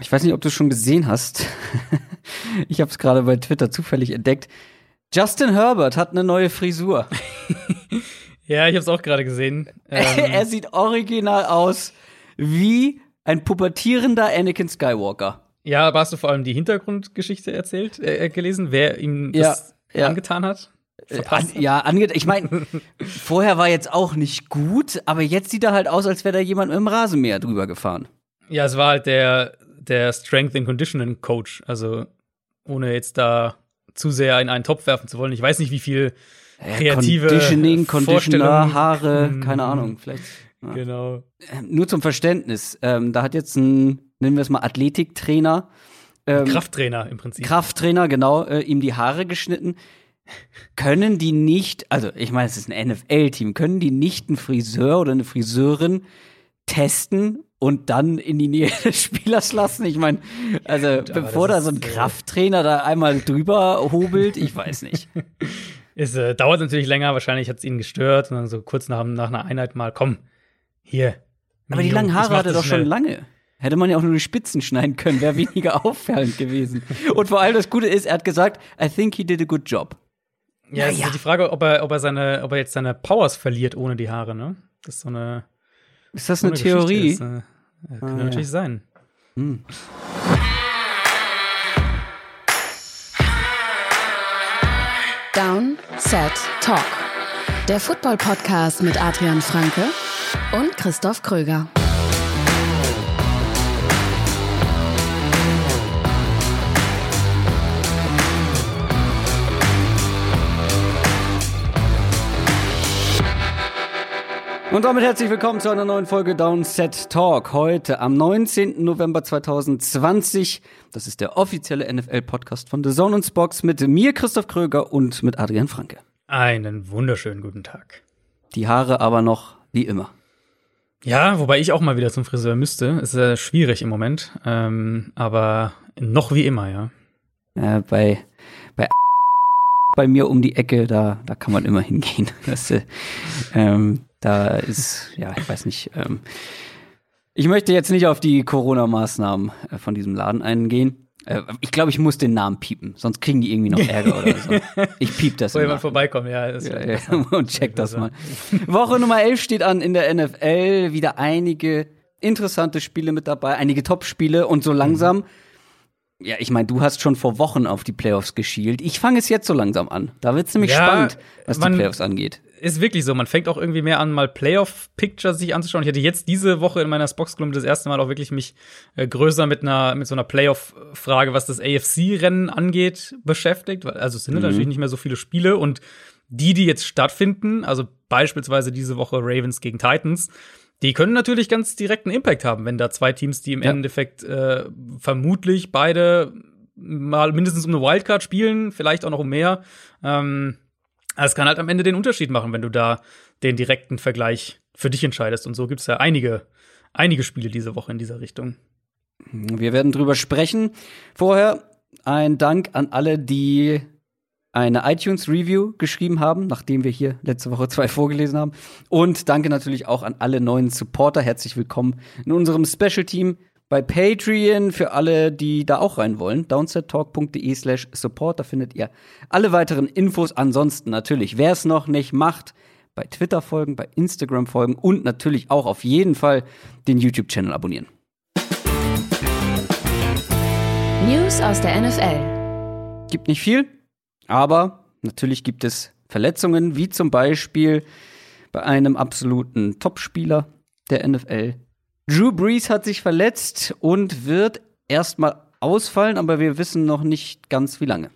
Ich weiß nicht, ob du es schon gesehen hast. ich habe es gerade bei Twitter zufällig entdeckt. Justin Herbert hat eine neue Frisur. ja, ich habe es auch gerade gesehen. Ähm er sieht original aus wie ein pubertierender Anakin Skywalker. Ja, aber hast du vor allem die Hintergrundgeschichte erzählt, äh, gelesen, wer ihm das ja. angetan hat? Äh, an, ja, ange ich meine, vorher war jetzt auch nicht gut, aber jetzt sieht er halt aus, als wäre da jemand mit dem Rasenmäher drüber gefahren. Ja, es war halt der, der Strength and Conditioning Coach. Also, ohne jetzt da zu sehr in einen Topf werfen zu wollen. Ich weiß nicht, wie viel kreative Conditioning, Conditioner, Haare, hm. keine Ahnung, vielleicht. Ja. Genau. Ähm, nur zum Verständnis, ähm, da hat jetzt ein, nennen wir es mal Athletiktrainer, ähm, Krafttrainer im Prinzip. Krafttrainer, genau, äh, ihm die Haare geschnitten. Können die nicht, also ich meine, es ist ein NFL-Team, können die nicht einen Friseur oder eine Friseurin testen und dann in die Nähe des Spielers lassen? Ich meine, also Gut, bevor da so ein Krafttrainer da einmal drüber hobelt, ich weiß nicht. Es äh, dauert natürlich länger, wahrscheinlich hat es ihn gestört und dann so kurz nach, nach einer Einheit mal, komm, hier. Aber die langen Haare hat er doch schon lange. Hätte man ja auch nur die Spitzen schneiden können, wäre weniger auffallend gewesen. Und vor allem das Gute ist, er hat gesagt, I think he did a good job. Ja, ja, ist die Frage, ob er, ob er seine, ob er jetzt seine Powers verliert ohne die Haare, ne? Das ist so eine. Ist das eine, eine Theorie? Ist, äh, kann ah, natürlich ja. sein. Hm. Down, Set, Talk. Der Football-Podcast mit Adrian Franke und Christoph Kröger. Und damit herzlich willkommen zu einer neuen Folge Downset Talk. Heute am 19. November 2020. Das ist der offizielle NFL-Podcast von The Zone und Spox mit mir, Christoph Kröger und mit Adrian Franke. Einen wunderschönen guten Tag. Die Haare aber noch wie immer. Ja, wobei ich auch mal wieder zum Friseur müsste. Ist äh, schwierig im Moment. Ähm, aber noch wie immer, ja. Äh, bei, bei bei mir um die Ecke, da, da kann man immer hingehen. Das, äh, ähm, da ist, ja, ich weiß nicht. Ähm, ich möchte jetzt nicht auf die Corona-Maßnahmen äh, von diesem Laden eingehen. Äh, ich glaube, ich muss den Namen piepen, sonst kriegen die irgendwie noch Ärger oder so. Ich piep das. Wo jemand vorbeikommt, ja. ja, ja und check das mal. Woche Nummer 11 steht an in der NFL. Wieder einige interessante Spiele mit dabei, einige Top-Spiele und so langsam. Mhm. Ja, ich meine, du hast schon vor Wochen auf die Playoffs geschielt. Ich fange es jetzt so langsam an. Da wird es nämlich ja, spannend, was die Playoffs angeht ist wirklich so. Man fängt auch irgendwie mehr an, mal Playoff-Pictures sich anzuschauen. Ich hatte jetzt diese Woche in meiner Spox-Kolumne das erste Mal auch wirklich mich äh, größer mit einer, mit so einer Playoff-Frage, was das AFC-Rennen angeht, beschäftigt. Also es sind mhm. natürlich nicht mehr so viele Spiele und die, die jetzt stattfinden, also beispielsweise diese Woche Ravens gegen Titans, die können natürlich ganz direkten Impact haben, wenn da zwei Teams, die im ja. Endeffekt äh, vermutlich beide mal mindestens um eine Wildcard spielen, vielleicht auch noch um mehr. Ähm, es kann halt am Ende den Unterschied machen, wenn du da den direkten Vergleich für dich entscheidest. Und so gibt es ja einige, einige Spiele diese Woche in dieser Richtung. Wir werden drüber sprechen. Vorher ein Dank an alle, die eine iTunes-Review geschrieben haben, nachdem wir hier letzte Woche zwei vorgelesen haben. Und danke natürlich auch an alle neuen Supporter. Herzlich willkommen in unserem Special-Team bei Patreon für alle, die da auch rein wollen. downsettalk.de slash support. Da findet ihr alle weiteren Infos. Ansonsten natürlich, wer es noch nicht macht, bei Twitter folgen, bei Instagram folgen und natürlich auch auf jeden Fall den YouTube-Channel abonnieren. News aus der NFL. Gibt nicht viel, aber natürlich gibt es Verletzungen, wie zum Beispiel bei einem absoluten Topspieler der NFL, Drew Brees hat sich verletzt und wird erstmal ausfallen, aber wir wissen noch nicht ganz wie lange.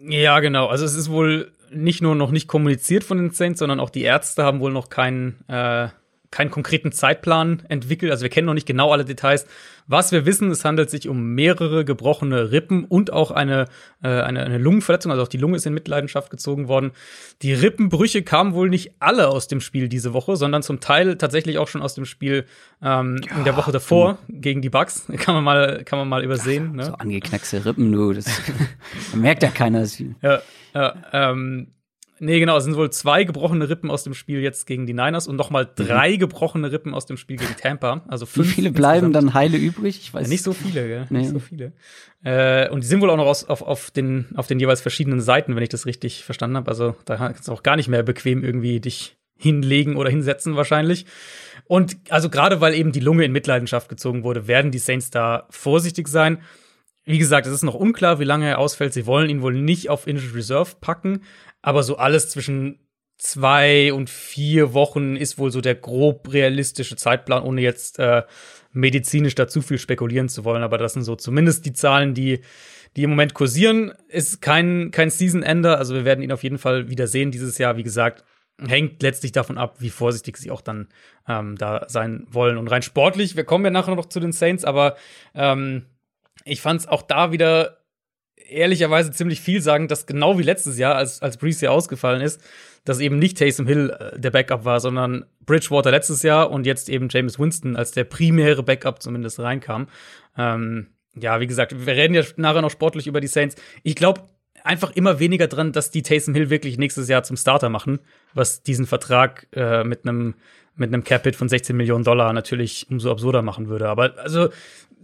Ja, genau. Also es ist wohl nicht nur noch nicht kommuniziert von den Saints, sondern auch die Ärzte haben wohl noch keinen äh, keinen konkreten Zeitplan entwickelt. Also wir kennen noch nicht genau alle Details. Was wir wissen, es handelt sich um mehrere gebrochene Rippen und auch eine, äh, eine, eine Lungenverletzung. Also auch die Lunge ist in Mitleidenschaft gezogen worden. Die Rippenbrüche kamen wohl nicht alle aus dem Spiel diese Woche, sondern zum Teil tatsächlich auch schon aus dem Spiel ähm, ja, in der Woche davor du. gegen die Bucks. Kann man mal, kann man mal übersehen. Ja, ne? So angeknackste Rippen, du. Das merkt ja keiner. Ja, ja ähm, Nee, genau, es sind wohl zwei gebrochene Rippen aus dem Spiel jetzt gegen die Niners und nochmal mhm. drei gebrochene Rippen aus dem Spiel gegen Tampa. Also fünf Wie viele bleiben insgesamt. dann heile übrig? Ich weiß ja, nicht so viele, gell? Nee. Nicht so viele. Äh, und die sind wohl auch noch aus, auf, auf, den, auf den jeweils verschiedenen Seiten, wenn ich das richtig verstanden habe. Also da kannst du auch gar nicht mehr bequem irgendwie dich hinlegen oder hinsetzen wahrscheinlich. Und also gerade weil eben die Lunge in Mitleidenschaft gezogen wurde, werden die Saints da vorsichtig sein. Wie gesagt, es ist noch unklar, wie lange er ausfällt. Sie wollen ihn wohl nicht auf Injured Reserve packen, aber so alles zwischen zwei und vier Wochen ist wohl so der grob realistische Zeitplan, ohne jetzt äh, medizinisch da zu viel spekulieren zu wollen. Aber das sind so zumindest die Zahlen, die, die im Moment kursieren. Ist kein, kein Season-Ender, also wir werden ihn auf jeden Fall wieder sehen dieses Jahr. Wie gesagt, hängt letztlich davon ab, wie vorsichtig sie auch dann ähm, da sein wollen. Und rein sportlich, wir kommen ja nachher noch zu den Saints, aber ähm, ich fand es auch da wieder ehrlicherweise ziemlich viel sagen, dass genau wie letztes Jahr, als, als Breeze hier ausgefallen ist, dass eben nicht Taysom Hill äh, der Backup war, sondern Bridgewater letztes Jahr und jetzt eben James Winston als der primäre Backup zumindest reinkam. Ähm, ja, wie gesagt, wir reden ja nachher noch sportlich über die Saints. Ich glaube einfach immer weniger dran, dass die Taysom Hill wirklich nächstes Jahr zum Starter machen, was diesen Vertrag äh, mit einem mit einem Cap-Hit von 16 Millionen Dollar natürlich umso absurder machen würde. Aber also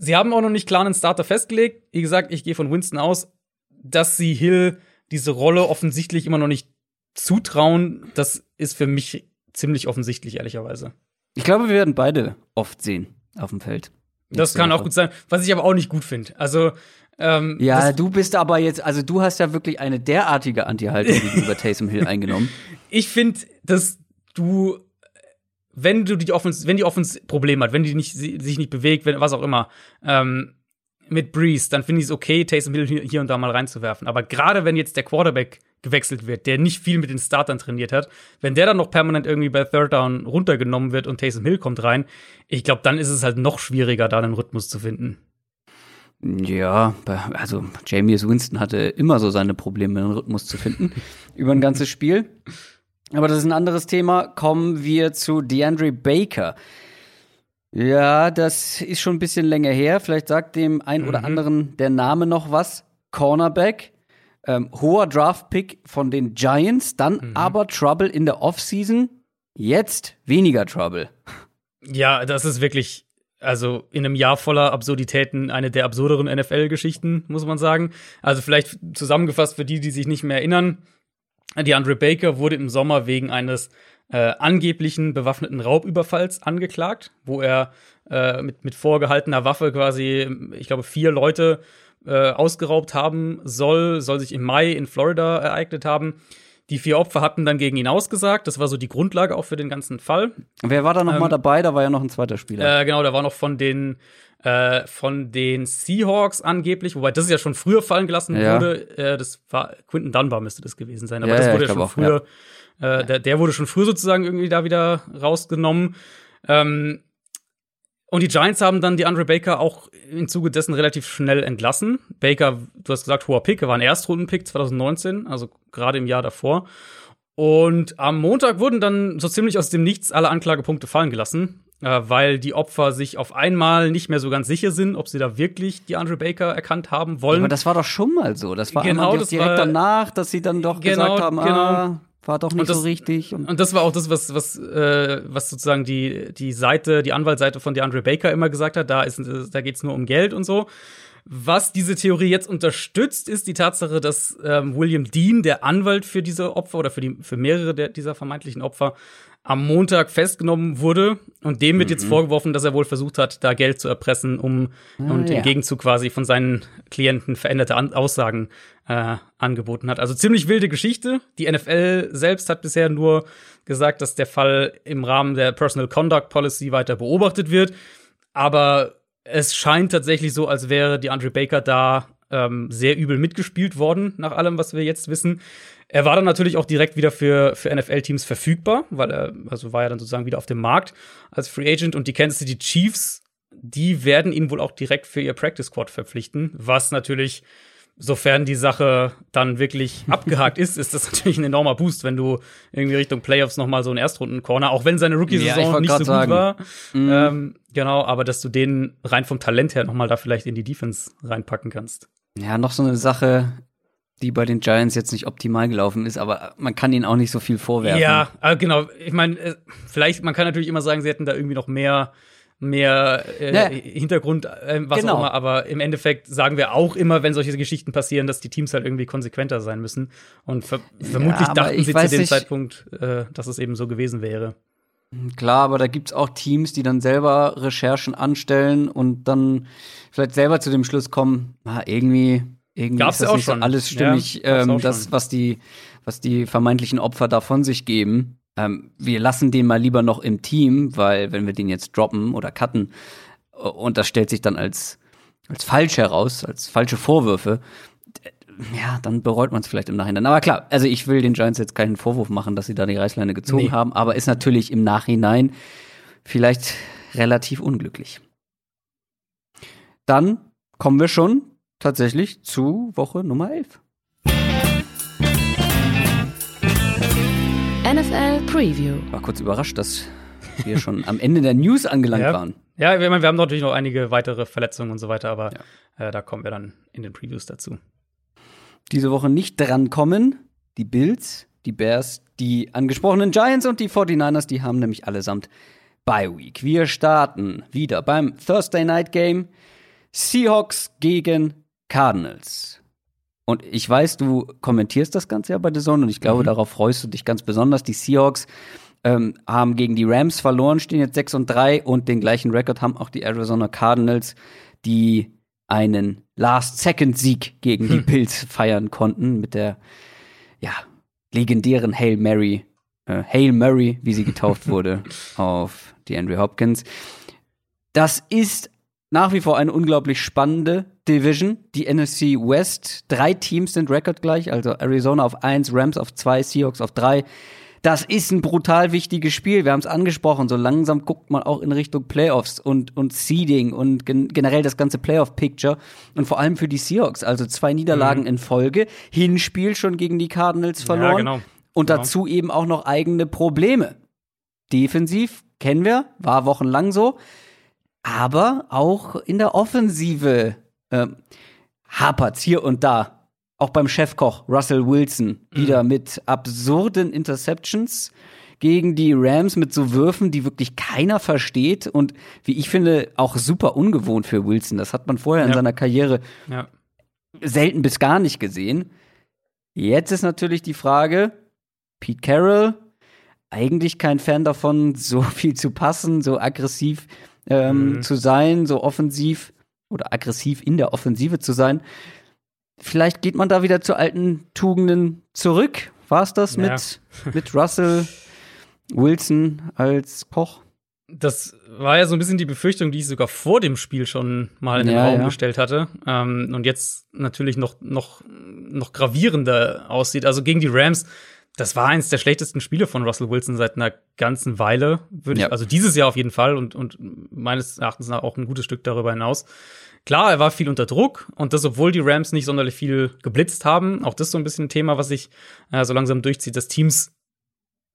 Sie haben auch noch nicht klar einen Starter festgelegt. Wie gesagt, ich gehe von Winston aus, dass sie Hill diese Rolle offensichtlich immer noch nicht zutrauen. Das ist für mich ziemlich offensichtlich, ehrlicherweise. Ich glaube, wir werden beide oft sehen auf dem Feld. Das kann auch gut sein. Was ich aber auch nicht gut finde. Also ähm, ja, du bist aber jetzt, also du hast ja wirklich eine derartige Anti-Haltung gegenüber Taysom Hill eingenommen. Ich finde, dass du wenn du die Offense, wenn die Offense Probleme hat, wenn die nicht, sich nicht bewegt, wenn, was auch immer, ähm, mit Breeze, dann finde ich es okay, Taysom Hill hier und da mal reinzuwerfen. Aber gerade wenn jetzt der Quarterback gewechselt wird, der nicht viel mit den Startern trainiert hat, wenn der dann noch permanent irgendwie bei Third Down runtergenommen wird und Taysom Hill kommt rein, ich glaube, dann ist es halt noch schwieriger, da einen Rhythmus zu finden. Ja, also Jameis Winston hatte immer so seine Probleme, einen Rhythmus zu finden über ein ganzes Spiel. Aber das ist ein anderes Thema. Kommen wir zu DeAndre Baker. Ja, das ist schon ein bisschen länger her. Vielleicht sagt dem einen mhm. oder anderen der Name noch was. Cornerback. Ähm, hoher Draft-Pick von den Giants, dann mhm. aber Trouble in der Offseason. Jetzt weniger Trouble. Ja, das ist wirklich, also in einem Jahr voller Absurditäten eine der absurderen NFL-Geschichten, muss man sagen. Also vielleicht zusammengefasst für die, die sich nicht mehr erinnern. Die Andre Baker wurde im Sommer wegen eines äh, angeblichen bewaffneten Raubüberfalls angeklagt, wo er äh, mit, mit vorgehaltener Waffe quasi, ich glaube, vier Leute äh, ausgeraubt haben soll, soll sich im Mai in Florida ereignet haben. Die vier Opfer hatten dann gegen ihn ausgesagt. Das war so die Grundlage auch für den ganzen Fall. Wer war da noch ähm, mal dabei? Da war ja noch ein zweiter Spieler. Äh, genau, da war noch von den äh, von den Seahawks angeblich, wobei das ja schon früher fallen gelassen ja. wurde. Äh, das war Quinton Dunbar müsste das gewesen sein, aber ja, das wurde ja, ja schon auch, früher. Äh, der, der, wurde schon früher sozusagen irgendwie da wieder rausgenommen. Ähm, und die Giants haben dann die Andre Baker auch im Zuge dessen relativ schnell entlassen. Baker, du hast gesagt, hoher Pick, er war ein Erstrundenpick 2019, also gerade im Jahr davor. Und am Montag wurden dann so ziemlich aus dem Nichts alle Anklagepunkte fallen gelassen äh, weil die Opfer sich auf einmal nicht mehr so ganz sicher sind, ob sie da wirklich die Andre Baker erkannt haben wollen. aber das war doch schon mal so. Das war genau, das direkt war, danach, dass sie dann doch genau, gesagt haben, genau. ah, war doch nicht das, so richtig. Und, und, das war auch das, was, was, äh, was sozusagen die, die Seite, die Anwaltsseite von DeAndre Baker immer gesagt hat, da, ist, da geht's nur um Geld und so. Was diese Theorie jetzt unterstützt, ist die Tatsache, dass ähm, William Dean, der Anwalt für diese Opfer oder für, die, für mehrere der, dieser vermeintlichen Opfer, am Montag festgenommen wurde und dem wird mhm. jetzt vorgeworfen, dass er wohl versucht hat, da Geld zu erpressen, um ah, und ja. im Gegenzug quasi von seinen Klienten veränderte An Aussagen äh, angeboten hat. Also ziemlich wilde Geschichte. Die NFL selbst hat bisher nur gesagt, dass der Fall im Rahmen der Personal Conduct Policy weiter beobachtet wird, aber es scheint tatsächlich so, als wäre die Andre Baker da ähm, sehr übel mitgespielt worden, nach allem, was wir jetzt wissen. Er war dann natürlich auch direkt wieder für, für NFL-Teams verfügbar, weil er, also war er dann sozusagen wieder auf dem Markt als Free Agent und die Kansas City Chiefs, die werden ihn wohl auch direkt für ihr Practice Squad verpflichten, was natürlich, sofern die Sache dann wirklich abgehakt ist, ist das natürlich ein enormer Boost, wenn du irgendwie Richtung Playoffs noch mal so einen Erstrunden-Corner, auch wenn seine Rookie-Saison ja, nicht so sagen. gut war, mhm. ähm, genau, aber dass du den rein vom Talent her noch mal da vielleicht in die Defense reinpacken kannst. Ja, noch so eine Sache, die bei den Giants jetzt nicht optimal gelaufen ist, aber man kann ihnen auch nicht so viel vorwerfen. Ja, äh, genau. Ich meine, äh, vielleicht, man kann natürlich immer sagen, sie hätten da irgendwie noch mehr mehr äh, ja. Hintergrund, äh, was genau. auch immer. Aber im Endeffekt sagen wir auch immer, wenn solche Geschichten passieren, dass die Teams halt irgendwie konsequenter sein müssen. Und ver vermutlich ja, dachten sie zu dem nicht. Zeitpunkt, äh, dass es eben so gewesen wäre. Klar, aber da gibt's auch Teams, die dann selber Recherchen anstellen und dann vielleicht selber zu dem Schluss kommen, ah, irgendwie, irgendwie Gab's ist das auch nicht schon. So alles stimmig, ja, ähm, das, was die, was die vermeintlichen Opfer da von sich geben ähm, wir lassen den mal lieber noch im Team, weil wenn wir den jetzt droppen oder cutten äh, und das stellt sich dann als, als falsch heraus, als falsche Vorwürfe, ja, dann bereut man es vielleicht im Nachhinein. Aber klar, also ich will den Giants jetzt keinen Vorwurf machen, dass sie da die Reißleine gezogen nee. haben, aber ist natürlich im Nachhinein vielleicht relativ unglücklich. Dann kommen wir schon tatsächlich zu Woche Nummer 11. NFL Preview. War kurz überrascht, dass wir schon am Ende der News angelangt ja. waren. Ja, wir, wir, haben natürlich noch einige weitere Verletzungen und so weiter, aber ja. äh, da kommen wir dann in den Previews dazu. Diese Woche nicht drankommen die Bills, die Bears, die angesprochenen Giants und die 49ers, die haben nämlich allesamt Bye Week. Wir starten wieder beim Thursday Night Game Seahawks gegen Cardinals. Und ich weiß, du kommentierst das Ganze ja bei The Zone und ich glaube, mhm. darauf freust du dich ganz besonders. Die Seahawks ähm, haben gegen die Rams verloren, stehen jetzt 6 und 3 und den gleichen Rekord haben auch die Arizona Cardinals, die einen Last-Second-Sieg gegen hm. die Bills feiern konnten mit der ja, legendären Hail Mary, äh, Hail Murray, wie sie getauft wurde, auf die Andrew Hopkins. Das ist nach wie vor eine unglaublich spannende Division, die NFC West. Drei Teams sind rekordgleich, also Arizona auf 1, Rams auf 2, Seahawks auf 3. Das ist ein brutal wichtiges Spiel. Wir haben es angesprochen. So langsam guckt man auch in Richtung Playoffs und, und Seeding und gen generell das ganze Playoff-Picture. Und vor allem für die Seahawks. Also zwei Niederlagen mhm. in Folge. Hinspiel schon gegen die Cardinals verloren. Ja, genau. Und genau. dazu eben auch noch eigene Probleme. Defensiv kennen wir, war wochenlang so. Aber auch in der Offensive äh, hapert's hier und da. Auch beim Chefkoch Russell Wilson wieder mhm. mit absurden Interceptions gegen die Rams mit so Würfen, die wirklich keiner versteht und wie ich finde auch super ungewohnt für Wilson. Das hat man vorher ja. in seiner Karriere ja. selten bis gar nicht gesehen. Jetzt ist natürlich die Frage, Pete Carroll, eigentlich kein Fan davon, so viel zu passen, so aggressiv ähm, mhm. zu sein, so offensiv oder aggressiv in der Offensive zu sein. Vielleicht geht man da wieder zu alten Tugenden zurück. War es das ja. mit, mit Russell Wilson als Koch? Das war ja so ein bisschen die Befürchtung, die ich sogar vor dem Spiel schon mal in den ja, Raum ja. gestellt hatte. Ähm, und jetzt natürlich noch, noch, noch gravierender aussieht. Also gegen die Rams das war eins der schlechtesten Spiele von Russell Wilson seit einer ganzen Weile, würde ja. ich, also dieses Jahr auf jeden Fall und, und meines Erachtens auch ein gutes Stück darüber hinaus. Klar, er war viel unter Druck und das, obwohl die Rams nicht sonderlich viel geblitzt haben. Auch das ist so ein bisschen ein Thema, was sich äh, so langsam durchzieht, dass Teams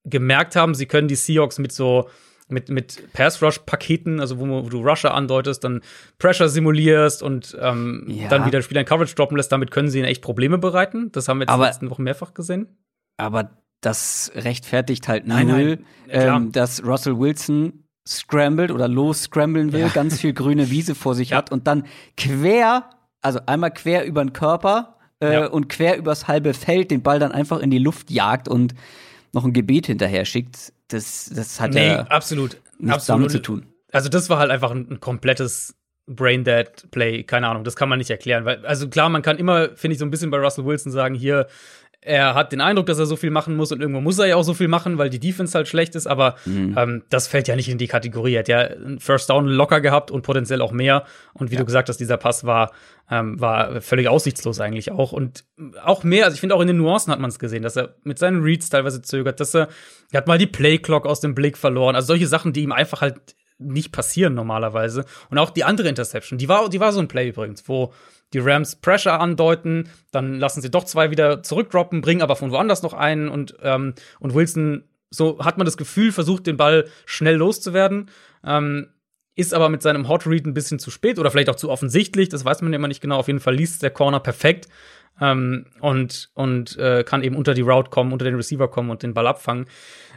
gemerkt haben, sie können die Seahawks mit so mit, mit Pass-Rush-Paketen, also wo, wo, du Rusher andeutest, dann Pressure simulierst und ähm, ja. dann wieder Spieler in Coverage droppen lässt, damit können sie ihnen echt Probleme bereiten. Das haben wir jetzt in den letzten Wochen mehrfach gesehen. Aber das rechtfertigt halt nein, null, nein. Ähm, dass Russell Wilson scrambled oder los scramblen will, ja. ganz viel grüne Wiese vor sich ja. hat und dann quer, also einmal quer über den Körper äh, ja. und quer übers halbe Feld den Ball dann einfach in die Luft jagt und noch ein Gebet hinterher schickt. Das, das hat nee, ja absolut, nichts absolut. damit zu tun. Also das war halt einfach ein, ein komplettes Braindead Play, keine Ahnung, das kann man nicht erklären, weil also klar, man kann immer, finde ich, so ein bisschen bei Russell Wilson sagen, hier er hat den Eindruck, dass er so viel machen muss und irgendwo muss er ja auch so viel machen, weil die Defense halt schlecht ist, aber mhm. ähm, das fällt ja nicht in die Kategorie. Er hat ja einen First Down locker gehabt und potenziell auch mehr. Und wie ja. du gesagt hast, dieser Pass war, ähm, war völlig aussichtslos eigentlich auch. Und auch mehr, also ich finde auch in den Nuancen hat man es gesehen, dass er mit seinen Reads teilweise zögert, dass er, er hat mal die Play-Clock aus dem Blick verloren. Also solche Sachen, die ihm einfach halt nicht passieren normalerweise. Und auch die andere Interception, die war, die war so ein Play übrigens, wo die Rams Pressure andeuten, dann lassen sie doch zwei wieder zurückdroppen, bringen aber von woanders noch einen und, ähm, und Wilson, so hat man das Gefühl, versucht den Ball schnell loszuwerden, ähm, ist aber mit seinem Hot Read ein bisschen zu spät oder vielleicht auch zu offensichtlich, das weiß man immer nicht genau. Auf jeden Fall liest der Corner perfekt. ähm, und, und äh, kann eben unter die Route kommen, unter den Receiver kommen und den Ball abfangen.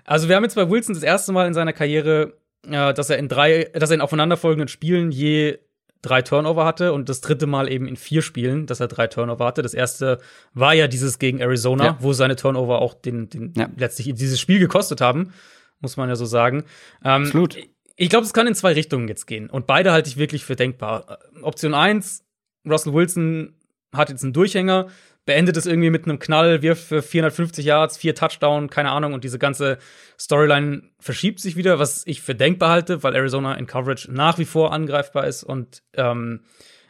Also wir haben jetzt bei Wilson das erste Mal in seiner Karriere, äh, dass er in drei, dass er in aufeinanderfolgenden Spielen je drei Turnover hatte und das dritte Mal eben in vier Spielen, dass er drei Turnover hatte. Das erste war ja dieses gegen Arizona, ja. wo seine Turnover auch den, den ja. letztlich dieses Spiel gekostet haben, muss man ja so sagen. Ähm, Absolut. Ich glaube, es kann in zwei Richtungen jetzt gehen und beide halte ich wirklich für denkbar. Option eins Russell Wilson hat jetzt einen Durchhänger, beendet es irgendwie mit einem Knall, wirft für 450 Yards, vier Touchdown, keine Ahnung, und diese ganze Storyline verschiebt sich wieder, was ich für denkbar halte, weil Arizona in Coverage nach wie vor angreifbar ist und ähm,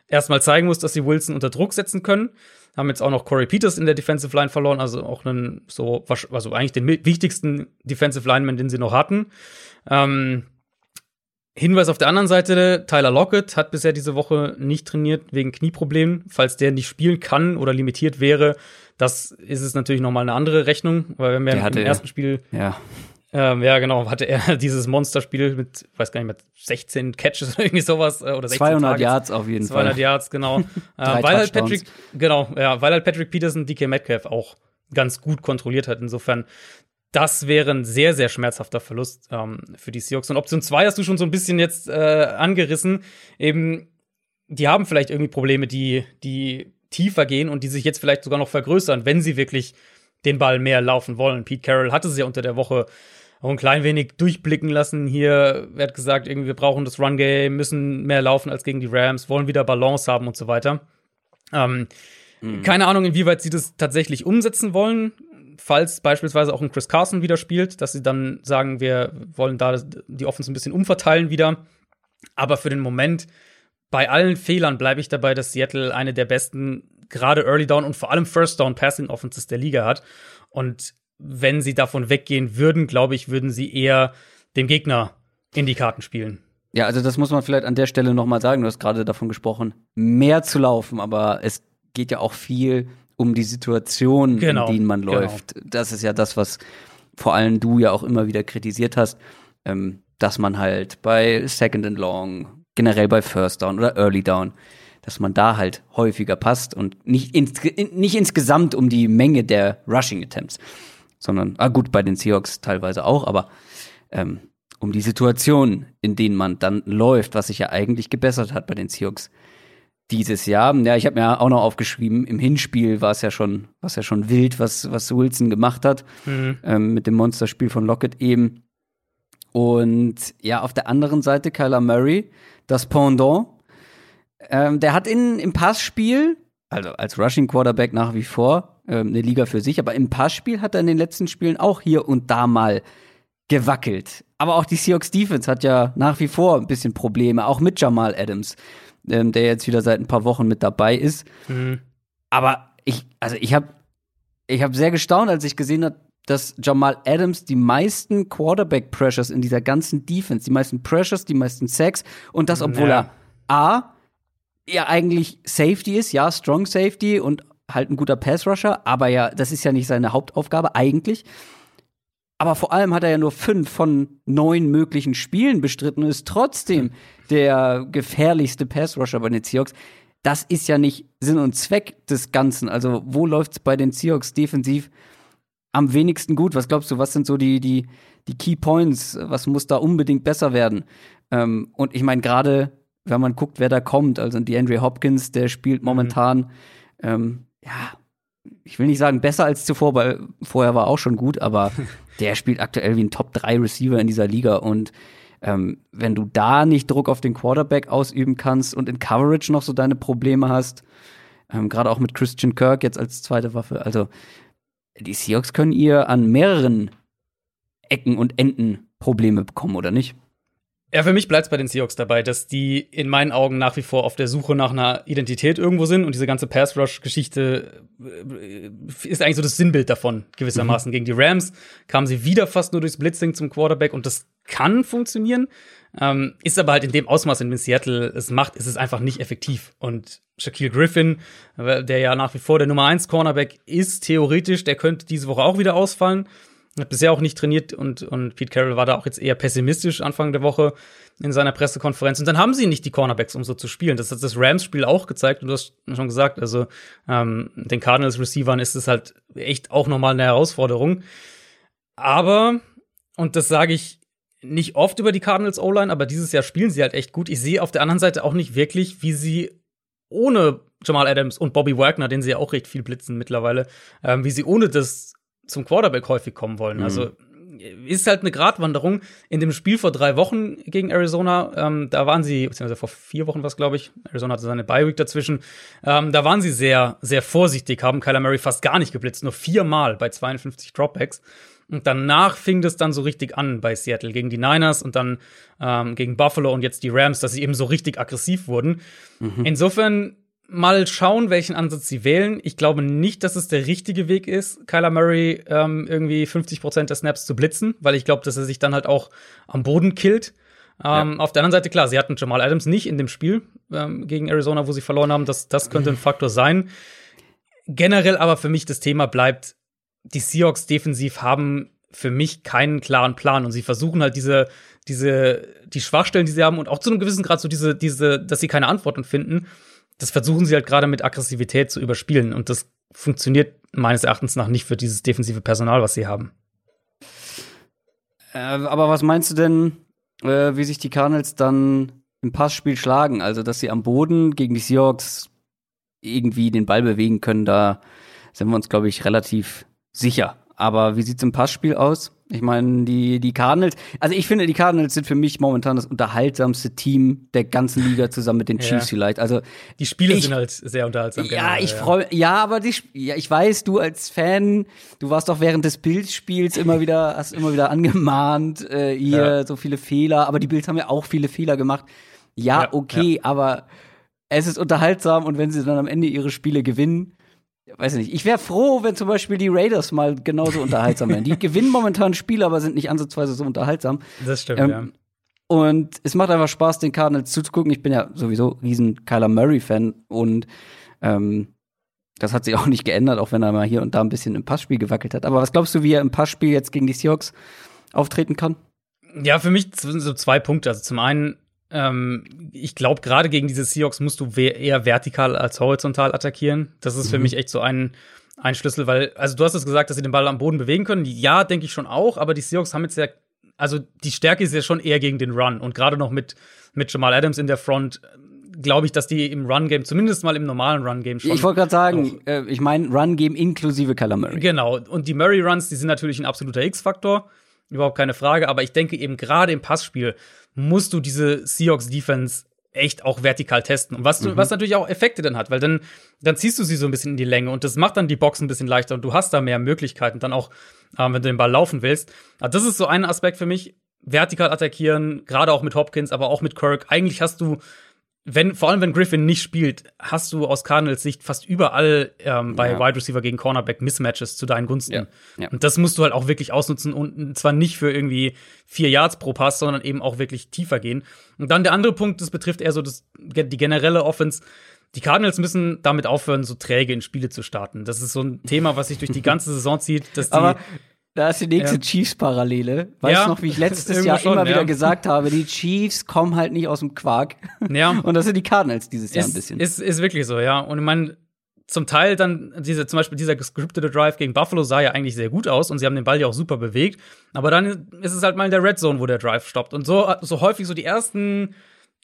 erstmal zeigen muss, dass sie Wilson unter Druck setzen können. Haben jetzt auch noch Corey Peters in der Defensive Line verloren, also auch einen so, also eigentlich den wichtigsten Defensive Lineman, den sie noch hatten. Ähm, Hinweis auf der anderen Seite, Tyler Lockett hat bisher diese Woche nicht trainiert wegen Knieproblemen. Falls der nicht spielen kann oder limitiert wäre, das ist es natürlich nochmal eine andere Rechnung, weil wenn wir im ersten Spiel ja. Ähm, ja, genau, hatte er dieses Monsterspiel mit, weiß gar nicht, mit 16 Catches oder irgendwie sowas äh, oder 16 200 Targets. Yards auf jeden 200 Fall. 200 Yards, genau. äh, weil halt Patrick, genau, ja, weil halt Patrick Peterson DK Metcalf auch ganz gut kontrolliert hat. Insofern das wäre ein sehr, sehr schmerzhafter Verlust ähm, für die Seahawks. Und Option 2 hast du schon so ein bisschen jetzt äh, angerissen. Eben, die haben vielleicht irgendwie Probleme, die, die tiefer gehen und die sich jetzt vielleicht sogar noch vergrößern, wenn sie wirklich den Ball mehr laufen wollen. Pete Carroll hatte sie ja unter der Woche auch ein klein wenig durchblicken lassen. Hier wird gesagt, irgendwie, wir brauchen das Run-Game, müssen mehr laufen als gegen die Rams, wollen wieder Balance haben und so weiter. Ähm, mhm. Keine Ahnung, inwieweit sie das tatsächlich umsetzen wollen falls beispielsweise auch ein Chris Carson wieder spielt, dass sie dann sagen, wir wollen da die Offense ein bisschen umverteilen wieder. Aber für den Moment, bei allen Fehlern bleibe ich dabei, dass Seattle eine der besten, gerade Early Down und vor allem First Down Passing Offenses der Liga hat. Und wenn sie davon weggehen würden, glaube ich, würden sie eher dem Gegner in die Karten spielen. Ja, also das muss man vielleicht an der Stelle noch mal sagen. Du hast gerade davon gesprochen, mehr zu laufen, aber es geht ja auch viel um die Situation, genau, in denen man genau. läuft. Genau. Das ist ja das, was vor allem du ja auch immer wieder kritisiert hast, ähm, dass man halt bei Second and Long, generell bei First Down oder Early Down, dass man da halt häufiger passt und nicht, ins, nicht insgesamt um die Menge der Rushing Attempts, sondern, ah gut, bei den Seahawks teilweise auch, aber ähm, um die Situation, in denen man dann läuft, was sich ja eigentlich gebessert hat bei den Seahawks dieses Jahr. Ja, ich habe mir auch noch aufgeschrieben, im Hinspiel war es ja schon, was ja schon wild, was, was Wilson gemacht hat, mhm. ähm, mit dem Monsterspiel von Lockett eben. Und ja, auf der anderen Seite Kyler Murray, das Pendant. Ähm, der hat in, im Passspiel, also als Rushing Quarterback nach wie vor, ähm, eine Liga für sich, aber im Passspiel hat er in den letzten Spielen auch hier und da mal gewackelt. Aber auch die Seahawks Defense hat ja nach wie vor ein bisschen Probleme, auch mit Jamal Adams ähm, der jetzt wieder seit ein paar Wochen mit dabei ist. Mhm. Aber ich, also ich habe ich hab sehr gestaunt, als ich gesehen habe, dass Jamal Adams die meisten Quarterback-Pressures in dieser ganzen Defense, die meisten Pressures, die meisten Sacks und das, obwohl ja. er A, ja eigentlich Safety ist, ja, Strong Safety und halt ein guter Pass-Rusher, aber ja, das ist ja nicht seine Hauptaufgabe eigentlich. Aber vor allem hat er ja nur fünf von neun möglichen Spielen bestritten und ist trotzdem der gefährlichste Pass-Rusher bei den Seahawks. Das ist ja nicht Sinn und Zweck des Ganzen. Also, wo läuft es bei den Seahawks defensiv am wenigsten gut? Was glaubst du, was sind so die, die, die Key Points? Was muss da unbedingt besser werden? Ähm, und ich meine, gerade wenn man guckt, wer da kommt, also die Andre Hopkins, der spielt mhm. momentan, mhm. ähm, ja, ich will nicht sagen besser als zuvor, weil vorher war auch schon gut, aber der spielt aktuell wie ein Top 3 Receiver in dieser Liga und ähm, wenn du da nicht Druck auf den Quarterback ausüben kannst und in Coverage noch so deine Probleme hast, ähm, gerade auch mit Christian Kirk jetzt als zweite Waffe, also die Seahawks können ihr an mehreren Ecken und Enden Probleme bekommen, oder nicht? Ja, für mich bleibt es bei den Seahawks dabei, dass die in meinen Augen nach wie vor auf der Suche nach einer Identität irgendwo sind und diese ganze Pass-Rush-Geschichte äh, ist eigentlich so das Sinnbild davon, gewissermaßen. Mhm. Gegen die Rams kamen sie wieder fast nur durchs Blitzing zum Quarterback und das kann funktionieren, ähm, ist aber halt in dem Ausmaß, in dem Seattle es macht, ist es einfach nicht effektiv. Und Shaquille Griffin, der ja nach wie vor der Nummer 1 Cornerback ist, theoretisch, der könnte diese Woche auch wieder ausfallen. Hat bisher auch nicht trainiert und, und Pete Carroll war da auch jetzt eher pessimistisch Anfang der Woche in seiner Pressekonferenz. Und dann haben sie nicht die Cornerbacks, um so zu spielen. Das hat das Rams-Spiel auch gezeigt und du hast schon gesagt, also ähm, den Cardinals-Receivern ist es halt echt auch nochmal eine Herausforderung. Aber, und das sage ich nicht oft über die Cardinals O-Line, aber dieses Jahr spielen sie halt echt gut. Ich sehe auf der anderen Seite auch nicht wirklich, wie sie ohne Jamal Adams und Bobby Wagner, den sie ja auch recht viel blitzen mittlerweile, ähm, wie sie ohne das zum Quarterback häufig kommen wollen. Mhm. Also ist halt eine Gratwanderung. In dem Spiel vor drei Wochen gegen Arizona, ähm, da waren sie, beziehungsweise vor vier Wochen was, glaube ich. Arizona hatte seine Bye-Week dazwischen. Ähm, da waren sie sehr, sehr vorsichtig, haben Kyler Murray fast gar nicht geblitzt, nur viermal bei 52 Dropbacks. Und danach fing das dann so richtig an bei Seattle gegen die Niners und dann ähm, gegen Buffalo und jetzt die Rams, dass sie eben so richtig aggressiv wurden. Mhm. Insofern mal schauen, welchen Ansatz sie wählen. Ich glaube nicht, dass es der richtige Weg ist, Kyler Murray ähm, irgendwie 50 Prozent der Snaps zu blitzen, weil ich glaube, dass er sich dann halt auch am Boden killt. Ähm, ja. Auf der anderen Seite, klar, sie hatten Jamal Adams nicht in dem Spiel ähm, gegen Arizona, wo sie verloren haben. Das, das könnte ein Faktor sein. Generell aber für mich das Thema bleibt, die Seahawks defensiv haben für mich keinen klaren Plan und sie versuchen halt diese, diese, die Schwachstellen, die sie haben und auch zu einem gewissen Grad so diese, diese, dass sie keine Antworten finden, das versuchen sie halt gerade mit Aggressivität zu überspielen. Und das funktioniert meines Erachtens nach nicht für dieses defensive Personal, was sie haben. Äh, aber was meinst du denn, äh, wie sich die Cardinals dann im Passspiel schlagen? Also, dass sie am Boden gegen die Seahawks irgendwie den Ball bewegen können, da sind wir uns, glaube ich, relativ sicher. Aber wie sieht's im Passspiel aus? Ich meine, die, die Cardinals, also ich finde, die Cardinals sind für mich momentan das unterhaltsamste Team der ganzen Liga zusammen mit den Chiefs ja. vielleicht. Also die Spiele ich, sind halt sehr unterhaltsam. Ja, ich freue ja, aber die, ja, ich weiß, du als Fan, du warst doch während des Bildspiels immer wieder, hast immer wieder angemahnt, äh, hier ja. so viele Fehler, aber die Bills haben ja auch viele Fehler gemacht. Ja, ja okay, aber es ist unterhaltsam und wenn sie dann am Ende ihre Spiele gewinnen, weiß ich nicht. Ich wäre froh, wenn zum Beispiel die Raiders mal genauso unterhaltsam wären. Die gewinnen momentan Spiele, aber sind nicht ansatzweise so unterhaltsam. Das stimmt, ähm, ja. Und es macht einfach Spaß, den Cardinals zuzugucken. Ich bin ja sowieso riesen Kyler Murray-Fan und ähm, das hat sich auch nicht geändert, auch wenn er mal hier und da ein bisschen im Passspiel gewackelt hat. Aber was glaubst du, wie er im Passspiel jetzt gegen die Seahawks auftreten kann? Ja, für mich sind so zwei Punkte. Also zum einen ähm, ich glaube, gerade gegen diese Seahawks musst du eher vertikal als horizontal attackieren. Das ist für mhm. mich echt so ein, ein Schlüssel, weil, also du hast es gesagt, dass sie den Ball am Boden bewegen können. Ja, denke ich schon auch, aber die Seahawks haben jetzt ja, also die Stärke ist ja schon eher gegen den Run. Und gerade noch mit, mit Jamal Adams in der Front, glaube ich, dass die im Run-Game, zumindest mal im normalen Run-Game schon. Ich wollte gerade sagen, äh, ich meine Run-Game inklusive Murray. Genau. Und die Murray-Runs, die sind natürlich ein absoluter X-Faktor. Überhaupt keine Frage. Aber ich denke eben gerade im Passspiel musst du diese Seahawks-Defense echt auch vertikal testen. Und was, mhm. was natürlich auch Effekte dann hat, weil dann, dann ziehst du sie so ein bisschen in die Länge und das macht dann die Box ein bisschen leichter und du hast da mehr Möglichkeiten, dann auch, äh, wenn du den Ball laufen willst. Aber das ist so ein Aspekt für mich. Vertikal attackieren, gerade auch mit Hopkins, aber auch mit Kirk. Eigentlich hast du wenn, vor allem wenn Griffin nicht spielt, hast du aus Cardinals Sicht fast überall ähm, bei ja. Wide Receiver gegen Cornerback Mismatches zu deinen Gunsten. Ja. Ja. Und das musst du halt auch wirklich ausnutzen und zwar nicht für irgendwie vier Yards pro Pass, sondern eben auch wirklich tiefer gehen. Und dann der andere Punkt, das betrifft eher so das, die generelle Offense. Die Cardinals müssen damit aufhören, so träge in Spiele zu starten. Das ist so ein Thema, was sich durch die ganze Saison zieht, dass die Aber da ist die nächste ja. Chiefs-Parallele. Weißt du ja, noch, wie ich letztes Jahr schon, immer ja. wieder gesagt habe, die Chiefs kommen halt nicht aus dem Quark. Ja. Und das sind die Cardinals dieses Jahr ist, ein bisschen. Ist, ist wirklich so, ja. Und ich meine, zum Teil dann, diese, zum Beispiel dieser gescriptete Drive gegen Buffalo sah ja eigentlich sehr gut aus und sie haben den Ball ja auch super bewegt. Aber dann ist es halt mal in der Red Zone, wo der Drive stoppt. Und so, so häufig so die ersten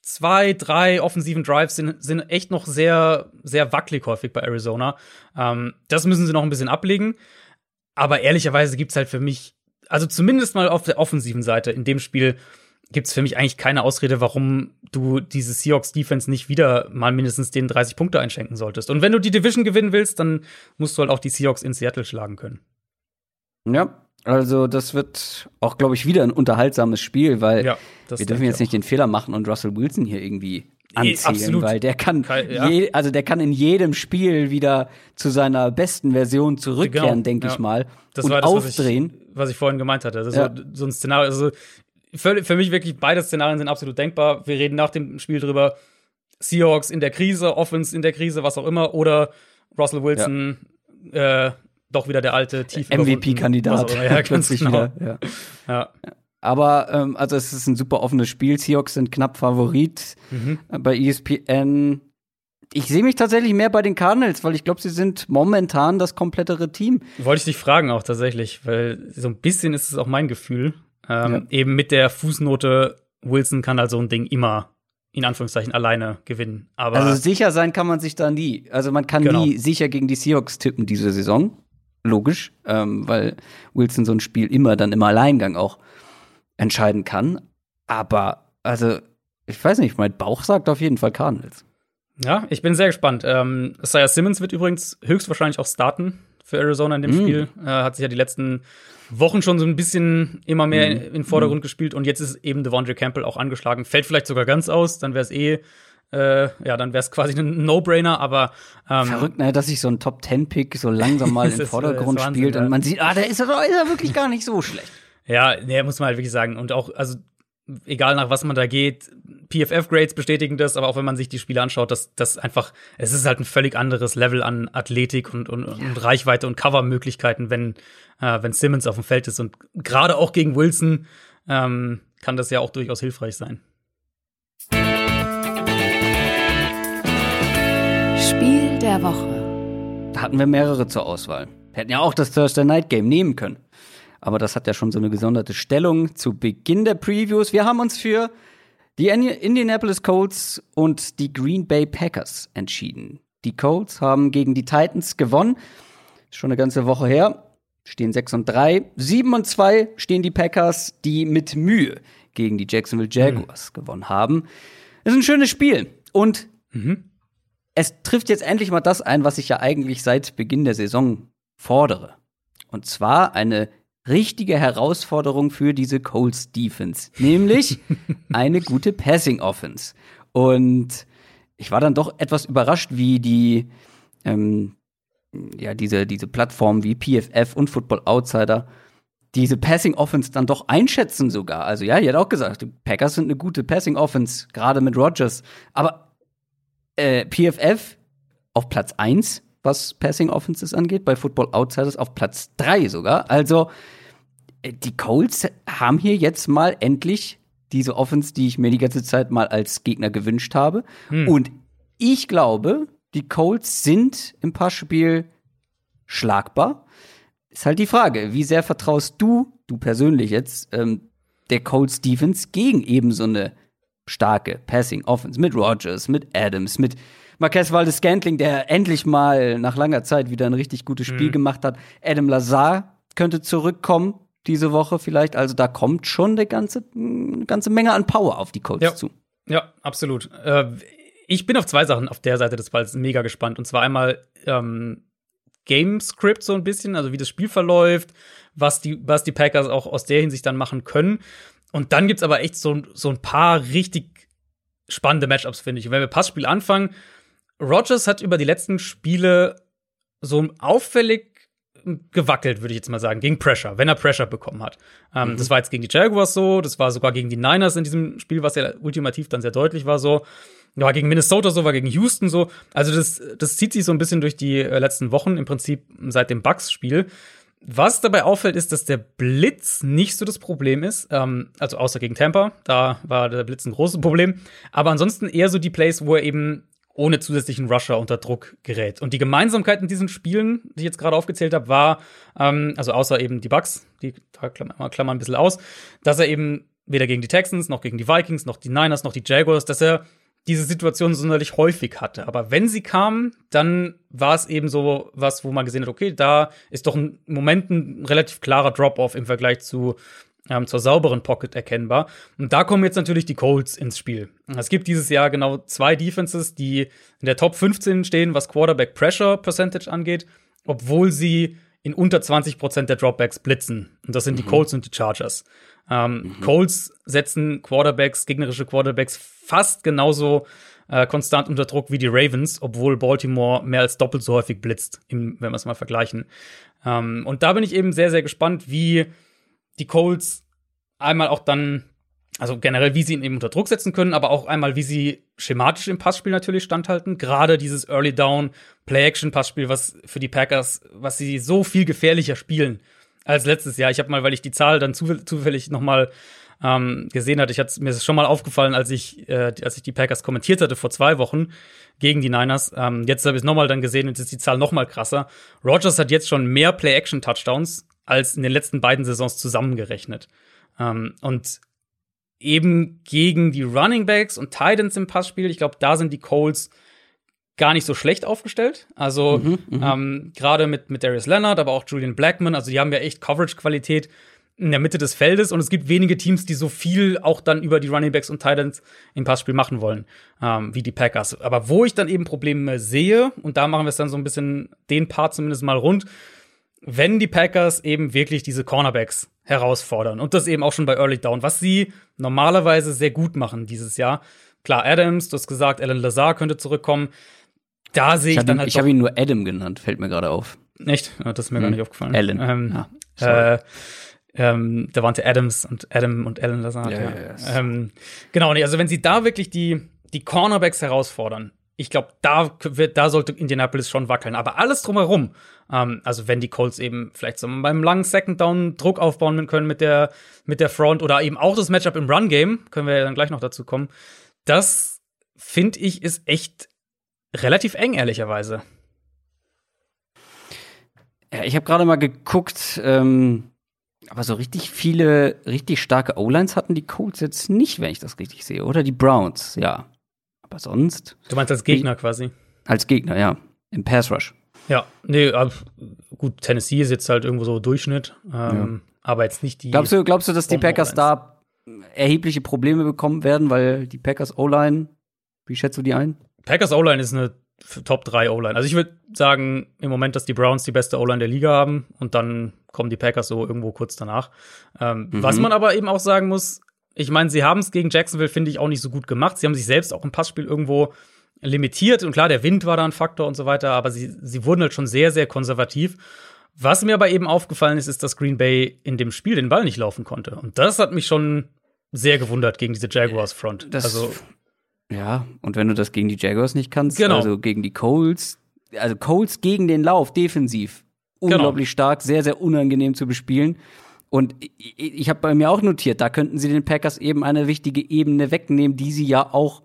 zwei, drei offensiven Drives sind, sind echt noch sehr, sehr wackelig häufig bei Arizona. Ähm, das müssen sie noch ein bisschen ablegen. Aber ehrlicherweise gibt's halt für mich, also zumindest mal auf der offensiven Seite in dem Spiel, gibt's für mich eigentlich keine Ausrede, warum du diese Seahawks Defense nicht wieder mal mindestens den 30 Punkte einschenken solltest. Und wenn du die Division gewinnen willst, dann musst du halt auch die Seahawks in Seattle schlagen können. Ja, also das wird auch, glaube ich, wieder ein unterhaltsames Spiel, weil ja, wir dürfen jetzt nicht den Fehler machen und Russell Wilson hier irgendwie anziehen, weil der kann, ja. je, also der kann in jedem Spiel wieder zu seiner besten Version zurückkehren, genau. denke ich mal, das und das, aufdrehen. Was ich, was ich, vorhin gemeint hatte. Also so, so ein Szenario, also für, für mich wirklich beide Szenarien sind absolut denkbar. Wir reden nach dem Spiel drüber. Seahawks in der Krise, Offense in der Krise, was auch immer, oder Russell Wilson äh, doch wieder der alte tief MVP-Kandidat. Ja, ganz genau. wieder. Ja. Aber ähm, also es ist ein super offenes Spiel. Seahawks sind knapp Favorit mhm. bei ESPN. Ich sehe mich tatsächlich mehr bei den Cardinals, weil ich glaube, sie sind momentan das komplettere Team. Wollte ich dich fragen auch tatsächlich, weil so ein bisschen ist es auch mein Gefühl. Ähm, ja. Eben mit der Fußnote, Wilson kann halt so ein Ding immer in Anführungszeichen alleine gewinnen. Aber also sicher sein kann man sich da nie. Also man kann genau. nie sicher gegen die Seahawks tippen diese Saison. Logisch, ähm, weil Wilson so ein Spiel immer dann im Alleingang auch entscheiden kann. Aber also ich weiß nicht, mein Bauch sagt auf jeden Fall Cardinals. Ja, ich bin sehr gespannt. Ähm, Isaiah Simmons wird übrigens höchstwahrscheinlich auch starten für Arizona in dem mm. Spiel. Äh, hat sich ja die letzten Wochen schon so ein bisschen immer mehr mm. in den Vordergrund mm. gespielt und jetzt ist eben Devondre Campbell auch angeschlagen. Fällt vielleicht sogar ganz aus, dann wäre es eh äh, ja, dann wäre es quasi ein No-Brainer, aber ähm, Verrückt, ne, dass sich so ein Top-10-Pick so langsam mal im Vordergrund Wahnsinn, spielt und man sieht, ah, der ist, ist er wirklich gar nicht so schlecht. Ja, nee, muss man halt wirklich sagen. Und auch, also egal nach was man da geht, PFF-Grades bestätigen das, aber auch wenn man sich die Spiele anschaut, dass das einfach, es ist halt ein völlig anderes Level an Athletik und, und, ja. und Reichweite und Covermöglichkeiten, wenn, äh, wenn Simmons auf dem Feld ist. Und gerade auch gegen Wilson ähm, kann das ja auch durchaus hilfreich sein. Spiel der Woche. Da hatten wir mehrere zur Auswahl. Wir hätten ja auch das Thursday Night Game nehmen können aber das hat ja schon so eine gesonderte Stellung zu Beginn der Previews. Wir haben uns für die Indianapolis Colts und die Green Bay Packers entschieden. Die Colts haben gegen die Titans gewonnen. Ist schon eine ganze Woche her. Stehen 6 und 3. 7 und 2 stehen die Packers, die mit Mühe gegen die Jacksonville Jaguars mhm. gewonnen haben. ist ein schönes Spiel. Und mhm. es trifft jetzt endlich mal das ein, was ich ja eigentlich seit Beginn der Saison fordere. Und zwar eine richtige Herausforderung für diese Colts Defense, nämlich eine gute Passing Offense. Und ich war dann doch etwas überrascht, wie die ähm, ja diese diese Plattformen wie PFF und Football Outsider diese Passing Offense dann doch einschätzen sogar. Also ja, ihr hat auch gesagt, die Packers sind eine gute Passing Offense, gerade mit Rodgers. Aber äh, PFF auf Platz 1 was Passing Offenses angeht, bei Football Outsiders auf Platz 3 sogar. Also äh, die Colts haben hier jetzt mal endlich diese Offense, die ich mir die ganze Zeit mal als Gegner gewünscht habe. Hm. Und ich glaube, die Colts sind im Passspiel schlagbar. Ist halt die Frage, wie sehr vertraust du, du persönlich jetzt, ähm, der Colts Defense gegen eben so eine starke Passing Offense mit Rogers, mit Adams, mit Marquez Valdes Scantling, der endlich mal nach langer Zeit wieder ein richtig gutes Spiel mhm. gemacht hat. Adam Lazar könnte zurückkommen diese Woche vielleicht. Also da kommt schon eine ganze, eine ganze Menge an Power auf die Colts ja. zu. Ja, absolut. Äh, ich bin auf zwei Sachen auf der Seite des Balls mega gespannt. Und zwar einmal ähm, Game Script so ein bisschen, also wie das Spiel verläuft, was die, was die Packers auch aus der Hinsicht dann machen können. Und dann gibt's aber echt so, so ein paar richtig spannende Matchups, finde ich. Und wenn wir Passspiel anfangen, Rogers hat über die letzten Spiele so auffällig gewackelt, würde ich jetzt mal sagen, gegen Pressure, wenn er Pressure bekommen hat. Ähm, mhm. Das war jetzt gegen die Jaguars so, das war sogar gegen die Niners in diesem Spiel, was ja ultimativ dann sehr deutlich war so. War gegen Minnesota so, war gegen Houston so. Also das, das zieht sich so ein bisschen durch die äh, letzten Wochen, im Prinzip seit dem Bucks-Spiel. Was dabei auffällt, ist, dass der Blitz nicht so das Problem ist. Ähm, also außer gegen Tampa, da war der Blitz ein großes Problem. Aber ansonsten eher so die Plays, wo er eben ohne zusätzlichen Rusher unter Druck gerät. Und die Gemeinsamkeit in diesen Spielen, die ich jetzt gerade aufgezählt habe, war, ähm, also außer eben die Bucks, die da klammern wir ein bisschen aus, dass er eben weder gegen die Texans, noch gegen die Vikings, noch die Niners, noch die Jaguars, dass er diese Situation sonderlich häufig hatte. Aber wenn sie kamen, dann war es eben so was, wo man gesehen hat, okay, da ist doch im Moment ein relativ klarer Drop-off im Vergleich zu ähm, zur sauberen Pocket erkennbar. Und da kommen jetzt natürlich die Colts ins Spiel. Es gibt dieses Jahr genau zwei Defenses, die in der Top 15 stehen, was Quarterback Pressure Percentage angeht, obwohl sie in unter 20 Prozent der Dropbacks blitzen. Und das sind mhm. die Colts und die Chargers. Ähm, mhm. Colts setzen Quarterbacks, gegnerische Quarterbacks fast genauso äh, konstant unter Druck wie die Ravens, obwohl Baltimore mehr als doppelt so häufig blitzt, wenn wir es mal vergleichen. Ähm, und da bin ich eben sehr, sehr gespannt, wie die Colts einmal auch dann, also generell, wie sie ihn eben unter Druck setzen können, aber auch einmal, wie sie schematisch im Passspiel natürlich standhalten. Gerade dieses Early Down Play-Action-Passspiel, was für die Packers, was sie so viel gefährlicher spielen als letztes Jahr. Ich habe mal, weil ich die Zahl dann zufällig noch mal ähm, gesehen hatte, ich hatte mir ist schon mal aufgefallen, als ich äh, als ich die Packers kommentiert hatte vor zwei Wochen gegen die Niners. Ähm, jetzt habe ich es noch dann gesehen und jetzt ist die Zahl noch mal krasser. Rogers hat jetzt schon mehr Play-Action-Touchdowns als in den letzten beiden Saisons zusammengerechnet. Ähm, und eben gegen die Running Backs und Titans im Passspiel, ich glaube, da sind die Colts gar nicht so schlecht aufgestellt. Also mhm, mhm, ähm, gerade mit, mit Darius Leonard, aber auch Julian Blackman, also die haben ja echt Coverage-Qualität in der Mitte des Feldes und es gibt wenige Teams, die so viel auch dann über die Running Backs und Titans im Passspiel machen wollen, ähm, wie die Packers. Aber wo ich dann eben Probleme sehe, und da machen wir es dann so ein bisschen den Part zumindest mal rund, wenn die Packers eben wirklich diese Cornerbacks herausfordern und das eben auch schon bei Early Down, was sie normalerweise sehr gut machen dieses Jahr. Klar, Adams, du hast gesagt, Alan Lazar könnte zurückkommen. Da sehe ich, ich dann ihn, halt. Ich habe ihn nur Adam genannt, fällt mir gerade auf. Echt? Das ist mir hm. gar nicht aufgefallen. Alan. Ähm, ja, äh, ähm, da waren Adams und Adam und Alan Lazar. Ja. Ja, ähm, genau, also wenn sie da wirklich die, die Cornerbacks herausfordern, ich glaube, da, da sollte Indianapolis schon wackeln. Aber alles drumherum, ähm, also wenn die Colts eben vielleicht so beim langen Second Down Druck aufbauen können mit der, mit der Front oder eben auch das Matchup im Run Game, können wir ja dann gleich noch dazu kommen, das finde ich ist echt relativ eng, ehrlicherweise. Ja, ich habe gerade mal geguckt, ähm, aber so richtig viele, richtig starke O-Lines hatten die Colts jetzt nicht, wenn ich das richtig sehe. Oder die Browns, ja. Aber sonst. Du meinst als Gegner quasi? Als Gegner, ja. Im Pass Rush. Ja, nee, gut, Tennessee ist jetzt halt irgendwo so Durchschnitt, ähm, ja. aber jetzt nicht die. Glaubst du, glaubst du, dass die Packers da erhebliche Probleme bekommen werden, weil die Packers O-Line, wie schätzt du die ein? Packers O-Line ist eine Top 3 O-Line. Also ich würde sagen im Moment, dass die Browns die beste O-Line der Liga haben und dann kommen die Packers so irgendwo kurz danach. Ähm, mhm. Was man aber eben auch sagen muss, ich meine, sie haben es gegen Jacksonville, finde ich, auch nicht so gut gemacht. Sie haben sich selbst auch im Passspiel irgendwo limitiert. Und klar, der Wind war da ein Faktor und so weiter, aber sie, sie wurden halt schon sehr, sehr konservativ. Was mir aber eben aufgefallen ist, ist, dass Green Bay in dem Spiel den Ball nicht laufen konnte. Und das hat mich schon sehr gewundert gegen diese Jaguars Front. Das, also ja, und wenn du das gegen die Jaguars nicht kannst, genau. also gegen die Colts, also Colts gegen den Lauf defensiv genau. unglaublich genau. stark, sehr sehr unangenehm zu bespielen. Und ich, ich habe bei mir auch notiert, da könnten sie den Packers eben eine wichtige Ebene wegnehmen, die sie ja auch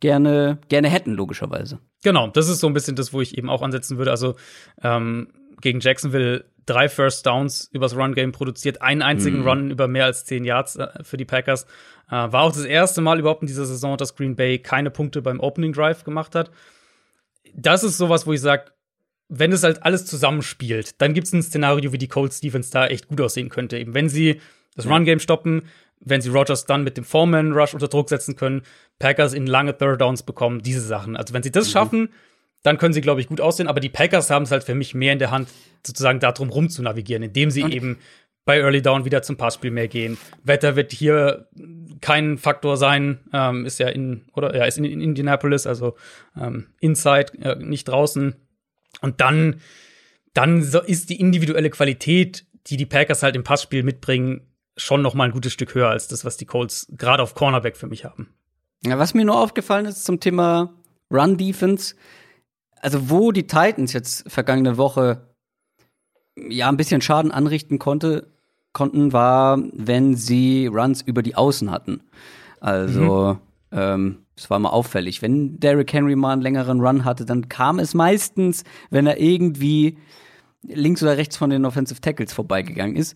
gerne, gerne hätten, logischerweise. Genau, das ist so ein bisschen das, wo ich eben auch ansetzen würde. Also ähm, gegen Jacksonville drei First Downs übers Run-Game produziert, einen einzigen mm. Run über mehr als zehn Yards äh, für die Packers. Äh, war auch das erste Mal überhaupt in dieser Saison, dass Green Bay keine Punkte beim Opening Drive gemacht hat. Das ist sowas, wo ich sage, wenn es halt alles zusammenspielt, dann gibt es ein Szenario, wie die Cold Stevens da echt gut aussehen könnte. Eben wenn sie das Run-Game stoppen, wenn sie Rogers dann mit dem Foreman-Rush unter Druck setzen können, Packers in lange Third Downs bekommen, diese Sachen. Also wenn sie das mhm. schaffen, dann können sie, glaube ich, gut aussehen. Aber die Packers haben es halt für mich mehr in der Hand, sozusagen darum rumzunavigieren, indem sie Und eben bei Early Down wieder zum Passspiel mehr gehen. Wetter wird hier kein Faktor sein, ähm, ist ja in, oder ja, ist in, in Indianapolis, also ähm, inside, äh, nicht draußen. Und dann, dann ist die individuelle Qualität, die die Packers halt im Passspiel mitbringen, schon noch mal ein gutes Stück höher als das, was die Colts gerade auf Cornerback für mich haben. Ja, was mir nur aufgefallen ist zum Thema Run Defense, also wo die Titans jetzt vergangene Woche ja ein bisschen Schaden anrichten konnte, konnten, war, wenn sie Runs über die Außen hatten. Also, mhm. ähm, es war mal auffällig. Wenn Derrick Henry mal einen längeren Run hatte, dann kam es meistens, wenn er irgendwie links oder rechts von den Offensive Tackles vorbeigegangen ist.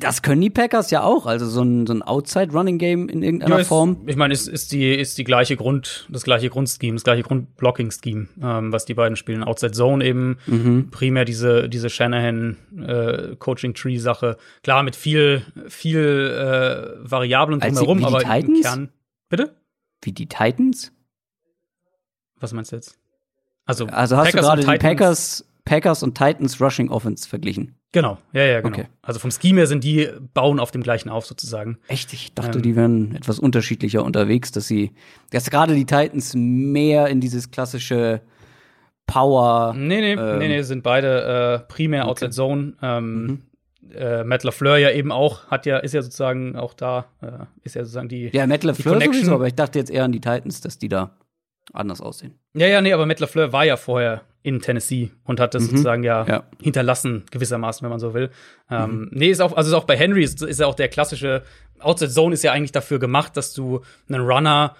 Das können die Packers ja auch, also so ein, so ein Outside-Running-Game in irgendeiner ja, ist, Form. Ich meine, es ist die, ist die gleiche Grund, das gleiche Grundscheme, das gleiche Grundblocking-Scheme, ähm, was die beiden spielen. Outside Zone eben, mhm. primär diese, diese Shanahan-Coaching-Tree-Sache. Äh, Klar, mit viel, viel äh, Variablen drumherum, aber Titans? im Kern. Bitte? Wie die Titans? Was meinst du jetzt? Also, also hast Packers du gerade die Packers, Packers und Titans Rushing Offense verglichen? Genau, ja, ja, genau. Okay. Also vom Scheme her sind die bauen auf dem gleichen auf sozusagen. Echt? Ich dachte, ähm, die wären etwas unterschiedlicher unterwegs, dass sie, dass gerade die Titans mehr in dieses klassische Power. Nee, nee, ähm, nee, nee, sind beide äh, primär okay. Outside Zone. Ähm, mhm. Äh, Matt LaFleur ja eben auch, hat ja, ist ja sozusagen auch da, äh, ist ja sozusagen die. Ja, Matt LaFleur Connection. sowieso, aber ich dachte jetzt eher an die Titans, dass die da anders aussehen. Ja, ja, nee, aber Matt LaFleur war ja vorher in Tennessee und hat das Mhm. sozusagen ja, Ja. hinterlassen, gewissermaßen, wenn man so will. Ähm, nee, ist auch, also ist auch bei Henry ist, ist ja auch der klassische Outside Zone ist ja eigentlich dafür gemacht, dass du einen Runner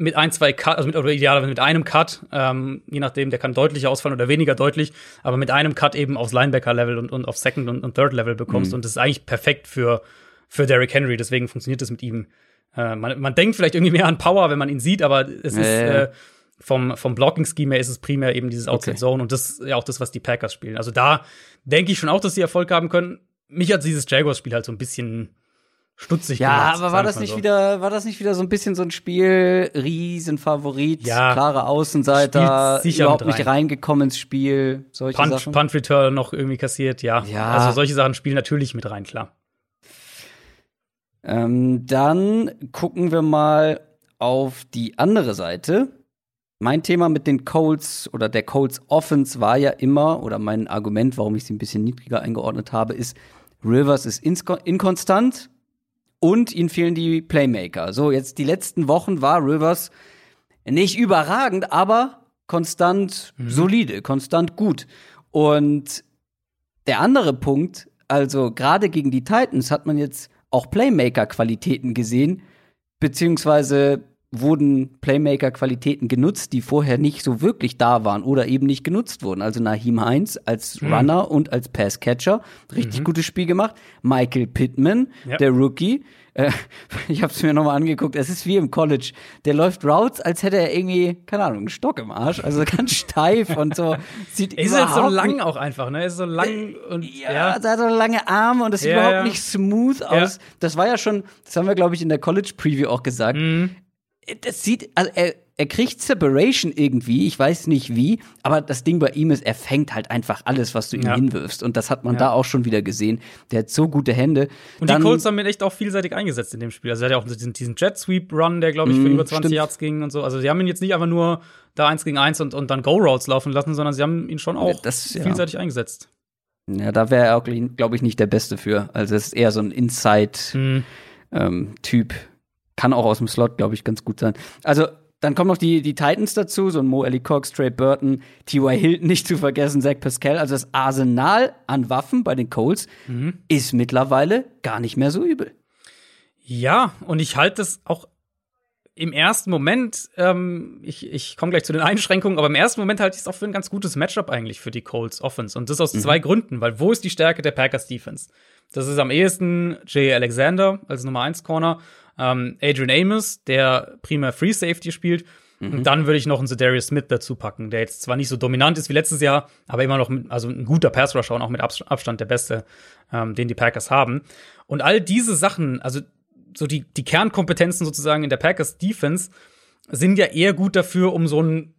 mit ein, zwei Cut, also mit, oder idealerweise mit einem Cut, ähm, je nachdem, der kann deutlicher ausfallen oder weniger deutlich, aber mit einem Cut eben aufs Linebacker-Level und, und auf Second- und, und Third-Level bekommst. Und das ist eigentlich perfekt für, für Derrick Henry, deswegen funktioniert das mit ihm. Äh, man, man denkt vielleicht irgendwie mehr an Power, wenn man ihn sieht, aber es Ja, ist äh, vom, vom Blocking-Scheme her ist es primär eben dieses Outside Okay. Zone und das ist ja auch das, was die Packers spielen. Also da denke ich schon auch, dass sie Erfolg haben können. Mich hat dieses Jaguars-Spiel halt so ein bisschen stutzig Ja, gemacht. aber war das nicht so. wieder, war das nicht wieder so ein bisschen so ein Spiel, Riesenfavorit, Ja. klare Außenseiter, überhaupt mit nicht rein. reingekommen ins Spiel, solche Punt, Sachen. Punt Return noch irgendwie kassiert, ja. Ja. Also solche Sachen spielen natürlich mit rein, klar. Ähm, dann gucken wir mal auf die andere Seite. Mein Thema mit den Colts oder der Colts Offense war ja immer, oder mein Argument, warum ich sie ein bisschen niedriger eingeordnet habe, ist, Rivers ist inkonstant und ihnen fehlen die Playmaker. So, jetzt die letzten Wochen war Rivers nicht überragend, aber konstant solide, konstant gut. Und der andere Punkt, also gerade gegen die Titans hat man jetzt auch Playmaker-Qualitäten gesehen, beziehungsweise wurden Playmaker-Qualitäten genutzt, die vorher nicht so wirklich da waren oder eben nicht genutzt wurden. Also Nahim Heinz als Runner und als Passcatcher, richtig gutes Spiel gemacht. Michael Pittman, Ja. der Rookie, äh, ich habe es mir nochmal angeguckt, es ist wie im College. Der läuft Routes, als hätte er irgendwie, keine Ahnung, einen Stock im Arsch, also ganz steif und so. Sieht Er ist halt so lang auch einfach, ne? Er ist so lang und ja, ja. er hat so lange Arme und das sieht Ja, überhaupt ja. nicht smooth aus. Das war ja schon, das haben wir, glaube ich, in der College-Preview auch gesagt. Mhm. Das sieht, also er, er kriegt Separation irgendwie, ich weiß nicht wie, aber das Ding bei ihm ist, er fängt halt einfach alles, was du ihm Ja. hinwirfst. Und das hat man Ja. da auch schon wieder gesehen. Der hat so gute Hände. Und Dann- die Colts haben ihn echt auch vielseitig eingesetzt in dem Spiel. Also er hat ja auch diesen, diesen Jet-Sweep-Run, der, glaube ich, für Mm, über 20 stimmt. Yards ging und so. Also sie haben ihn jetzt nicht einfach nur da eins gegen eins und, und dann Go-Routes laufen lassen, sondern sie haben ihn schon auch das- ja. vielseitig eingesetzt. Ja, da wäre er auch, glaube ich, nicht der Beste für. Also es ist eher so ein Inside- Mhm. ähm, Typ. Kann auch aus dem Slot, glaube ich, ganz gut sein. Also, dann kommen noch die, die Titans dazu, so ein Mo Ellie Cox, Trey Burton, T.Y. Hilton nicht zu vergessen, Zach Pascal. Also das Arsenal an Waffen bei den Colts Mhm. ist mittlerweile gar nicht mehr so übel. Ja, und ich halte das auch im ersten Moment, ähm, ich, ich komme gleich zu den Einschränkungen, aber im ersten Moment halte ich es auch für ein ganz gutes Matchup eigentlich für die Colts Offense. Und das aus zwei Gründen, weil wo ist die Stärke der Packers Defense? Das ist am ehesten Jay Alexander als Nummer 1 Corner, ähm, Adrian Amos, der primär Free Safety spielt. Und dann würde ich noch einen Zedarius Smith dazu packen, der jetzt zwar nicht so dominant ist wie letztes Jahr, aber immer noch mit, also ein guter Pass Rusher und auch mit Abs- Abstand der beste, ähm, den die Packers haben. Und all diese Sachen, also so die, die Kernkompetenzen sozusagen in der Packers Defense sind ja eher gut dafür, um so ein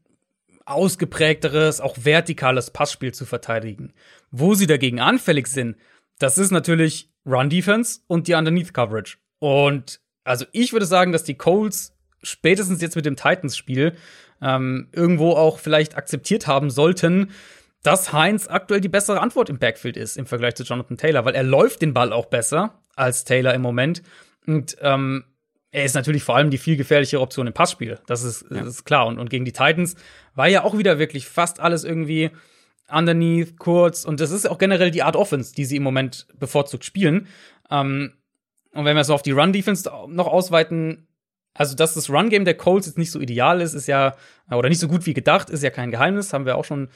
ausgeprägteres, auch vertikales Passspiel zu verteidigen. Wo sie dagegen anfällig sind, das ist natürlich Run Defense und die Underneath Coverage. Und also ich würde sagen, dass die Colts spätestens jetzt mit dem Titans-Spiel ähm, irgendwo auch vielleicht akzeptiert haben sollten, dass Heinz aktuell die bessere Antwort im Backfield ist im Vergleich zu Jonathan Taylor, weil er läuft den Ball auch besser als Taylor im Moment. Und ähm, er ist natürlich vor allem die viel gefährlichere Option im Passspiel. Das ist, das ist klar. Und, und gegen die Titans war ja auch wieder wirklich fast alles irgendwie underneath, kurz. Und das ist auch generell die Art Offense, die sie im Moment bevorzugt spielen. Ähm, und wenn wir so auf die Run-Defense noch ausweiten, also dass das Run-Game der Colts jetzt nicht so ideal ist, ist ja, oder nicht so gut wie gedacht, ist ja kein Geheimnis, haben wir auch schon,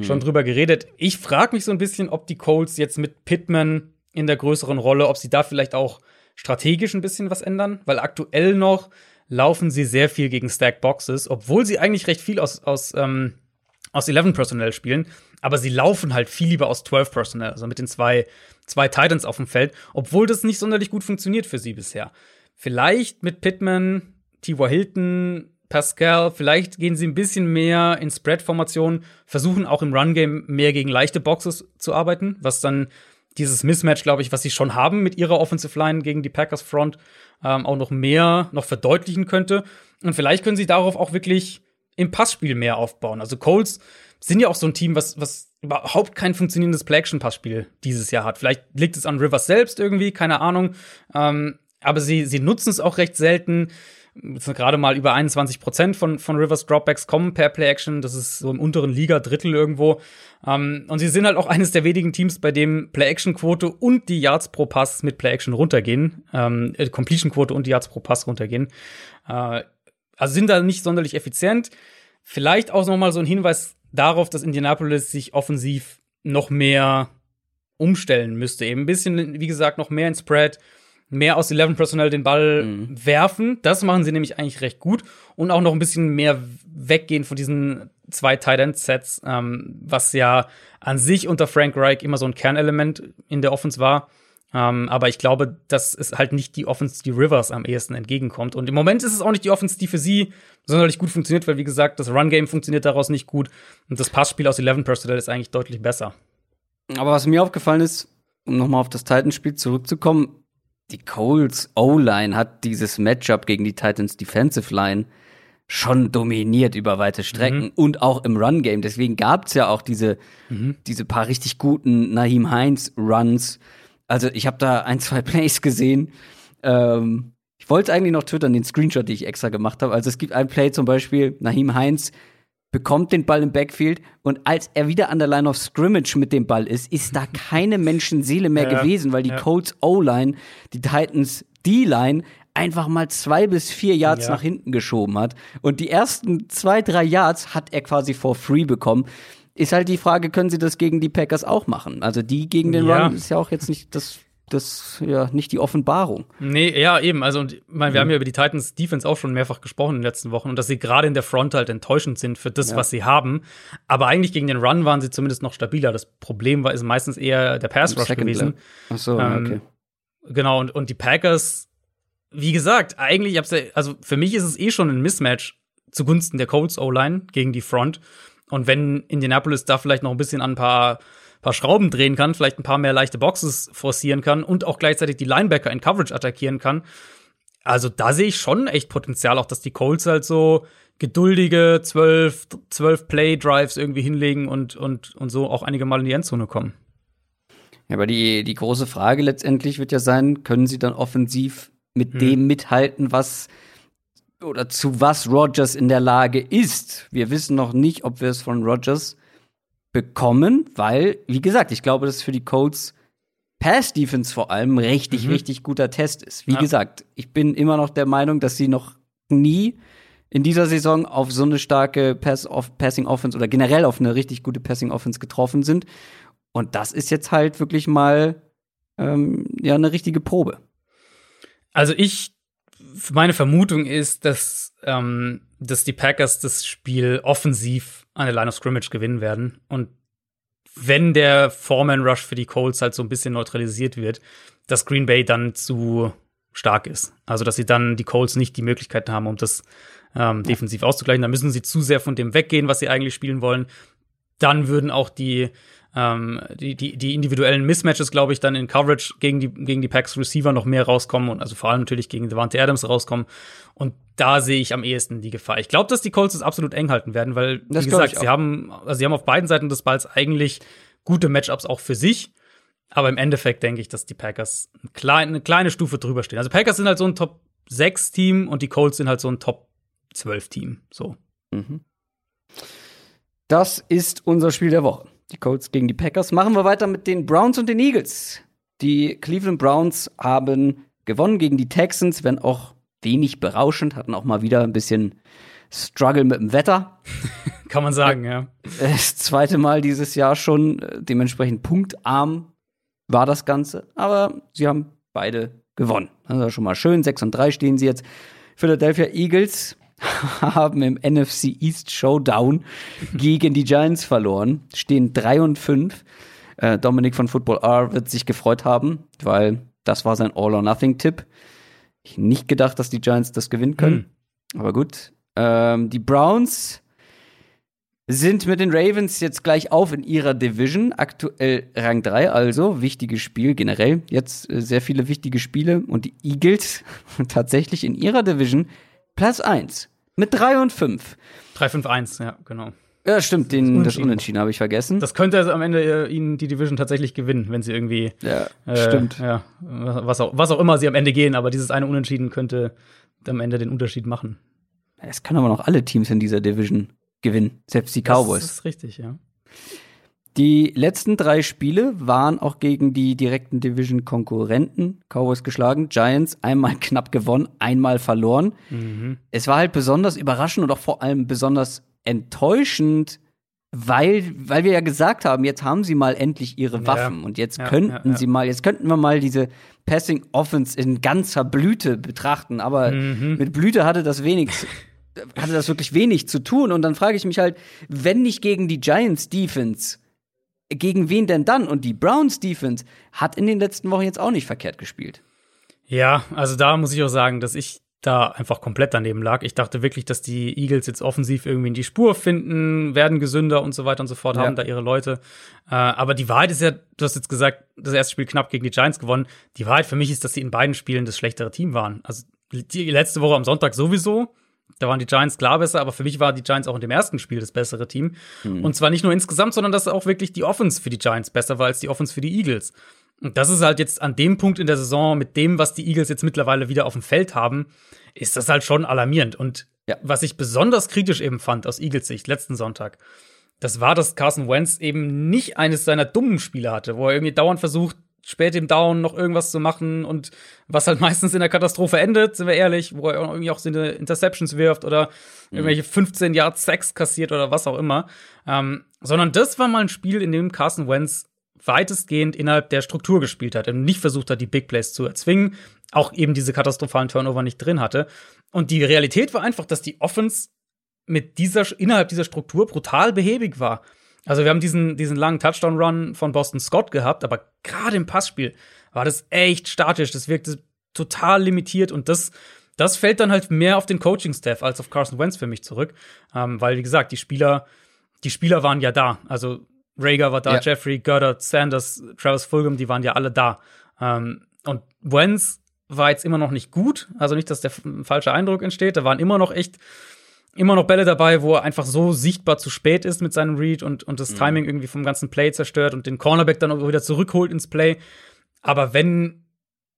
schon drüber geredet. Ich frage mich so ein bisschen, ob die Colts jetzt mit Pittman in der größeren Rolle, ob sie da vielleicht auch strategisch ein bisschen was ändern, weil aktuell noch laufen sie sehr viel gegen Stack Boxes, obwohl sie eigentlich recht viel aus, aus, ähm, aus 11 Personnel spielen, aber sie laufen halt viel lieber aus 12 Personnel, also mit den zwei, zwei Titans auf dem Feld, obwohl das nicht sonderlich gut funktioniert für sie bisher. Vielleicht mit Pittman, T.Y. Hilton, Pascal, vielleicht gehen sie ein bisschen mehr in Spread-Formationen, versuchen auch im Run-Game mehr gegen leichte Boxes zu arbeiten, was dann dieses Mismatch, glaube ich, was sie schon haben mit ihrer Offensive Line gegen die Packers Front, ähm, auch noch mehr noch verdeutlichen könnte. Und vielleicht können sie darauf auch wirklich im Passspiel mehr aufbauen. Also Colts sind ja auch so ein Team, was, was überhaupt kein funktionierendes Play-Action-Passspiel dieses Jahr hat. Vielleicht liegt es an Rivers selbst irgendwie, keine Ahnung. Ähm, aber sie, sie nutzen es auch recht selten. Gerade mal über 21 Prozent von, von Rivers Dropbacks kommen per Play-Action. Das ist so im unteren Liga-Drittel irgendwo. Ähm, und sie sind halt auch eines der wenigen Teams, bei dem Play-Action-Quote und die Yards pro Pass mit Play-Action runtergehen. Ähm, äh, Completion-Quote und die Yards pro Pass runtergehen. Äh, also sind da nicht sonderlich effizient. Vielleicht auch noch mal so ein Hinweis darauf, dass Indianapolis sich offensiv noch mehr umstellen müsste. Eben ein bisschen, wie gesagt, noch mehr in Spread, mehr aus 11 Personnel den Ball mhm. werfen. Das machen sie nämlich eigentlich recht gut. Und auch noch ein bisschen mehr weggehen von diesen zwei Tight End Sets, ähm, was ja an sich unter Frank Reich immer so ein Kernelement in der Offense war. Ähm, aber ich glaube, das ist halt nicht die Offense, die Rivers am ehesten entgegenkommt. Und im Moment ist es auch nicht die Offense, die für sie sonderlich gut funktioniert, weil, wie gesagt, das Run-Game funktioniert daraus nicht gut. Und das Passspiel aus 11 Personnel ist eigentlich deutlich besser. Aber was mir aufgefallen ist, um nochmal auf das Titans-Spiel zurückzukommen, die Coles O-Line hat dieses Matchup gegen die Titans Defensive Line schon dominiert über weite Strecken mhm. und auch im Run-Game. Deswegen gab's ja auch diese, mhm. diese paar richtig guten Naheem Heinz-Runs also ich habe da ein, zwei Plays gesehen. Ähm, ich wollte eigentlich noch twittern, den Screenshot, den ich extra gemacht habe. Also es gibt ein Play zum Beispiel, Nahim Heinz bekommt den Ball im Backfield und als er wieder an der Line of Scrimmage mit dem Ball ist, ist da keine Menschenseele mehr ja, gewesen, weil die ja. Colts O-Line, die Titans D-Line einfach mal zwei bis vier Yards ja. nach hinten geschoben hat. Und die ersten zwei, drei Yards hat er quasi for free bekommen. Ist halt die Frage, können sie das gegen die Packers auch machen? Also die gegen den ja. Run ist ja auch jetzt nicht das das ja nicht die Offenbarung. Nee, ja, eben. Also, und, mein, wir mhm. haben ja über die Titans Defense auch schon mehrfach gesprochen in den letzten Wochen und dass sie gerade in der Front halt enttäuschend sind für das, ja. was sie haben. Aber eigentlich gegen den Run waren sie zumindest noch stabiler. Das Problem war, ist meistens eher der Pass Rush gewesen. Ach so, ähm, okay. Genau, und, und die Packers, wie gesagt, eigentlich, ja, also für mich ist es eh schon ein Mismatch zugunsten der Colts O-Line gegen die Front. Und wenn Indianapolis da vielleicht noch ein bisschen an ein paar, paar Schrauben drehen kann, vielleicht ein paar mehr leichte Boxes forcieren kann und auch gleichzeitig die Linebacker in Coverage attackieren kann, also da sehe ich schon echt Potenzial, auch dass die Colts halt so geduldige 12, 12 Play-Drives irgendwie hinlegen und, und, und so auch einige Mal in die Endzone kommen. Ja, aber die, die große Frage letztendlich wird ja sein, können sie dann offensiv mit hm. dem mithalten, was oder zu was Rogers in der Lage ist. Wir wissen noch nicht, ob wir es von Rogers bekommen, weil, wie gesagt, ich glaube, dass für die Colts Pass Defense vor allem richtig, mhm. richtig guter Test ist. Wie ja. gesagt, ich bin immer noch der Meinung, dass sie noch nie in dieser Saison auf so eine starke Pass -off Passing Offense oder generell auf eine richtig gute Passing Offense getroffen sind. Und das ist jetzt halt wirklich mal ähm, ja eine richtige Probe. Also ich meine Vermutung ist, dass, ähm, dass die Packers das Spiel offensiv an der Line of Scrimmage gewinnen werden. Und wenn der Foreman Rush für die Colts halt so ein bisschen neutralisiert wird, dass Green Bay dann zu stark ist. Also, dass sie dann die Colts nicht die Möglichkeiten haben, um das ähm, defensiv auszugleichen. Da müssen sie zu sehr von dem weggehen, was sie eigentlich spielen wollen. Dann würden auch die ähm, die, die, die individuellen Mismatches, glaube ich, dann in Coverage gegen die, gegen die Packs Receiver noch mehr rauskommen und also vor allem natürlich gegen Devante Adams rauskommen. Und da sehe ich am ehesten die Gefahr. Ich glaube, dass die Colts es absolut eng halten werden, weil, das wie gesagt, sie haben, also sie haben auf beiden Seiten des Balls eigentlich gute Matchups auch für sich. Aber im Endeffekt denke ich, dass die Packers eine kleine, eine kleine Stufe drüber stehen. Also Packers sind halt so ein Top 6 Team und die Colts sind halt so ein Top 12 Team. So. Mhm. Das ist unser Spiel der Woche. Die Colts gegen die Packers. Machen wir weiter mit den Browns und den Eagles. Die Cleveland Browns haben gewonnen gegen die Texans, wenn auch wenig berauschend, hatten auch mal wieder ein bisschen Struggle mit dem Wetter. Kann man sagen, ja. Das zweite Mal dieses Jahr schon, äh, dementsprechend punktarm war das Ganze. Aber sie haben beide gewonnen. Also schon mal schön. 6 und 3 stehen sie jetzt. Philadelphia Eagles haben im NFC East Showdown gegen die Giants verloren, stehen 3 und 5. Äh, Dominik von Football R wird sich gefreut haben, weil das war sein All-or-Nothing-Tipp. Ich nicht gedacht, dass die Giants das gewinnen können. Mhm. Aber gut. Ähm, die Browns sind mit den Ravens jetzt gleich auf in ihrer Division. Aktuell Rang 3, also wichtiges Spiel generell. Jetzt äh, sehr viele wichtige Spiele. Und die Eagles tatsächlich in ihrer Division Platz 1 mit 3 und 5. 3, 5, 1, ja, genau. Ja, stimmt, den, das Unentschieden. Unentschieden habe ich vergessen. Das könnte also am Ende äh, ihnen die Division tatsächlich gewinnen, wenn sie irgendwie ja, äh, stimmt. Ja, was auch, was auch immer sie am Ende gehen, aber dieses eine Unentschieden könnte am Ende den Unterschied machen. Es können aber noch alle Teams in dieser Division gewinnen, selbst die Cowboys. Das ist richtig, ja. Die letzten drei Spiele waren auch gegen die direkten Division-Konkurrenten. Cowboys geschlagen, Giants einmal knapp gewonnen, einmal verloren. Mhm. Es war halt besonders überraschend und auch vor allem besonders enttäuschend, weil, weil wir ja gesagt haben, jetzt haben sie mal endlich ihre Waffen Ja. und jetzt Ja, könnten ja, sie mal, jetzt könnten wir mal diese Passing Offense in ganzer Blüte betrachten. Aber Mhm. mit Blüte hatte das wenig, hatte das wirklich wenig zu tun. Und dann frage ich mich halt, wenn nicht gegen die Giants Defense, gegen wen denn dann? Und die Browns Defense hat in den letzten Wochen jetzt auch nicht verkehrt gespielt. Ja, also da muss ich auch sagen, dass ich da einfach komplett daneben lag. Ich dachte wirklich, dass die Eagles jetzt offensiv irgendwie in die Spur finden, werden gesünder und so weiter und so fort, Ja. haben da ihre Leute. Äh, aber die Wahrheit ist ja, du hast jetzt gesagt, das erste Spiel knapp gegen die Giants gewonnen. Die Wahrheit für mich ist, dass sie in beiden Spielen das schlechtere Team waren. Also die letzte Woche am Sonntag sowieso. Da waren die Giants klar besser, aber für mich waren die Giants auch in dem ersten Spiel das bessere Team. Und zwar nicht nur insgesamt, sondern dass auch wirklich die Offense für die Giants besser war als die Offense für die Eagles. Und das ist halt jetzt an dem Punkt in der Saison mit dem, was die Eagles jetzt mittlerweile wieder auf dem Feld haben, ist das halt schon alarmierend. Und Ja. was ich besonders kritisch eben fand aus Eagles Sicht letzten Sonntag, das war, dass Carson Wentz eben nicht eines seiner dummen Spiele hatte, wo er irgendwie dauernd versucht, spät im Down noch irgendwas zu machen und was halt meistens in der Katastrophe endet, sind wir ehrlich, wo er irgendwie auch seine Interceptions wirft oder irgendwelche 15 Yard Sacks kassiert oder was auch immer. Ähm, sondern das war mal ein Spiel, in dem Carson Wentz weitestgehend innerhalb der Struktur gespielt hat und nicht versucht hat, die Big Plays zu erzwingen, auch eben diese katastrophalen Turnover nicht drin hatte. Und die Realität war einfach, dass die Offense mit dieser, innerhalb dieser Struktur brutal behäbig war. Also wir haben diesen, diesen langen Touchdown-Run von Boston Scott gehabt, aber gerade im Passspiel war das echt statisch. Das wirkte total limitiert und das, das fällt dann halt mehr auf den Coaching-Staff als auf Carson Wentz für mich zurück. Ähm, weil, wie gesagt, die Spieler, die Spieler waren ja da. Also Rager war da, Ja. Jeffrey, Goddard, Sanders, Travis Fulgham, die waren ja alle da. Ähm, und Wentz war jetzt immer noch nicht gut. Also nicht, dass der f- ein falscher Eindruck entsteht. Da waren immer noch echt immer noch Bälle dabei, wo er einfach so sichtbar zu spät ist mit seinem Read und, und das Timing irgendwie vom ganzen Play zerstört und den Cornerback dann auch wieder zurückholt ins Play. Aber wenn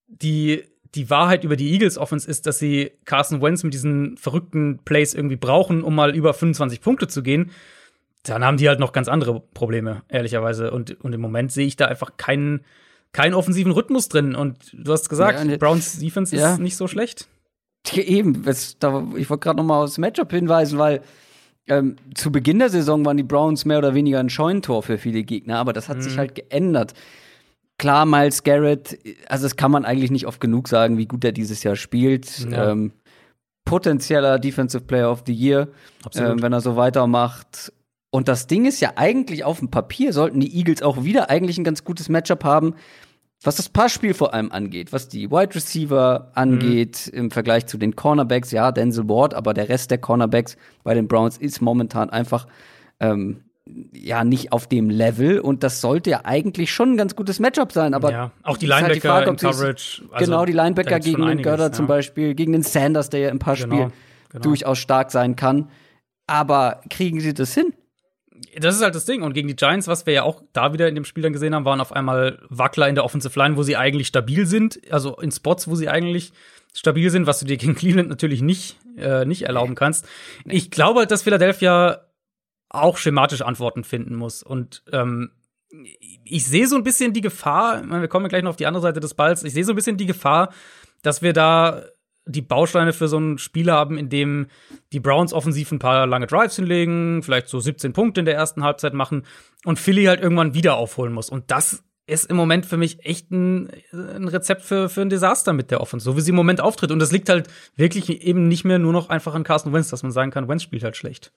die, die Wahrheit über die Eagles Offense ist, dass sie Carson Wentz mit diesen verrückten Plays irgendwie brauchen, um mal über 25 Punkte zu gehen, dann haben die halt noch ganz andere Probleme, ehrlicherweise. Und, und im Moment sehe ich da einfach keinen, keinen offensiven Rhythmus drin. Und du hast gesagt, Ja, jetzt- Browns Defense Ja. ist nicht so schlecht. Eben, was, da, ich wollte gerade noch mal aufs Matchup hinweisen, weil ähm, zu Beginn der Saison waren die Browns mehr oder weniger ein Scheunentor für viele Gegner, aber das hat Mhm. sich halt geändert. Klar, Miles Garrett, also das kann man eigentlich nicht oft genug sagen, wie gut er dieses Jahr spielt. Ja. Ähm, potenzieller Defensive Player of the Year, ähm, wenn er so weitermacht. Und das Ding ist ja eigentlich auf dem Papier sollten die Eagles auch wieder eigentlich ein ganz gutes Matchup haben, was das Passspiel vor allem angeht, was die Wide Receiver angeht im Vergleich zu den Cornerbacks. Ja, Denzel Ward, aber der Rest der Cornerbacks bei den Browns ist momentan einfach ähm, ja nicht auf dem Level und das sollte ja eigentlich schon ein ganz gutes Matchup sein. Aber ja, auch die ist halt Linebacker Frage, Coverage. also, genau, die Linebacker gegen den Götter ja. zum Beispiel, gegen den Sanders, der ja im Passspiel Genau, genau. durchaus stark sein kann. Aber kriegen sie das hin? Das ist halt das Ding. Und gegen die Giants, was wir ja auch da wieder in dem Spiel dann gesehen haben, waren auf einmal Wackler in der Offensive Line, wo sie eigentlich stabil sind. Also in Spots, wo sie eigentlich stabil sind, was du dir gegen Cleveland natürlich nicht, äh, nicht erlauben kannst. Ich glaube halt, dass Philadelphia auch schematisch Antworten finden muss. Und ähm, ich sehe so ein bisschen die Gefahr, wir kommen gleich noch auf die andere Seite des Balls, ich sehe so ein bisschen die Gefahr, dass wir da die Bausteine für so ein Spiel haben, in dem die Browns offensiv ein paar lange Drives hinlegen, vielleicht so 17 Punkte in der ersten Halbzeit machen und Philly halt irgendwann wieder aufholen muss. Und das ist im Moment für mich echt ein, ein Rezept für, für ein Desaster mit der Offense, so wie sie im Moment auftritt. Und das liegt halt wirklich eben nicht mehr nur noch einfach an Carson Wentz, dass man sagen kann, Wentz spielt halt schlecht.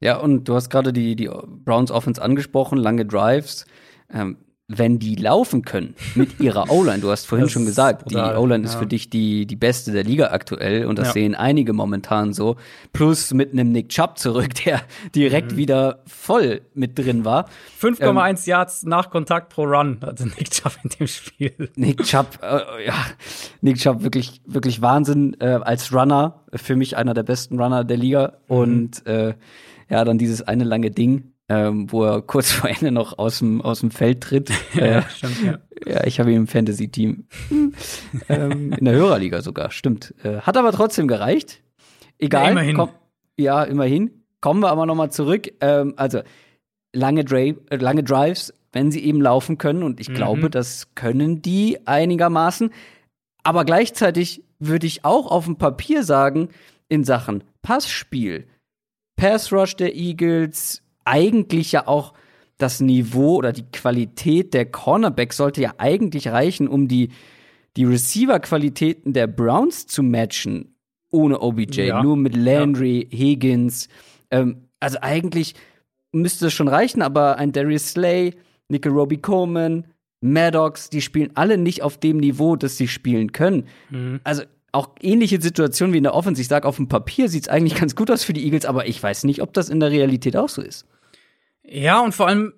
Ja, und du hast gerade die, die Browns Offense angesprochen, lange Drives. Ähm, wenn die laufen können mit ihrer O-Line, du hast vorhin Das schon ist gesagt, die O-Line ist ja. für dich die, die beste der Liga aktuell und das Ja. sehen einige momentan so. Plus mit einem Nick Chubb zurück, der direkt Mhm. wieder voll mit drin war. 5,1 Yards nach Kontakt pro Run hatte Nick Chubb in dem Spiel. Nick Chubb, äh, ja, Nick Chubb wirklich, wirklich Wahnsinn äh, als Runner. Für mich einer der besten Runner der Liga. Und äh, ja, dann dieses eine lange Ding, ähm, wo er kurz vor Ende noch aus dem, aus dem Feld tritt. Ja, äh, stimmt, ja. ja, ich habe ihn im Fantasy-Team. ähm, in der Hörerliga sogar, stimmt. Äh, hat aber trotzdem gereicht. Egal. Ja, immerhin. Komm, ja, immerhin. Kommen wir aber noch mal zurück. Ähm, also, lange, äh, lange Drives, wenn sie eben laufen können. Und ich Mhm. glaube, das können die einigermaßen. Aber gleichzeitig würde ich auch auf dem Papier sagen, in Sachen Passspiel, Pass Rush der Eagles, eigentlich ja auch das Niveau oder die Qualität der Cornerbacks sollte ja eigentlich reichen, um die, die Receiver-Qualitäten der Browns zu matchen. Ohne OBJ, Ja. nur mit Landry, Higgins. Ähm, also eigentlich müsste es schon reichen, aber ein Darius Slay, Nickel Roby Coleman, Maddox, die spielen alle nicht auf dem Niveau, das sie spielen können. Mhm. Also auch ähnliche Situationen wie in der Offense. Ich sage, auf dem Papier sieht es eigentlich ganz gut aus für die Eagles, aber ich weiß nicht, ob das in der Realität auch so ist. Ja, und vor allem,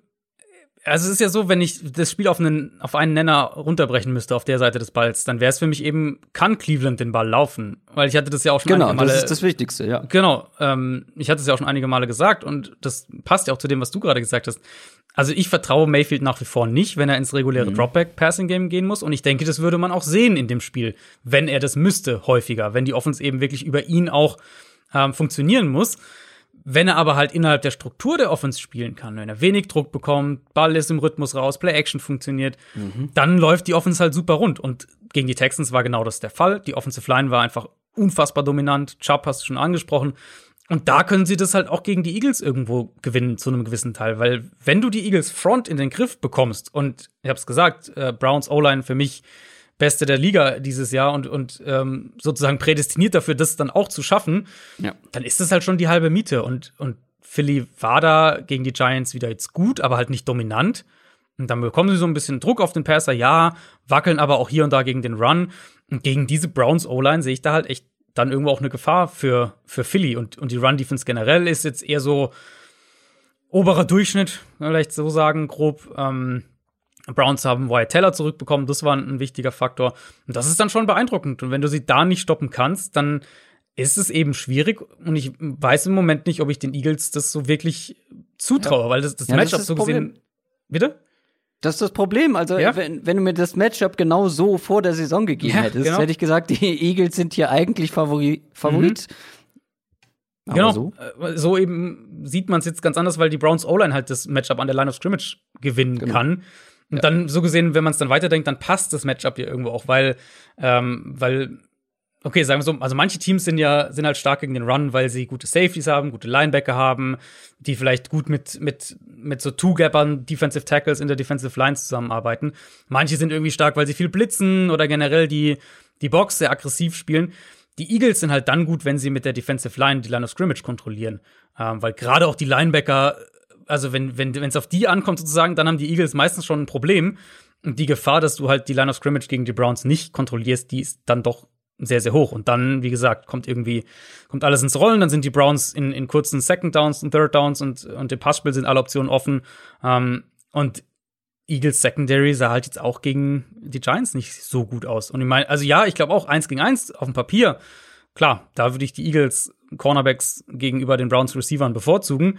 also es ist ja so, wenn ich das Spiel auf einen, auf einen Nenner runterbrechen müsste auf der Seite des Balls, dann wäre es für mich eben, kann Cleveland den Ball laufen? Weil ich hatte das ja auch schon Genau, einige Male. das ist das Wichtigste, ja. Genau, ähm, ich hatte es ja auch schon einige Male gesagt und das passt ja auch zu dem, was du gerade gesagt hast. Also ich vertraue Mayfield nach wie vor nicht, wenn er ins reguläre Dropback-Passing-Game gehen muss. Und ich denke, das würde man auch sehen in dem Spiel, wenn er das müsste, häufiger, wenn die Offense eben wirklich über ihn auch ähm, funktionieren muss. Wenn er aber halt innerhalb der Struktur der Offense spielen kann, wenn er wenig Druck bekommt, Ball ist im Rhythmus raus, Play-Action funktioniert, dann läuft die Offense halt super rund. Und gegen die Texans war genau das der Fall. Die Offensive Line war einfach unfassbar dominant. Chubb hast du schon angesprochen. Und da können sie das halt auch gegen die Eagles irgendwo gewinnen, zu einem gewissen Teil. Weil wenn du die Eagles Front in den Griff bekommst, und ich hab's gesagt, äh, Browns O-Line für mich Beste der Liga dieses Jahr und, und ähm, sozusagen prädestiniert dafür, das dann auch zu schaffen, Ja. dann ist das halt schon die halbe Miete. Und, und Philly war da gegen die Giants wieder jetzt gut, aber halt nicht dominant. Und dann bekommen sie so ein bisschen Druck auf den Passer, ja, wackeln aber auch hier und da gegen den Run. Und gegen diese Browns O-Line sehe ich da halt echt dann irgendwo auch eine Gefahr für, für Philly. Und, und die Run-Defense generell ist jetzt eher so oberer Durchschnitt, vielleicht so sagen, grob. Ähm, Browns haben Wyatt Teller zurückbekommen, das war ein wichtiger Faktor. Und das ist dann schon beeindruckend. Und wenn du sie da nicht stoppen kannst, dann ist es eben schwierig. Und ich weiß im Moment nicht, ob ich den Eagles das so wirklich zutraue, weil das, das Ja, das Matchup so das Problem. gesehen. Bitte? Das ist das Problem. Also, Ja. wenn, wenn du mir das Matchup genau so vor der Saison gegeben Ja, hättest, genau. hätte ich gesagt, die Eagles sind hier eigentlich Favori Favorit. Aber genau. so. So, so eben sieht man es jetzt ganz anders, weil die Browns O-Line halt das Matchup an der Line of Scrimmage gewinnen Genau. kann. Und dann so gesehen, wenn man es dann weiterdenkt, dann passt das Matchup hier irgendwo auch, weil, ähm, weil, okay, sagen wir so, also manche Teams sind ja, sind halt stark gegen den Run, weil sie gute Safeties haben, gute Linebacker haben, die vielleicht gut mit, mit, mit so Two-Gappern, Defensive Tackles in der Defensive Line zusammenarbeiten. Manche sind irgendwie stark, weil sie viel blitzen oder generell die, die Box sehr aggressiv spielen. Die Eagles sind halt dann gut, wenn sie mit der Defensive Line die Line of Scrimmage kontrollieren. Ähm, weil gerade auch die Linebacker, also wenn wenn wenn, es auf die ankommt sozusagen, dann haben die Eagles meistens schon ein Problem. Und die Gefahr, dass du halt die Line of Scrimmage gegen die Browns nicht kontrollierst, die ist dann doch sehr, sehr hoch. Und dann, wie gesagt, kommt irgendwie, kommt alles ins Rollen, dann sind die Browns in, in kurzen Second Downs und Third Downs und, und im Passspiel sind alle Optionen offen. Ähm, und Eagles Secondary sah halt jetzt auch gegen die Giants nicht so gut aus. Und ich meine, also ja, ich glaube auch eins gegen eins auf dem Papier. Klar, da würde ich die Eagles Cornerbacks gegenüber den Browns Receivern bevorzugen.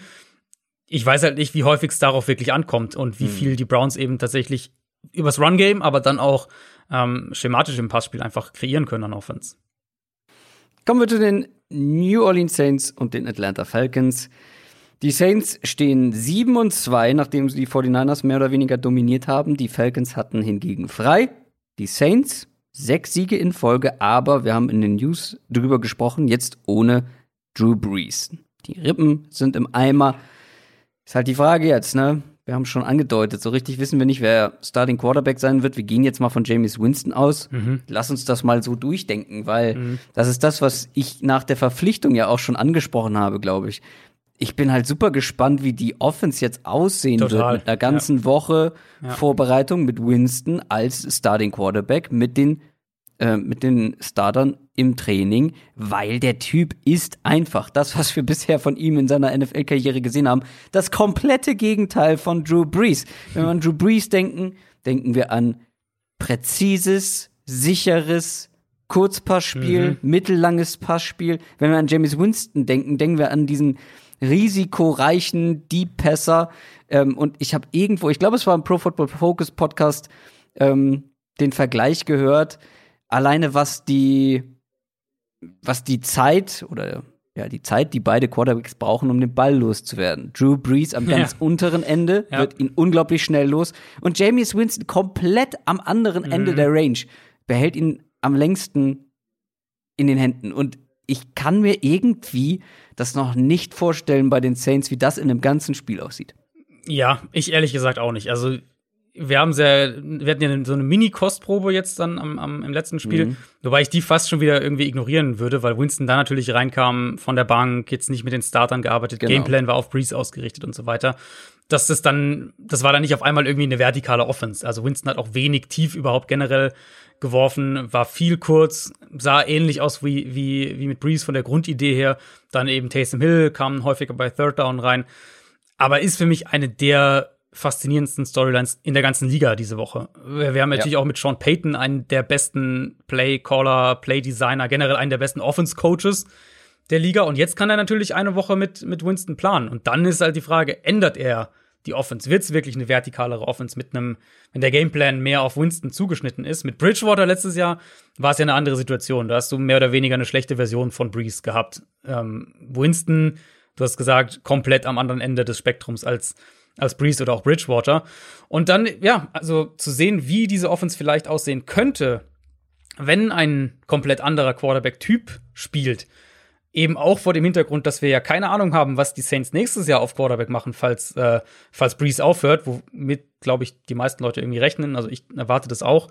Ich weiß halt nicht, wie häufig es darauf wirklich ankommt und wie viel die Browns eben tatsächlich übers Run-Game, aber dann auch ähm, schematisch im Passspiel einfach kreieren können an Offense. Kommen wir zu den New Orleans Saints und den Atlanta Falcons. Die Saints stehen 7 und 2, nachdem sie die 49ers mehr oder weniger dominiert haben. Die Falcons hatten hingegen frei. Die Saints sechs Siege in Folge, aber wir haben in den News drüber gesprochen, jetzt ohne Drew Brees. Die Rippen sind im Eimer. Ist halt die Frage jetzt, ne? Wir haben schon angedeutet, so richtig wissen wir nicht, wer Starting Quarterback sein wird. Wir gehen jetzt mal von James Winston aus. Lass uns das mal so durchdenken, weil das ist das, was ich nach der Verpflichtung ja auch schon angesprochen habe, glaube ich. Ich bin halt super gespannt, wie die Offense jetzt aussehen Total, wird mit einer ganzen Woche Ja. Vorbereitung mit Winston als Starting Quarterback mit den äh, mit den Startern im Training, weil der Typ ist einfach das, was wir bisher von ihm in seiner NFL-Karriere gesehen haben, das komplette Gegenteil von Drew Brees. Wenn wir an Drew Brees denken, denken wir an präzises, sicheres Kurzpassspiel, mittellanges Passspiel. Wenn wir an James Winston denken, denken wir an diesen risikoreichen Deep Passer. Ähm, und ich habe irgendwo, ich glaube, es war im Pro Football Focus Podcast, ähm, den Vergleich gehört, alleine was die, was die Zeit oder ja, die Zeit, die beide Quarterbacks brauchen, um den Ball loszuwerden. Drew Brees am ganz ja. unteren Ende ja. wird ihn unglaublich schnell los und Jameis Winston komplett am anderen mhm. Ende der Range behält ihn am längsten in den Händen und ich kann mir irgendwie das noch nicht vorstellen bei den Saints, wie das in einem ganzen Spiel aussieht. Ja, ich ehrlich gesagt auch nicht. Also wir haben sehr, wir hatten ja so eine Mini-Kostprobe jetzt dann am, am, im letzten Spiel, mhm. wobei ich die fast schon wieder irgendwie ignorieren würde, weil Winston da natürlich reinkam von der Bank, jetzt nicht mit den Startern gearbeitet, genau. Gameplan war auf Breeze ausgerichtet und so weiter. Dass das dann, das war dann nicht auf einmal irgendwie eine vertikale Offense. Also Winston hat auch wenig tief überhaupt generell geworfen, war viel kurz, sah ähnlich aus wie, wie, wie mit Breeze von der Grundidee her. Dann eben Taysom Hill kam häufiger bei Third Down rein. Aber ist für mich eine der faszinierendsten Storylines in der ganzen Liga diese Woche. Wir haben natürlich ja. auch mit Sean Payton einen der besten Play-Caller, Play-Designer, generell einen der besten Offense-Coaches der Liga. Und jetzt kann er natürlich eine Woche mit, mit Winston planen. Und dann ist halt die Frage, ändert er die Offense? Wird es wirklich eine vertikalere Offense mit einem, wenn der Gameplan mehr auf Winston zugeschnitten ist? Mit Bridgewater letztes Jahr war es ja eine andere Situation. Da hast du mehr oder weniger eine schlechte Version von Breeze gehabt. Ähm, Winston, du hast gesagt, komplett am anderen Ende des Spektrums als als Breeze oder auch Bridgewater. Und dann, ja, also zu sehen, wie diese Offense vielleicht aussehen könnte, wenn ein komplett anderer Quarterback-Typ spielt. Eben auch vor dem Hintergrund, dass wir ja keine Ahnung haben, was die Saints nächstes Jahr auf Quarterback machen, falls, äh, falls Breeze aufhört, womit, glaube ich, die meisten Leute irgendwie rechnen. Also ich erwarte das auch.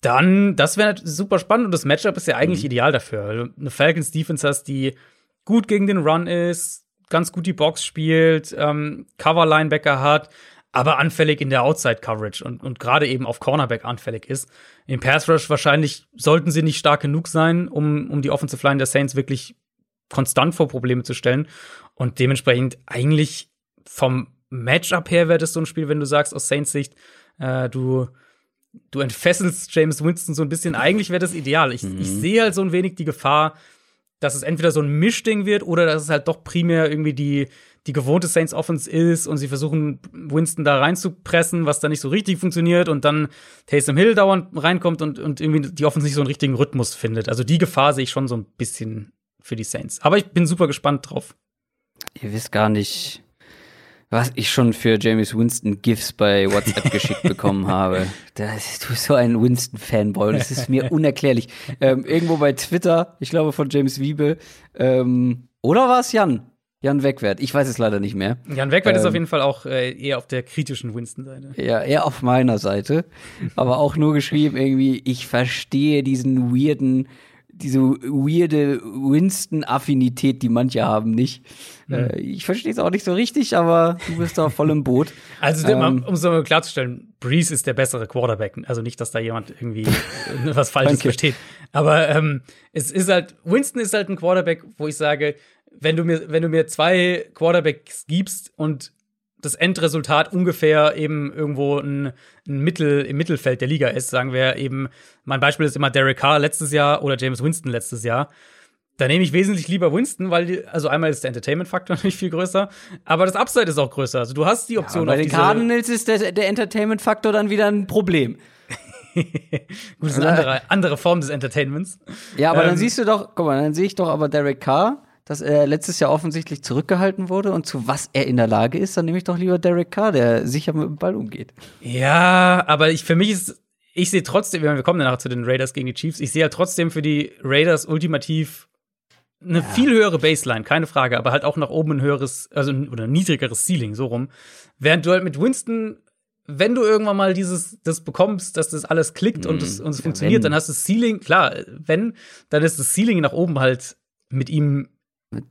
Dann, das wäre super spannend und das Matchup ist ja eigentlich mhm. ideal dafür. Weil du eine Falcons Defense hast, die gut gegen den Run ist, ganz gut die Box spielt, ähm, Cover-Linebacker hat, aber anfällig in der Outside-Coverage und, und gerade eben auf Cornerback anfällig ist. Im Pass-Rush wahrscheinlich sollten sie nicht stark genug sein, um, um die Offensive Line der Saints wirklich konstant vor Probleme zu stellen. Und dementsprechend eigentlich vom Matchup her wäre das so ein Spiel, wenn du sagst, aus Saints Sicht, äh, du, du entfesselst James Winston so ein bisschen. Eigentlich wäre das ideal. Ich, mhm. ich sehe halt so ein wenig die Gefahr, dass es entweder so ein Mischding wird oder dass es halt doch primär irgendwie die, die gewohnte Saints Offense ist und sie versuchen, Winston da reinzupressen, was da nicht so richtig funktioniert und dann Taysom Hill dauernd reinkommt und, und irgendwie die Offense nicht so einen richtigen Rhythmus findet. Also die Gefahr sehe ich schon so ein bisschen für die Saints. Aber ich bin super gespannt drauf. Ihr wisst gar nicht, was ich schon für James Winston GIFs bei WhatsApp geschickt bekommen habe. Das, du bist so ein Winston-Fanboy das ist mir unerklärlich. Ähm, irgendwo bei Twitter, ich glaube von James Wiebe, ähm, oder war es Jan? Jan Wegwert, ich weiß es leider nicht mehr. Jan Wegwert ähm, ist auf jeden Fall auch äh, eher auf der kritischen Winston-Seite. Ja, eher auf meiner Seite. aber auch nur geschrieben irgendwie, ich verstehe diesen weirden diese weirde Winston-Affinität, die manche haben, nicht. Mhm. Äh, ich verstehe es auch nicht so richtig, aber du bist da voll im Boot. Also, ähm, um es mal klarzustellen, Breeze ist der bessere Quarterback. Also nicht, dass da jemand irgendwie was Falsches versteht. Aber ähm, es ist halt, Winston ist halt ein Quarterback, wo ich sage, wenn du mir, wenn du mir zwei Quarterbacks gibst und das Endresultat ungefähr eben irgendwo ein, ein, Mittel im Mittelfeld der Liga ist, sagen wir eben, mein Beispiel ist immer Derek Carr letztes Jahr oder James Winston letztes Jahr. Da nehme ich wesentlich lieber Winston, weil die, also einmal ist der Entertainment-Faktor natürlich viel größer, aber das Upside ist auch größer. Also du hast die Option. Ja, bei den Cardinals ist der, der Entertainment-Faktor dann wieder ein Problem. Gut, das ist eine andere, andere Form des Entertainments. Ja, aber ähm, dann siehst du doch, guck mal, dann sehe ich doch aber Derek Carr dass er letztes Jahr offensichtlich zurückgehalten wurde und zu was er in der Lage ist, dann nehme ich doch lieber Derek Carr, der sicher mit dem Ball umgeht. Ja, aber ich, für mich ist, ich sehe trotzdem, wir kommen danach zu den Raiders gegen die Chiefs, ich sehe halt trotzdem für die Raiders ultimativ eine ja. viel höhere Baseline, keine Frage, aber halt auch nach oben ein höheres, also oder ein niedrigeres Ceiling, so rum. Während du halt mit Winston wenn du irgendwann mal dieses das bekommst, dass das alles klickt und es, und es ja, funktioniert, wenn. dann hast du das Ceiling, klar, wenn, dann ist das Ceiling nach oben halt mit ihm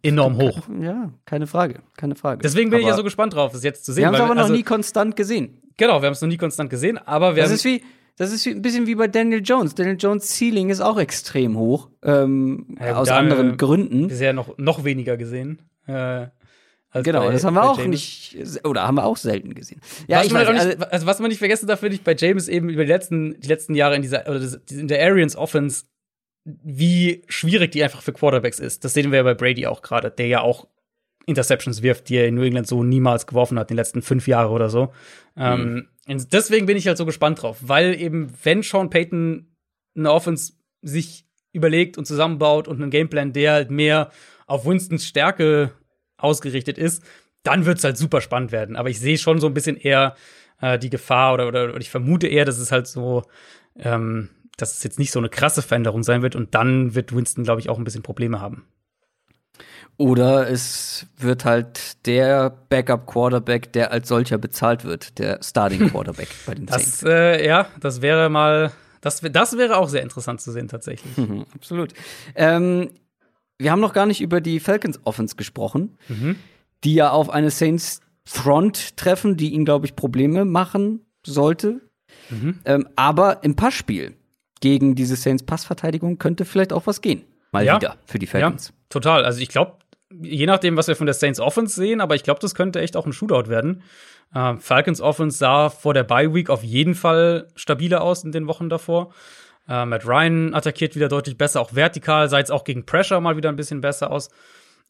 enorm hoch. Ja, keine Frage, keine Frage. Deswegen bin aber ich ja so gespannt drauf, es jetzt zu sehen. Wir haben es aber noch also, nie konstant gesehen. Genau, wir haben es noch nie konstant gesehen, aber wir das ist wie das ist ein bisschen wie bei Daniel Jones. Daniel Jones Ceiling ist auch extrem hoch, ähm, ja, aus anderen Gründen. Bisher noch noch weniger gesehen. Äh, genau, bei, das haben wir auch James. nicht, oder haben wir auch selten gesehen. Ja, was ich man weiß, nicht, also, also, was man nicht vergessen darf, finde ich bei James eben über die letzten, die letzten Jahre in dieser, oder in der Arians Offense wie schwierig die einfach für Quarterbacks ist. Das sehen wir ja bei Brady auch gerade, der ja auch Interceptions wirft, die er in New England so niemals geworfen hat, in den letzten fünf Jahren oder so. Mhm. Ähm, deswegen bin ich halt so gespannt drauf, weil eben, wenn Sean Payton eine Offense sich überlegt und zusammenbaut und einen Gameplan, der halt mehr auf Winstons Stärke ausgerichtet ist, dann wird es halt super spannend werden. Aber ich sehe schon so ein bisschen eher äh, die Gefahr oder, oder, oder ich vermute eher, dass es halt so, ähm, dass es jetzt nicht so eine krasse Veränderung sein wird und dann wird Winston, glaube ich, auch ein bisschen Probleme haben. Oder es wird halt der Backup-Quarterback, der als solcher bezahlt wird, der Starting-Quarterback bei den Saints. Das, äh, ja, das wäre mal, das, das wäre auch sehr interessant zu sehen, tatsächlich. Mhm, absolut. Ähm, wir haben noch gar nicht über die Falcons Offense gesprochen, mhm. die ja auf eine Saints Front treffen, die ihnen, glaube ich, Probleme machen sollte. Mhm. Ähm, aber im Passspiel gegen diese Saints Passverteidigung könnte vielleicht auch was gehen. Mal ja. wieder für die Falcons. Ja, total. Also ich glaube, je nachdem, was wir von der Saints Offense sehen, aber ich glaube, das könnte echt auch ein Shootout werden. Äh, Falcons Offense sah vor der Bye Week auf jeden Fall stabiler aus in den Wochen davor. Äh, Matt Ryan attackiert wieder deutlich besser, auch vertikal, sah jetzt auch gegen Pressure mal wieder ein bisschen besser aus.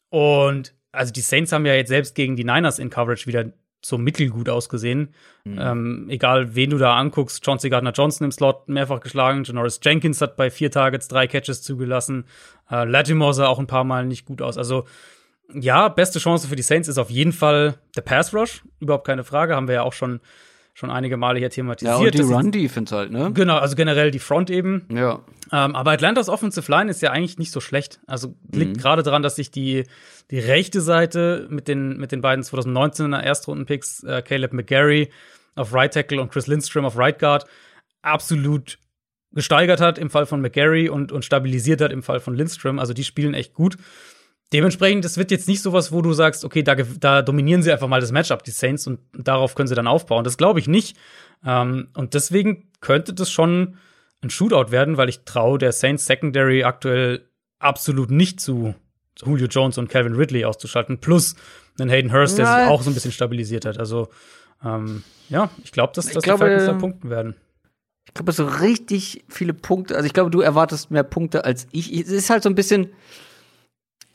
Und also die Saints haben ja jetzt selbst gegen die Niners in Coverage wieder so mittelgut ausgesehen. Mhm. Ähm, egal, wen du da anguckst, Chauncey Gardner-Johnson im Slot mehrfach geschlagen, Janoris Jenkins hat bei vier Targets drei Catches zugelassen, äh, Latimore sah auch ein paar Mal nicht gut aus. Also ja, beste Chance für die Saints ist auf jeden Fall der Pass Rush, überhaupt keine Frage, haben wir ja auch schon schon einige Male hier thematisiert. Ja, und die Run-Defense halt, ne? Genau, also generell die Front eben. Ja. Ähm, aber Atlantas Offensive Line ist ja eigentlich nicht so schlecht. Also liegt mhm. gerade daran, dass sich die, die rechte Seite mit den, mit den beiden 2019er Erstrunden-Picks, äh, Caleb McGarry auf Right Tackle und Chris Lindstrom auf Right Guard, absolut gesteigert hat im Fall von McGarry und, und stabilisiert hat im Fall von Lindstrom. Also die spielen echt gut. Dementsprechend, das wird jetzt nicht sowas, wo du sagst, okay, da, da dominieren sie einfach mal das Matchup, die Saints, und darauf können sie dann aufbauen. Das glaube ich nicht. Ähm, und deswegen könnte das schon ein Shootout werden, weil ich traue der Saints Secondary aktuell absolut nicht zu Julio Jones und Calvin Ridley auszuschalten, plus einen Hayden Hurst, der ja. sich auch so ein bisschen stabilisiert hat. Also, ähm, ja, ich glaube, dass, dass ich glaube, die Falcons da punkten werden. Ich glaube, so richtig viele Punkte. Also, ich glaube, du erwartest mehr Punkte als ich. Es ist halt so ein bisschen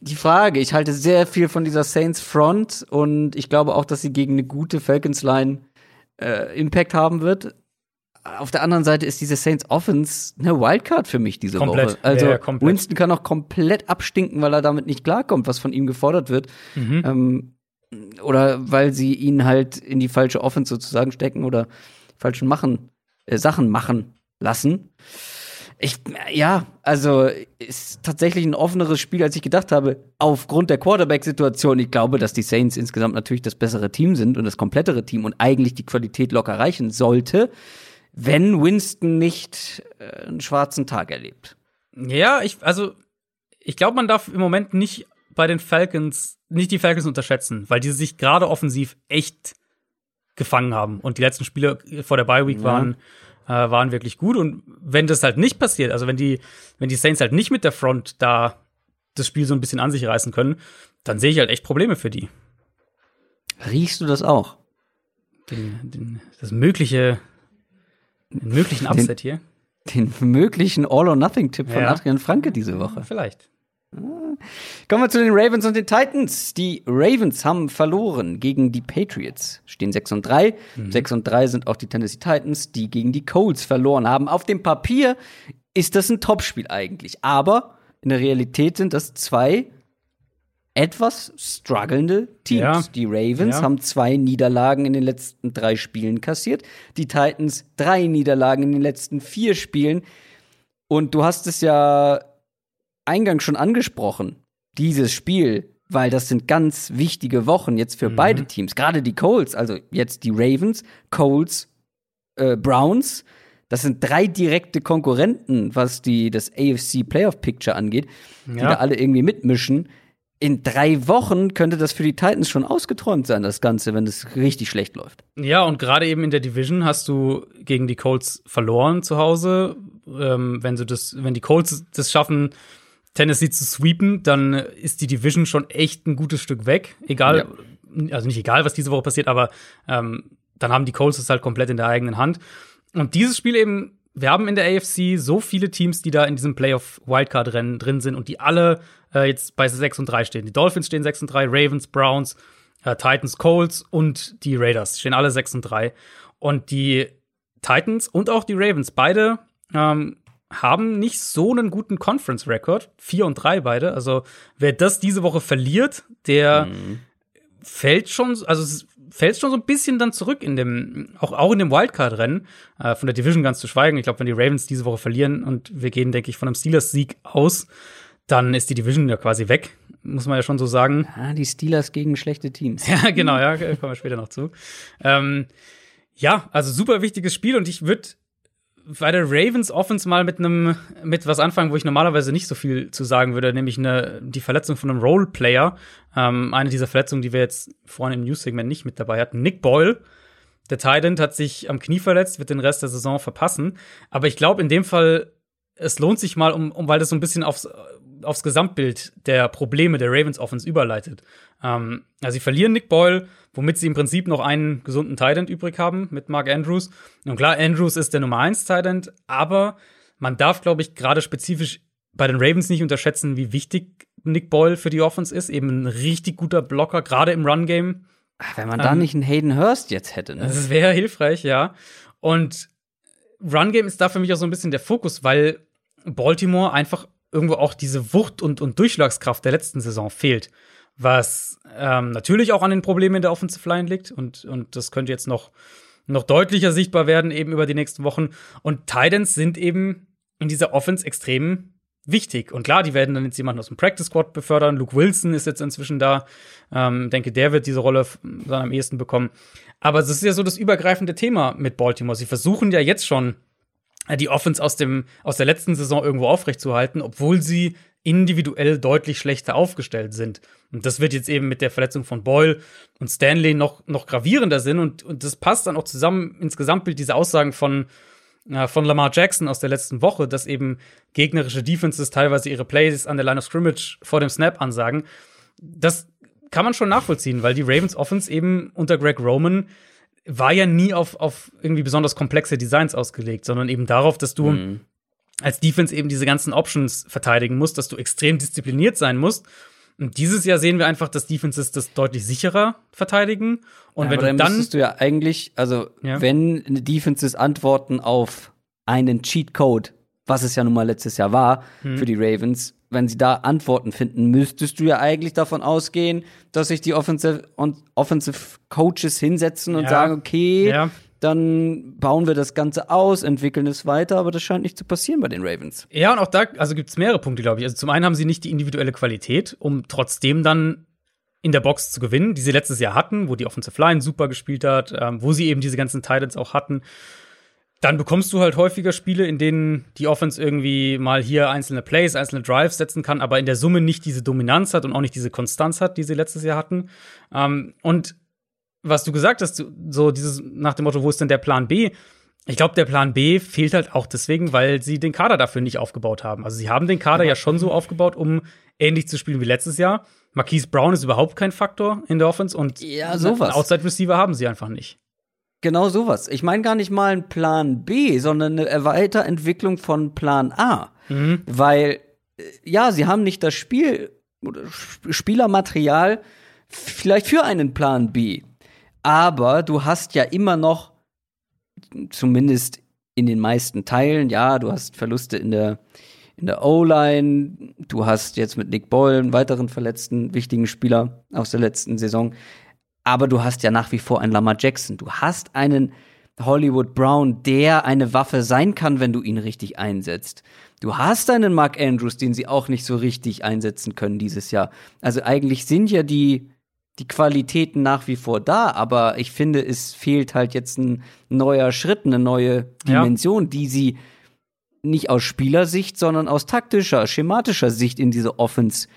die Frage. Ich halte sehr viel von dieser Saints Front und ich glaube auch, dass sie gegen eine gute Falcons Line äh, Impact haben wird. Auf der anderen Seite ist diese Saints Offense eine Wildcard für mich diese komplett. Woche. Also ja, ja, Winston kann auch komplett abstinken, weil er damit nicht klarkommt, was von ihm gefordert wird. Mhm. Ähm, oder weil sie ihn halt in die falsche Offense sozusagen stecken oder falschen machen, äh, Sachen machen lassen. Ich, ja, also ist tatsächlich ein offeneres Spiel, als ich gedacht habe. Aufgrund der Quarterback-Situation. Ich glaube, dass die Saints insgesamt natürlich das bessere Team sind und das komplettere Team und eigentlich die Qualität locker reichen sollte, wenn Winston nicht äh, einen schwarzen Tag erlebt. Ja, ich, also, ich glaube, man darf im Moment nicht bei den Falcons, nicht die Falcons unterschätzen, weil die sich gerade offensiv echt gefangen haben. Und die letzten Spiele vor der Bye Week ja. waren äh, waren wirklich gut. Und wenn das halt nicht passiert, also wenn die, wenn die Saints halt nicht mit der Front da das Spiel so ein bisschen an sich reißen können, dann sehe ich halt echt Probleme für die. Riechst du das auch? Den, den, das mögliche, den möglichen Upset den, hier. Den möglichen All-or-Nothing-Tipp von ja. Adrian Franke diese Woche. Vielleicht. Kommen wir zu den Ravens und den Titans. Die Ravens haben verloren gegen die Patriots, stehen 6 und 3. Mhm. 6 und 3 sind auch die Tennessee Titans, die gegen die Colts verloren haben. Auf dem Papier ist das ein Topspiel eigentlich, aber in der Realität sind das zwei etwas strugglende Teams. Ja. Die Ravens ja. haben zwei Niederlagen in den letzten drei Spielen kassiert, die Titans drei Niederlagen in den letzten vier Spielen. Und du hast es ja eingangs schon angesprochen, dieses Spiel, weil das sind ganz wichtige Wochen jetzt für mhm. beide Teams. Gerade die Colts, also jetzt die Ravens, Colts, äh, Browns. Das sind drei direkte Konkurrenten, was die, das AFC Playoff Picture angeht, die ja. da alle irgendwie mitmischen. In drei Wochen könnte das für die Titans schon ausgeträumt sein, das Ganze, wenn es richtig schlecht läuft. Ja, und gerade eben in der Division hast du gegen die Colts verloren zu Hause. Ähm, wenn, du das, wenn die Colts das schaffen, Tennessee zu sweepen, dann ist die Division schon echt ein gutes Stück weg. Egal, ja. also nicht egal, was diese Woche passiert, aber ähm, dann haben die Colts es halt komplett in der eigenen Hand. Und dieses Spiel eben wir haben in der AFC so viele Teams, die da in diesem Playoff-Wildcard-Rennen drin sind und die alle äh, jetzt bei 6 und 3 stehen. Die Dolphins stehen 6 und 3, Ravens, Browns, äh, Titans, Colts und die Raiders stehen alle 6 und 3. Und die Titans und auch die Ravens, beide ähm, haben nicht so einen guten Conference-Record. 4 und 3 beide. Also wer das diese Woche verliert, der mhm. fällt schon, also es fällt schon so ein bisschen dann zurück in dem, auch, auch in dem Wildcard-Rennen, äh, von der Division ganz zu schweigen. Ich glaube, wenn die Ravens diese Woche verlieren und wir gehen, denke ich, von einem Steelers-Sieg aus, dann ist die Division ja quasi weg, muss man ja schon so sagen. Ah, die Steelers gegen schlechte Teams. Ja, genau, ja, kommen wir später noch zu. Ähm, ja, also super wichtiges Spiel und ich würde bei der Ravens Offense mal mit einem mit was anfangen, wo ich normalerweise nicht so viel zu sagen würde, nämlich eine, die Verletzung von einem Roleplayer. Ähm, eine dieser Verletzungen, die wir jetzt vorhin im News-Segment nicht mit dabei hatten. Nick Boyle, der Titan, hat sich am Knie verletzt, wird den Rest der Saison verpassen. Aber ich glaube in dem Fall, es lohnt sich mal, um, um weil das so ein bisschen aufs, aufs Gesamtbild der Probleme der Ravens Offense überleitet. Ähm, also sie verlieren Nick Boyle, womit sie im Prinzip noch einen gesunden Titan übrig haben mit Mark Andrews. Und klar, Andrews ist der Nummer 1 Titan, aber man darf, glaube ich, gerade spezifisch bei den Ravens nicht unterschätzen, wie wichtig Nick Boyle für die Offense ist. Eben ein richtig guter Blocker, gerade im Run-Game. Wenn man da ähm, nicht einen Hayden Hurst jetzt hätte, ne? Das wäre hilfreich, ja. Und Run-Game ist da für mich auch so ein bisschen der Fokus, weil Baltimore einfach irgendwo auch diese Wucht und, und Durchschlagskraft der letzten Saison fehlt. Was ähm, natürlich auch an den Problemen in der Offensive Line liegt und, und das könnte jetzt noch, noch deutlicher sichtbar werden, eben über die nächsten Wochen. Und Titans sind eben in dieser Offense extrem wichtig. Und klar, die werden dann jetzt jemanden aus dem Practice Squad befördern. Luke Wilson ist jetzt inzwischen da. Ähm, denke, der wird diese Rolle dann am ehesten bekommen. Aber es ist ja so das übergreifende Thema mit Baltimore. Sie versuchen ja jetzt schon die Offense aus dem aus der letzten Saison irgendwo aufrechtzuerhalten, obwohl sie individuell deutlich schlechter aufgestellt sind. Und das wird jetzt eben mit der Verletzung von Boyle und Stanley noch noch gravierender sind und und das passt dann auch zusammen ins Gesamtbild dieser Aussagen von äh, von Lamar Jackson aus der letzten Woche, dass eben gegnerische Defenses teilweise ihre Plays an der Line of Scrimmage vor dem Snap ansagen. Das kann man schon nachvollziehen, weil die Ravens Offense eben unter Greg Roman war ja nie auf, auf irgendwie besonders komplexe Designs ausgelegt, sondern eben darauf, dass du mhm. als Defense eben diese ganzen Options verteidigen musst, dass du extrem diszipliniert sein musst. Und dieses Jahr sehen wir einfach, dass Defenses das deutlich sicherer verteidigen. Und ja, wenn du dann müsstest du ja eigentlich, also ja. wenn Defenses antworten auf einen Cheat Code, was es ja nun mal letztes Jahr war hm. für die Ravens, wenn sie da Antworten finden, müsstest du ja eigentlich davon ausgehen, dass sich die Offensive, Offensive Coaches hinsetzen und ja. sagen, okay, ja. dann bauen wir das Ganze aus, entwickeln es weiter, aber das scheint nicht zu passieren bei den Ravens. Ja, und auch da, also gibt es mehrere Punkte, glaube ich. Also zum einen haben sie nicht die individuelle Qualität, um trotzdem dann in der Box zu gewinnen, die sie letztes Jahr hatten, wo die Offensive Line super gespielt hat, ähm, wo sie eben diese ganzen Titans auch hatten dann bekommst du halt häufiger Spiele, in denen die Offense irgendwie mal hier einzelne Plays, einzelne Drives setzen kann, aber in der Summe nicht diese Dominanz hat und auch nicht diese Konstanz hat, die sie letztes Jahr hatten. Ähm, und was du gesagt hast, so dieses nach dem Motto, wo ist denn der Plan B? Ich glaube, der Plan B fehlt halt auch deswegen, weil sie den Kader dafür nicht aufgebaut haben. Also sie haben den Kader ja schon so aufgebaut, um ähnlich zu spielen wie letztes Jahr. Marquise Brown ist überhaupt kein Faktor in der Offense und ja, sowas. einen Outside Receiver haben sie einfach nicht. Genau sowas. Ich meine gar nicht mal einen Plan B, sondern eine Weiterentwicklung von Plan A. Mhm. Weil, äh, ja, sie haben nicht das Spiel oder Spielermaterial vielleicht für einen Plan B. Aber du hast ja immer noch, zumindest in den meisten Teilen, ja, du hast Verluste in der, in der O-Line, du hast jetzt mit Nick Boyle einen weiteren verletzten wichtigen Spieler aus der letzten Saison aber du hast ja nach wie vor einen Lamar Jackson. Du hast einen Hollywood Brown, der eine Waffe sein kann, wenn du ihn richtig einsetzt. Du hast einen Mark Andrews, den sie auch nicht so richtig einsetzen können dieses Jahr. Also eigentlich sind ja die, die Qualitäten nach wie vor da, aber ich finde, es fehlt halt jetzt ein neuer Schritt, eine neue Dimension, ja. die sie nicht aus Spielersicht, sondern aus taktischer, schematischer Sicht in diese Offense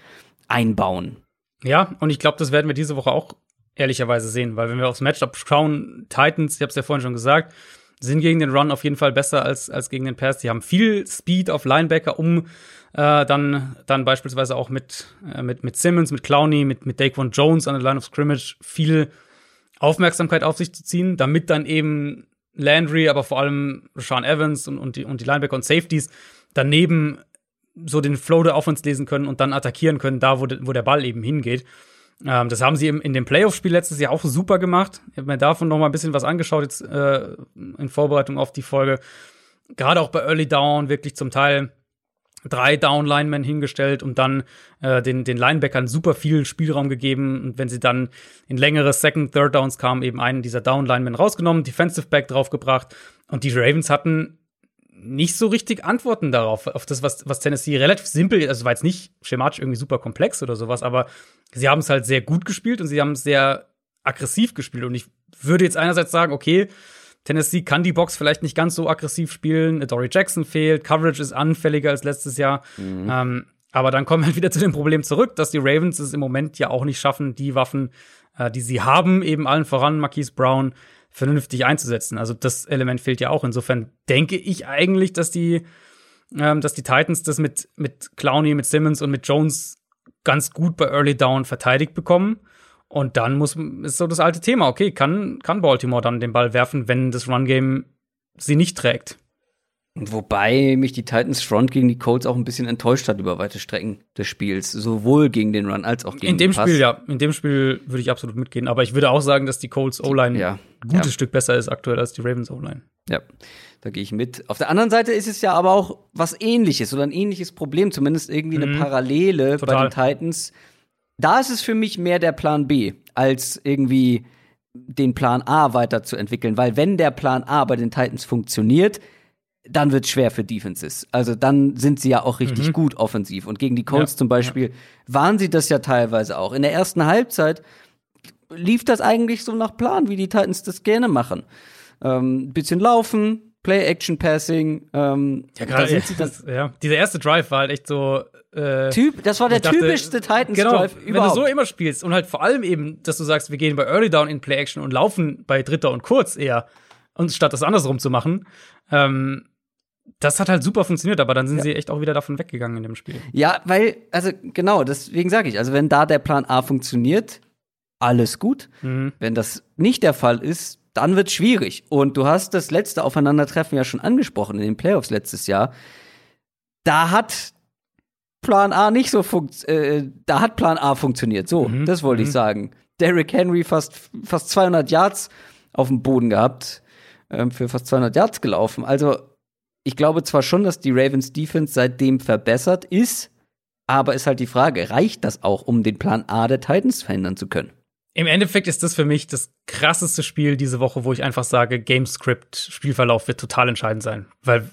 einbauen. Ja, und ich glaube, das werden wir diese Woche auch ehrlicherweise sehen, weil wenn wir aufs Matchup schauen, Titans, ich habe es ja vorhin schon gesagt, sind gegen den Run auf jeden Fall besser als, als gegen den Pass. Die haben viel Speed auf Linebacker, um äh, dann, dann beispielsweise auch mit, äh, mit, mit Simmons, mit Clowney, mit, mit Daquan Jones an der Line of Scrimmage viel Aufmerksamkeit auf sich zu ziehen, damit dann eben Landry, aber vor allem Sean Evans und, und, die, und die Linebacker und Safeties daneben so den Flow der Offense lesen können und dann attackieren können, da wo, de, wo der Ball eben hingeht. Ähm, das haben sie in dem Playoff-Spiel letztes Jahr auch super gemacht. Ich habe mir davon noch mal ein bisschen was angeschaut jetzt äh, in Vorbereitung auf die Folge. Gerade auch bei Early Down wirklich zum Teil drei Down-Linemen hingestellt und dann äh, den, den Linebackern super viel Spielraum gegeben. Und wenn sie dann in längere Second, Third Downs kamen, eben einen dieser Down-Linemen rausgenommen, Defensive Back draufgebracht. Und die Ravens hatten nicht so richtig Antworten darauf, auf das, was, was Tennessee relativ simpel, also war jetzt nicht schematisch irgendwie super komplex oder sowas, aber sie haben es halt sehr gut gespielt und sie haben es sehr aggressiv gespielt. Und ich würde jetzt einerseits sagen, okay, Tennessee kann die Box vielleicht nicht ganz so aggressiv spielen. Dory Jackson fehlt, Coverage ist anfälliger als letztes Jahr. Mhm. Ähm, aber dann kommen wir halt wieder zu dem Problem zurück, dass die Ravens es im Moment ja auch nicht schaffen, die Waffen, äh, die sie haben, eben allen voran Marquise Brown, vernünftig einzusetzen. Also das Element fehlt ja auch. Insofern denke ich eigentlich, dass die, ähm, dass die Titans das mit, mit Clowney, mit Simmons und mit Jones ganz gut bei Early Down verteidigt bekommen. Und dann muss, ist so das alte Thema, okay, kann, kann Baltimore dann den Ball werfen, wenn das Run-Game sie nicht trägt? Wobei mich die Titans Front gegen die Colts auch ein bisschen enttäuscht hat über weite Strecken des Spiels. Sowohl gegen den Run als auch gegen In dem den Pass. Spiel, ja. In dem Spiel würde ich absolut mitgehen. Aber ich würde auch sagen, dass die Colts O-Line ja. ein gutes ja. Stück besser ist aktuell als die Ravens O-Line. Ja, da gehe ich mit. Auf der anderen Seite ist es ja aber auch was ähnliches oder ein ähnliches Problem, zumindest irgendwie eine Mhm. Parallele Total. bei den Titans. Da ist es für mich mehr der Plan B, als irgendwie den Plan A weiterzuentwickeln. Weil wenn der Plan A bei den Titans funktioniert, dann wird es schwer für Defenses. Also dann sind sie ja auch richtig Mhm. gut offensiv. Und gegen die Colts Ja, zum Beispiel waren sie das ja teilweise auch. In der ersten Halbzeit lief das eigentlich so nach Plan, wie die Titans das gerne machen. Ähm, bisschen laufen, Play-Action-Passing. Ähm, Ja, gerade ja. Dieser erste Drive war halt echt so. Äh, Typ, das war der dachte, typischste Titans Genau, Drive wenn du überhaupt. so immer spielst und halt vor allem eben, dass du sagst, wir gehen bei Early Down in Play Action und laufen bei Dritter und Kurz eher, und statt das andersrum zu machen, ähm, das hat halt super funktioniert, aber dann sind Ja. sie echt auch wieder davon weggegangen in dem Spiel. ja, weil, also genau, deswegen sage ich, also wenn da der Plan A funktioniert, alles gut. Mhm. Wenn das nicht der Fall ist, dann wird schwierig. Und du hast das letzte Aufeinandertreffen ja schon angesprochen in den Playoffs letztes Jahr. Da hat Plan A nicht so funkt, äh, da hat Plan A funktioniert. So, Mhm, das wollte ich mhm. sagen. Derrick Henry fast fast 200 Yards auf dem Boden gehabt, ähm, für fast 200 Yards gelaufen. Also ich glaube zwar schon, dass die Ravens Defense seitdem verbessert ist, aber ist halt die Frage, reicht das auch, um den Plan A der Titans verhindern zu können? Im Endeffekt ist das für mich das krasseste Spiel diese Woche, wo ich einfach sage, Gamescript, Spielverlauf wird total entscheidend sein. Weil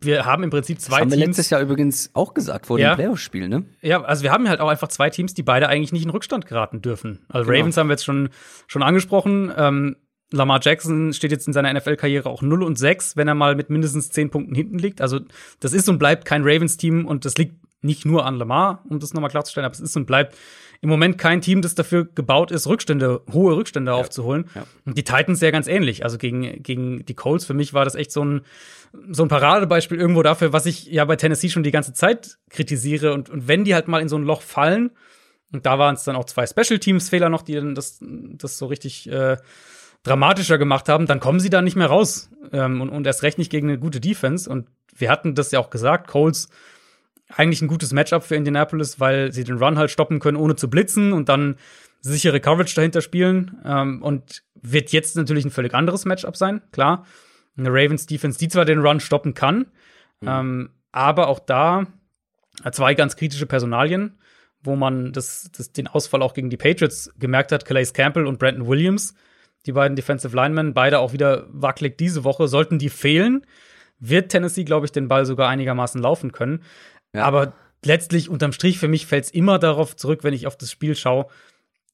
wir haben im Prinzip Das zwei haben wir Teams. letztes Jahr übrigens auch gesagt vor Ja. dem Playoff-Spiel, ne? Ja, also wir haben halt auch einfach zwei Teams, die beide eigentlich nicht in Rückstand geraten dürfen. Also Genau. Ravens haben wir jetzt schon, schon angesprochen. Ähm, Lamar Jackson steht jetzt in seiner NFL-Karriere auch 0 und 6, wenn er mal mit mindestens 10 Punkten hinten liegt. Also das ist und bleibt kein Ravens-Team und das liegt nicht nur an Lamar, um das nochmal klarzustellen, aber es ist und bleibt im Moment kein Team, das dafür gebaut ist, Rückstände, hohe Rückstände aufzuholen. Ja. Und die Titans ja ganz ähnlich. Also gegen, gegen die Colts, für mich war das echt so ein, so ein Paradebeispiel irgendwo dafür, was ich ja bei Tennessee schon die ganze Zeit kritisiere. Und, und wenn die halt mal in so ein Loch fallen, und da waren es dann auch zwei Special Teams Fehler noch, die dann das, das so richtig äh, dramatischer gemacht haben, dann kommen sie da nicht mehr raus. Ähm, und, und erst recht nicht gegen eine gute Defense. Und wir hatten das ja auch gesagt, Colts eigentlich ein gutes Matchup für Indianapolis, weil sie den Run halt stoppen können, ohne zu blitzen und dann sichere Coverage dahinter spielen. Ähm, und wird jetzt natürlich ein völlig anderes Matchup sein, klar. Eine Ravens Defense, die zwar den Run stoppen kann, ähm, aber auch da äh, zwei ganz kritische Personalien, wo man das, das, den Ausfall auch gegen die Patriots gemerkt hat. Calais Campbell und Brandon Williams, die beiden Defensive Linemen, beide auch wieder wackelig diese Woche. Sollten die fehlen, wird Tennessee, glaube ich, den Ball sogar einigermaßen laufen können. Ja. Aber letztlich unterm Strich für mich fällt es immer darauf zurück, wenn ich auf das Spiel schaue,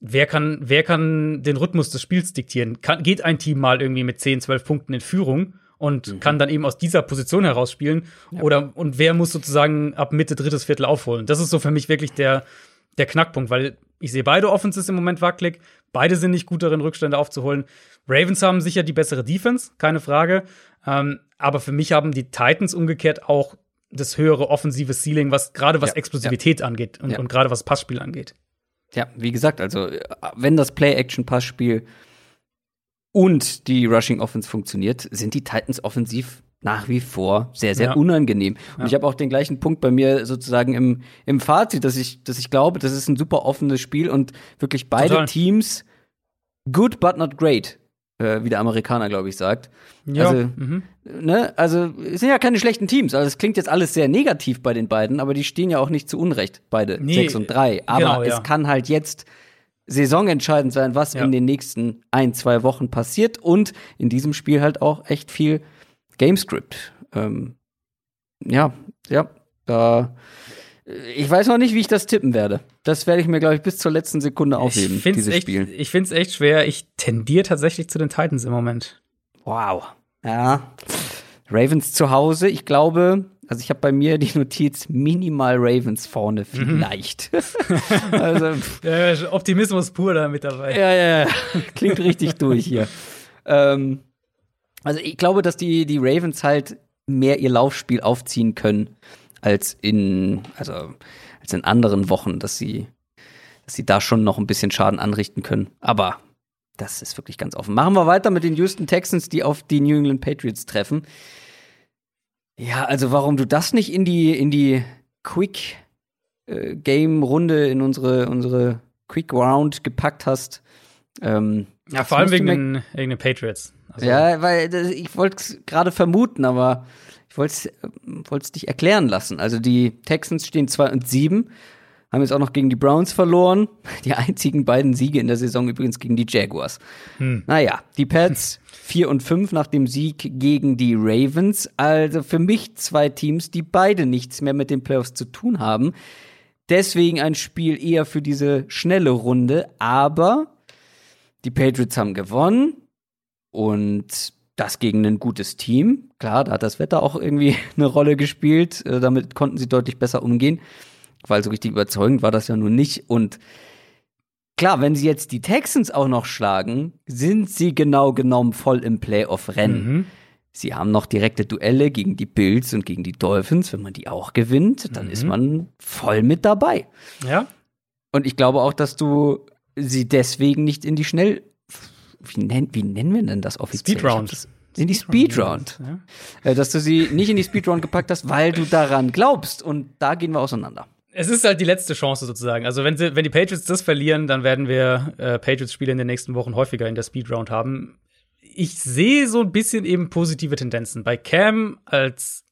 wer kann, wer kann den Rhythmus des Spiels diktieren? Kann, geht ein Team mal irgendwie mit 10, 12 Punkten in Führung und Mhm. kann dann eben aus dieser Position heraus spielen? Oder und wer muss sozusagen ab Mitte drittes Viertel aufholen? Das ist so für mich wirklich der, der Knackpunkt, weil ich sehe beide Offenses im Moment wackelig, beide sind nicht gut darin, Rückstände aufzuholen. Ravens haben sicher die bessere Defense, keine Frage. Ähm, aber für mich haben die Titans umgekehrt auch das höhere offensive Ceiling, was gerade was Ja, Explosivität angeht und, Ja. und gerade was Passspiel angeht. Ja, wie gesagt, also äh, wenn das Play-Action-Passspiel und die Rushing Offense funktioniert, sind die Titans offensiv nach wie vor sehr, sehr Ja. unangenehm. Und Ja. ich habe auch den gleichen Punkt bei mir sozusagen im, im Fazit, dass ich, dass ich glaube, das ist ein super offenes Spiel und wirklich beide Total. Teams good but not great, äh, wie der Amerikaner, glaube ich, sagt. Ja. Also, mhm. ne, also es sind ja keine schlechten Teams. Also es klingt jetzt alles sehr negativ bei den beiden, aber die stehen ja auch nicht zu Unrecht, beide Nee, 6 und 3. Aber genau, ja. es kann halt jetzt saisonentscheidend sein, was in den nächsten ein, zwei Wochen passiert und in diesem Spiel halt auch echt viel Gamescript. Ähm, ja, ja, da. Ich weiß noch nicht, wie ich das tippen werde. Das werde ich mir, glaube ich, bis zur letzten Sekunde aufheben, ich finde es dieses echt, Spiel. ich find's echt schwer. Ich tendiere tatsächlich zu den Titans im Moment. Wow. Ja. Ravens zu Hause, ich glaube, also ich habe bei mir die Notiz minimal Ravens vorne vielleicht. also pff, Äh, Optimismus pur da mit dabei. ja, ja, ja, klingt richtig durch hier. Ähm, also ich glaube, dass die die Ravens halt mehr ihr Laufspiel aufziehen können als in also als in anderen Wochen, dass sie dass sie da schon noch ein bisschen Schaden anrichten können. Aber das ist wirklich ganz offen. Machen wir weiter mit den Houston Texans, die auf die New England Patriots treffen. Ja, also warum du das nicht in die in die Quick äh, Game Runde in unsere unsere Quick Round gepackt hast? Ähm, Ja, vor allem wegen den, wegen den Patriots. Also, ja, weil ich wollte es gerade vermuten, aber ich wollte es dich erklären lassen. Also die Texans stehen 2 und 7, haben jetzt auch noch gegen die Browns verloren. Die einzigen beiden Siege in der Saison übrigens gegen die Jaguars. Hm. Naja, die Pats 4 und 5 nach dem Sieg gegen die Ravens. Also für mich zwei Teams, die beide nichts mehr mit den Playoffs zu tun haben. Deswegen ein Spiel eher für diese schnelle Runde. Aber die Patriots haben gewonnen und das gegen ein gutes Team. Klar, da hat das Wetter auch irgendwie eine Rolle gespielt. Äh, damit konnten sie deutlich besser umgehen, weil so richtig überzeugend war das ja nun nicht. Und klar, wenn sie jetzt die Texans auch noch schlagen, sind sie genau genommen voll im Playoff-Rennen. Mhm. Sie haben noch direkte Duelle gegen die Bills und gegen die Dolphins. Wenn man die auch gewinnt, dann ist man voll mit dabei. Ja, Und ich glaube auch, dass du sie deswegen nicht in die Schnell. Wie, nenn, wie nennen wir denn das offiziell? Speedround. In die Speedround. Ja. Äh, Dass du sie nicht in die Speedround gepackt hast, weil du daran glaubst. Und da gehen wir auseinander. Es ist halt die letzte Chance sozusagen. Also wenn, sie, wenn die Patriots das verlieren, dann werden wir äh, Patriots-Spiele in den nächsten Wochen häufiger in der Speedround haben. Ich sehe so ein bisschen eben positive Tendenzen. Bei Cam als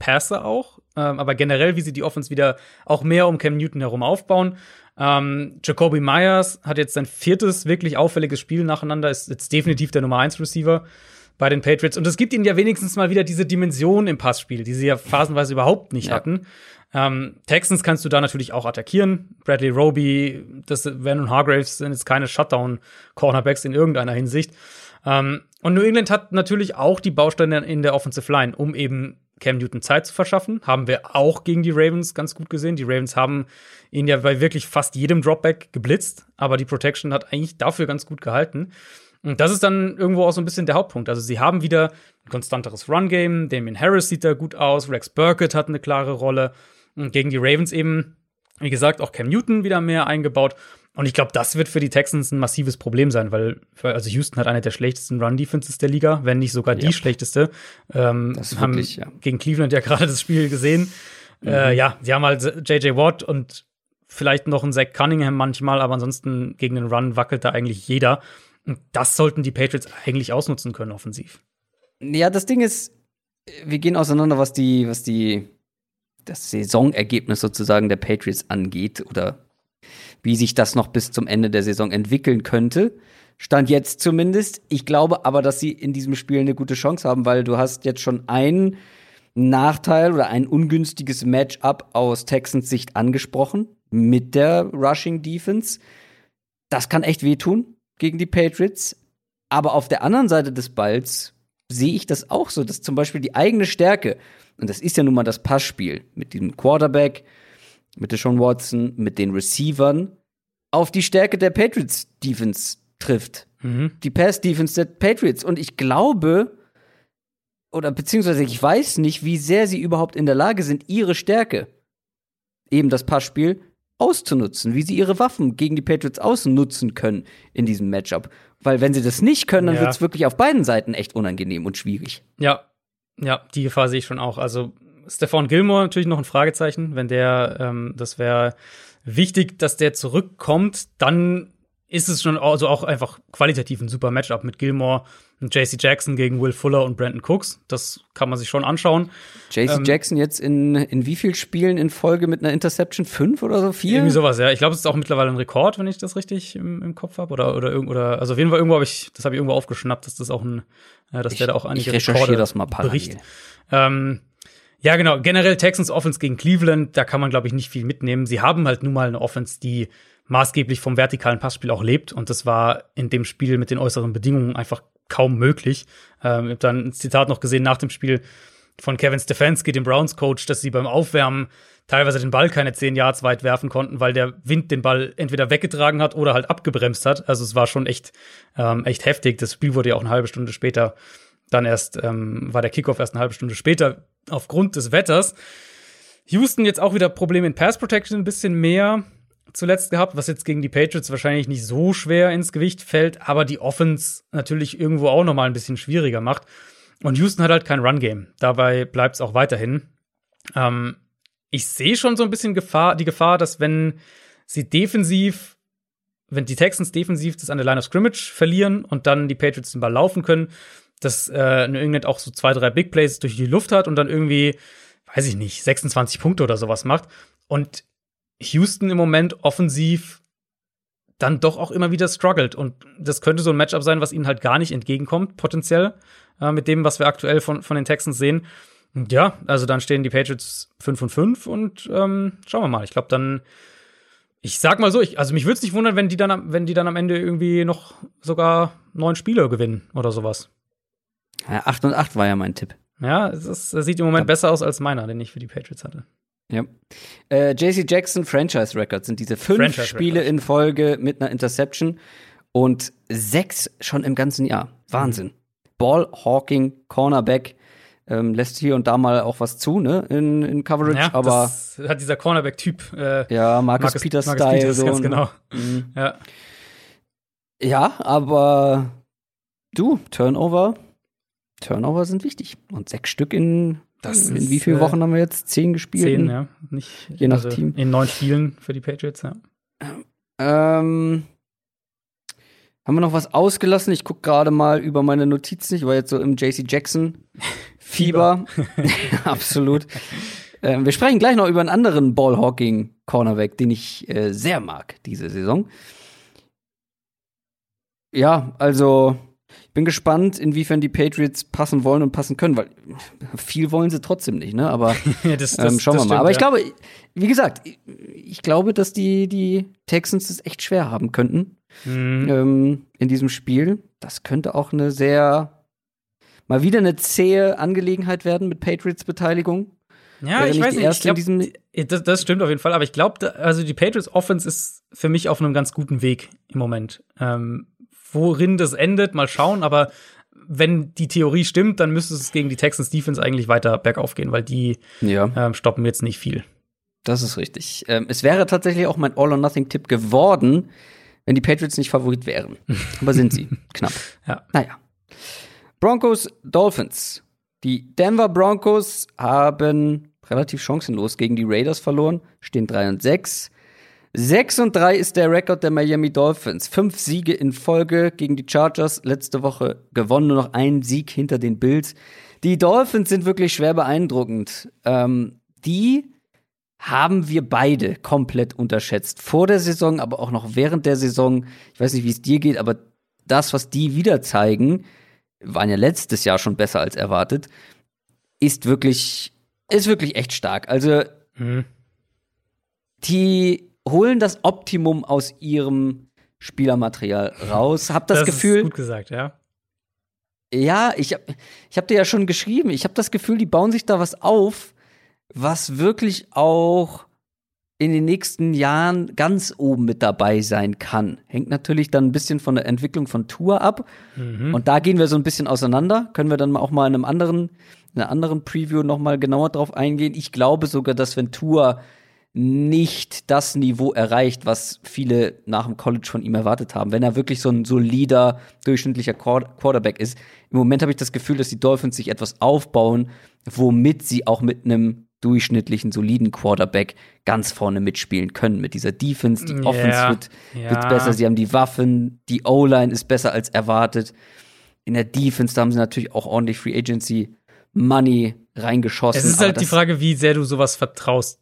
Passer auch, ähm, aber generell, wie sie die Offense wieder auch mehr um Cam Newton herum aufbauen. Ähm, Jacoby Myers hat jetzt sein viertes wirklich auffälliges Spiel nacheinander, ist jetzt definitiv der Nummer 1 Receiver bei den Patriots. Und es gibt ihnen ja wenigstens mal wieder diese Dimension im Passspiel, die sie ja phasenweise überhaupt nicht Ja. hatten. Ähm, Texans kannst du da natürlich auch attackieren. Bradley Roby, das Vernon Hargraves sind jetzt keine Shutdown-Cornerbacks in irgendeiner Hinsicht. Ähm, und New England hat natürlich auch die Bausteine in der Offensive Line, um eben Cam Newton Zeit zu verschaffen. Haben wir auch gegen die Ravens ganz gut gesehen. Die Ravens haben ihn ja bei wirklich fast jedem Dropback geblitzt, aber die Protection hat eigentlich dafür ganz gut gehalten. Und das ist dann irgendwo auch so ein bisschen der Hauptpunkt. Also sie haben wieder ein konstanteres Run-Game. Damien Harris sieht da gut aus. Rex Burkett hat eine klare Rolle. Und gegen die Ravens eben, wie gesagt, auch Cam Newton wieder mehr eingebaut. Und ich glaube, das wird für die Texans ein massives Problem sein, weil also Houston hat eine der schlechtesten Run-Defenses der Liga, wenn nicht sogar die Ja. schlechteste. Ähm, Das haben wirklich, ja. gegen Cleveland ja gerade das Spiel gesehen. Äh, ja, sie haben halt JJ Watt und vielleicht noch einen Zach Cunningham manchmal, aber ansonsten gegen den Run wackelt da eigentlich jeder. Und das sollten die Patriots eigentlich ausnutzen können, offensiv. Ja, das Ding ist, wir gehen auseinander, was die, was die, das Saisonergebnis sozusagen der Patriots angeht oder wie sich das noch bis zum Ende der Saison entwickeln könnte. Stand jetzt zumindest. Ich glaube aber, dass sie in diesem Spiel eine gute Chance haben, weil du hast jetzt schon einen Nachteil oder ein ungünstiges Matchup aus Texans Sicht angesprochen mit der Rushing Defense. Das kann echt wehtun gegen die Patriots. Aber auf der anderen Seite des Balls sehe ich das auch so, dass zum Beispiel die eigene Stärke, und das ist ja nun mal das Passspiel mit dem Quarterback, mit Deshaun Watson, mit den Receivern, auf die Stärke der Patriots Defense trifft. Mhm. Die Pass Defense der Patriots. Und ich glaube, oder beziehungsweise ich weiß nicht, wie sehr sie überhaupt in der Lage sind, ihre Stärke, eben das Passspiel, auszunutzen, wie sie ihre Waffen gegen die Patriots ausnutzen können in diesem Matchup. Weil wenn sie das nicht können, dann Ja. wird es wirklich auf beiden Seiten echt unangenehm und schwierig. Ja, ja, die Gefahr sehe ich schon auch. Also Stefan Gilmore natürlich noch ein Fragezeichen, wenn der, ähm, das wäre wichtig, dass der zurückkommt, dann ist es schon also auch einfach qualitativ ein super Matchup mit Gilmore und JC Jackson gegen Will Fuller und Brandon Cooks. Das kann man sich schon anschauen. JC Ähm, Jackson jetzt in, in wie viel Spielen in Folge mit einer Interception? Fünf oder so? Vier? Irgendwie sowas, ja. Ich glaube, es ist auch mittlerweile ein Rekord, wenn ich das richtig im, im Kopf habe. Oder, oder, oder, also auf jeden Fall irgendwo habe ich, das habe ich irgendwo aufgeschnappt, dass das auch ein, äh, dass der da auch einige ich recherchiere Rekorde das mal parallel. bricht. Ähm, ja, genau. Generell Texans Offense gegen Cleveland, da kann man, glaube ich, nicht viel mitnehmen. Sie haben halt nun mal eine Offense, die maßgeblich vom vertikalen Passspiel auch lebt. Und das war in dem Spiel mit den äußeren Bedingungen einfach kaum möglich. Ähm, ich habe dann ein Zitat noch gesehen nach dem Spiel von Kevin Stefanski, dem Browns-Coach, dass sie beim Aufwärmen teilweise den Ball keine zehn Yards weit werfen konnten, weil der Wind den Ball entweder weggetragen hat oder halt abgebremst hat. Also es war schon echt, ähm, echt heftig. Das Spiel wurde ja auch eine halbe Stunde später dann erst, ähm, war der Kickoff erst eine halbe Stunde später aufgrund des Wetters. Houston jetzt auch wieder Probleme in Pass Protection ein bisschen mehr zuletzt gehabt, was jetzt gegen die Patriots wahrscheinlich nicht so schwer ins Gewicht fällt, aber die Offense natürlich irgendwo auch noch mal ein bisschen schwieriger macht. Und Houston hat halt kein Run-Game. Dabei bleibt es auch weiterhin. Ähm, ich sehe schon so ein bisschen Gefahr, die Gefahr, dass wenn sie defensiv, wenn die Texans defensiv das an der Line of Scrimmage verlieren und dann die Patriots den Ball laufen können, dass äh, New England auch so zwei, drei Big Plays durch die Luft hat und dann irgendwie, weiß ich nicht, 26 Punkte oder sowas macht. Und Houston im Moment offensiv dann doch auch immer wieder struggelt. Und das könnte so ein Matchup sein, was ihnen halt gar nicht entgegenkommt, potenziell, äh, mit dem, was wir aktuell von, von den Texans sehen. Und ja, also dann stehen die Patriots 5 und 5 und ähm, schauen wir mal. Ich glaube dann, ich sag mal so, ich, also mich würde es nicht wundern, wenn die, dann, wenn die dann am Ende irgendwie noch sogar neun Spiele gewinnen oder sowas. Ja, 8 und 8 war ja mein Tipp. Ja, es ist, es sieht im Moment besser aus als meiner, den ich für die Patriots hatte. Ja. Äh, JC Jackson Franchise Records sind diese fünf Franchise Spiele Records. in Folge mit einer Interception und sechs schon im ganzen Jahr. Wahnsinn. Ball Hawking, Cornerback, ähm, lässt hier und da mal auch was zu, ne, in, in Coverage, Ja, aber das hat dieser Cornerback-Typ. Äh, ja, Marcus, Marcus- Peters Marcus Style, Peters, so. ganz ne? genau. Mhm. Ja. Ja, aber du, Turnover, Turnover sind wichtig. Und sechs Stück in, Das in ist, wie viele äh, Wochen haben wir jetzt? Zehn gespielt? Zehn, ja. Nicht, Je nach Team. In neun Spielen für die Patriots, ja. Ähm, haben wir noch was ausgelassen? Ich gucke gerade mal über meine Notizen. Ich war jetzt so im JC Jackson Fieber. Absolut. Ähm, wir sprechen gleich noch über einen anderen Ballhawking Cornerback, den ich äh, sehr mag diese Saison. Ja, also bin gespannt, inwiefern die Patriots passen wollen und passen können, weil viel wollen sie trotzdem nicht, ne? Aber das, ähm, schauen wir mal. stimmt, Aber ich ja. glaube, wie gesagt, ich, ich glaube, dass die, die Texans es echt schwer haben könnten Mhm. ähm, in diesem Spiel. Das könnte auch eine sehr, mal wieder eine zähe Angelegenheit werden mit Patriots Beteiligung. Ja, ich weiß nicht. Ich glaub, das, das stimmt auf jeden Fall. Aber ich glaube, also die Patriots Offense ist für mich auf einem ganz guten Weg im Moment. Ähm, worin das endet, mal schauen. Aber wenn die Theorie stimmt, dann müsste es gegen die Texans Defense eigentlich weiter bergauf gehen, weil die Ja, ähm, stoppen jetzt nicht viel. das ist richtig. Ähm, es wäre tatsächlich auch mein All-or-Nothing-Tipp geworden, wenn die Patriots nicht Favorit wären. Aber sind sie. Knapp. Ja. Naja. Broncos, Dolphins. Die Denver Broncos haben relativ chancenlos gegen die Raiders verloren, stehen 3 und 6. 6 und 3 ist der Rekord der Miami Dolphins. Fünf Siege in Folge gegen die Chargers. Letzte Woche gewonnen, nur noch ein Sieg hinter den Bills. Die Dolphins sind wirklich schwer beeindruckend. Ähm, die haben wir beide komplett unterschätzt. Vor der Saison, aber auch noch während der Saison. Ich weiß nicht, wie es dir geht, aber das, was die wieder zeigen, waren ja letztes Jahr schon besser als erwartet, ist wirklich, ist wirklich echt stark. Also, Mhm. die holen das Optimum aus ihrem Spielermaterial raus. Hab das, Ist Gefühl, gut gesagt, ja. ja, ich hab, ich hab dir ja schon geschrieben, ich habe das Gefühl, die bauen sich da was auf, was wirklich auch in den nächsten Jahren ganz oben mit dabei sein kann. Hängt natürlich dann ein bisschen von der Entwicklung von Tour ab. Mhm. Und da gehen wir so ein bisschen auseinander. Können wir dann auch mal in einem anderen, in einer anderen Preview noch mal genauer drauf eingehen. Ich glaube sogar, dass wenn Tour nicht das Niveau erreicht, was viele nach dem College von ihm erwartet haben. Wenn er wirklich so ein solider, durchschnittlicher Quarterback ist. Im Moment habe ich das Gefühl, dass die Dolphins sich etwas aufbauen, womit sie auch mit einem durchschnittlichen, soliden Quarterback ganz vorne mitspielen können. Mit dieser Defense, die Offense wird, ja. wird besser, sie haben die Waffen, die O-Line ist besser als erwartet. In der Defense, da haben sie natürlich auch ordentlich Free Agency Money reingeschossen. Es ist halt die Frage, wie sehr du sowas vertraust,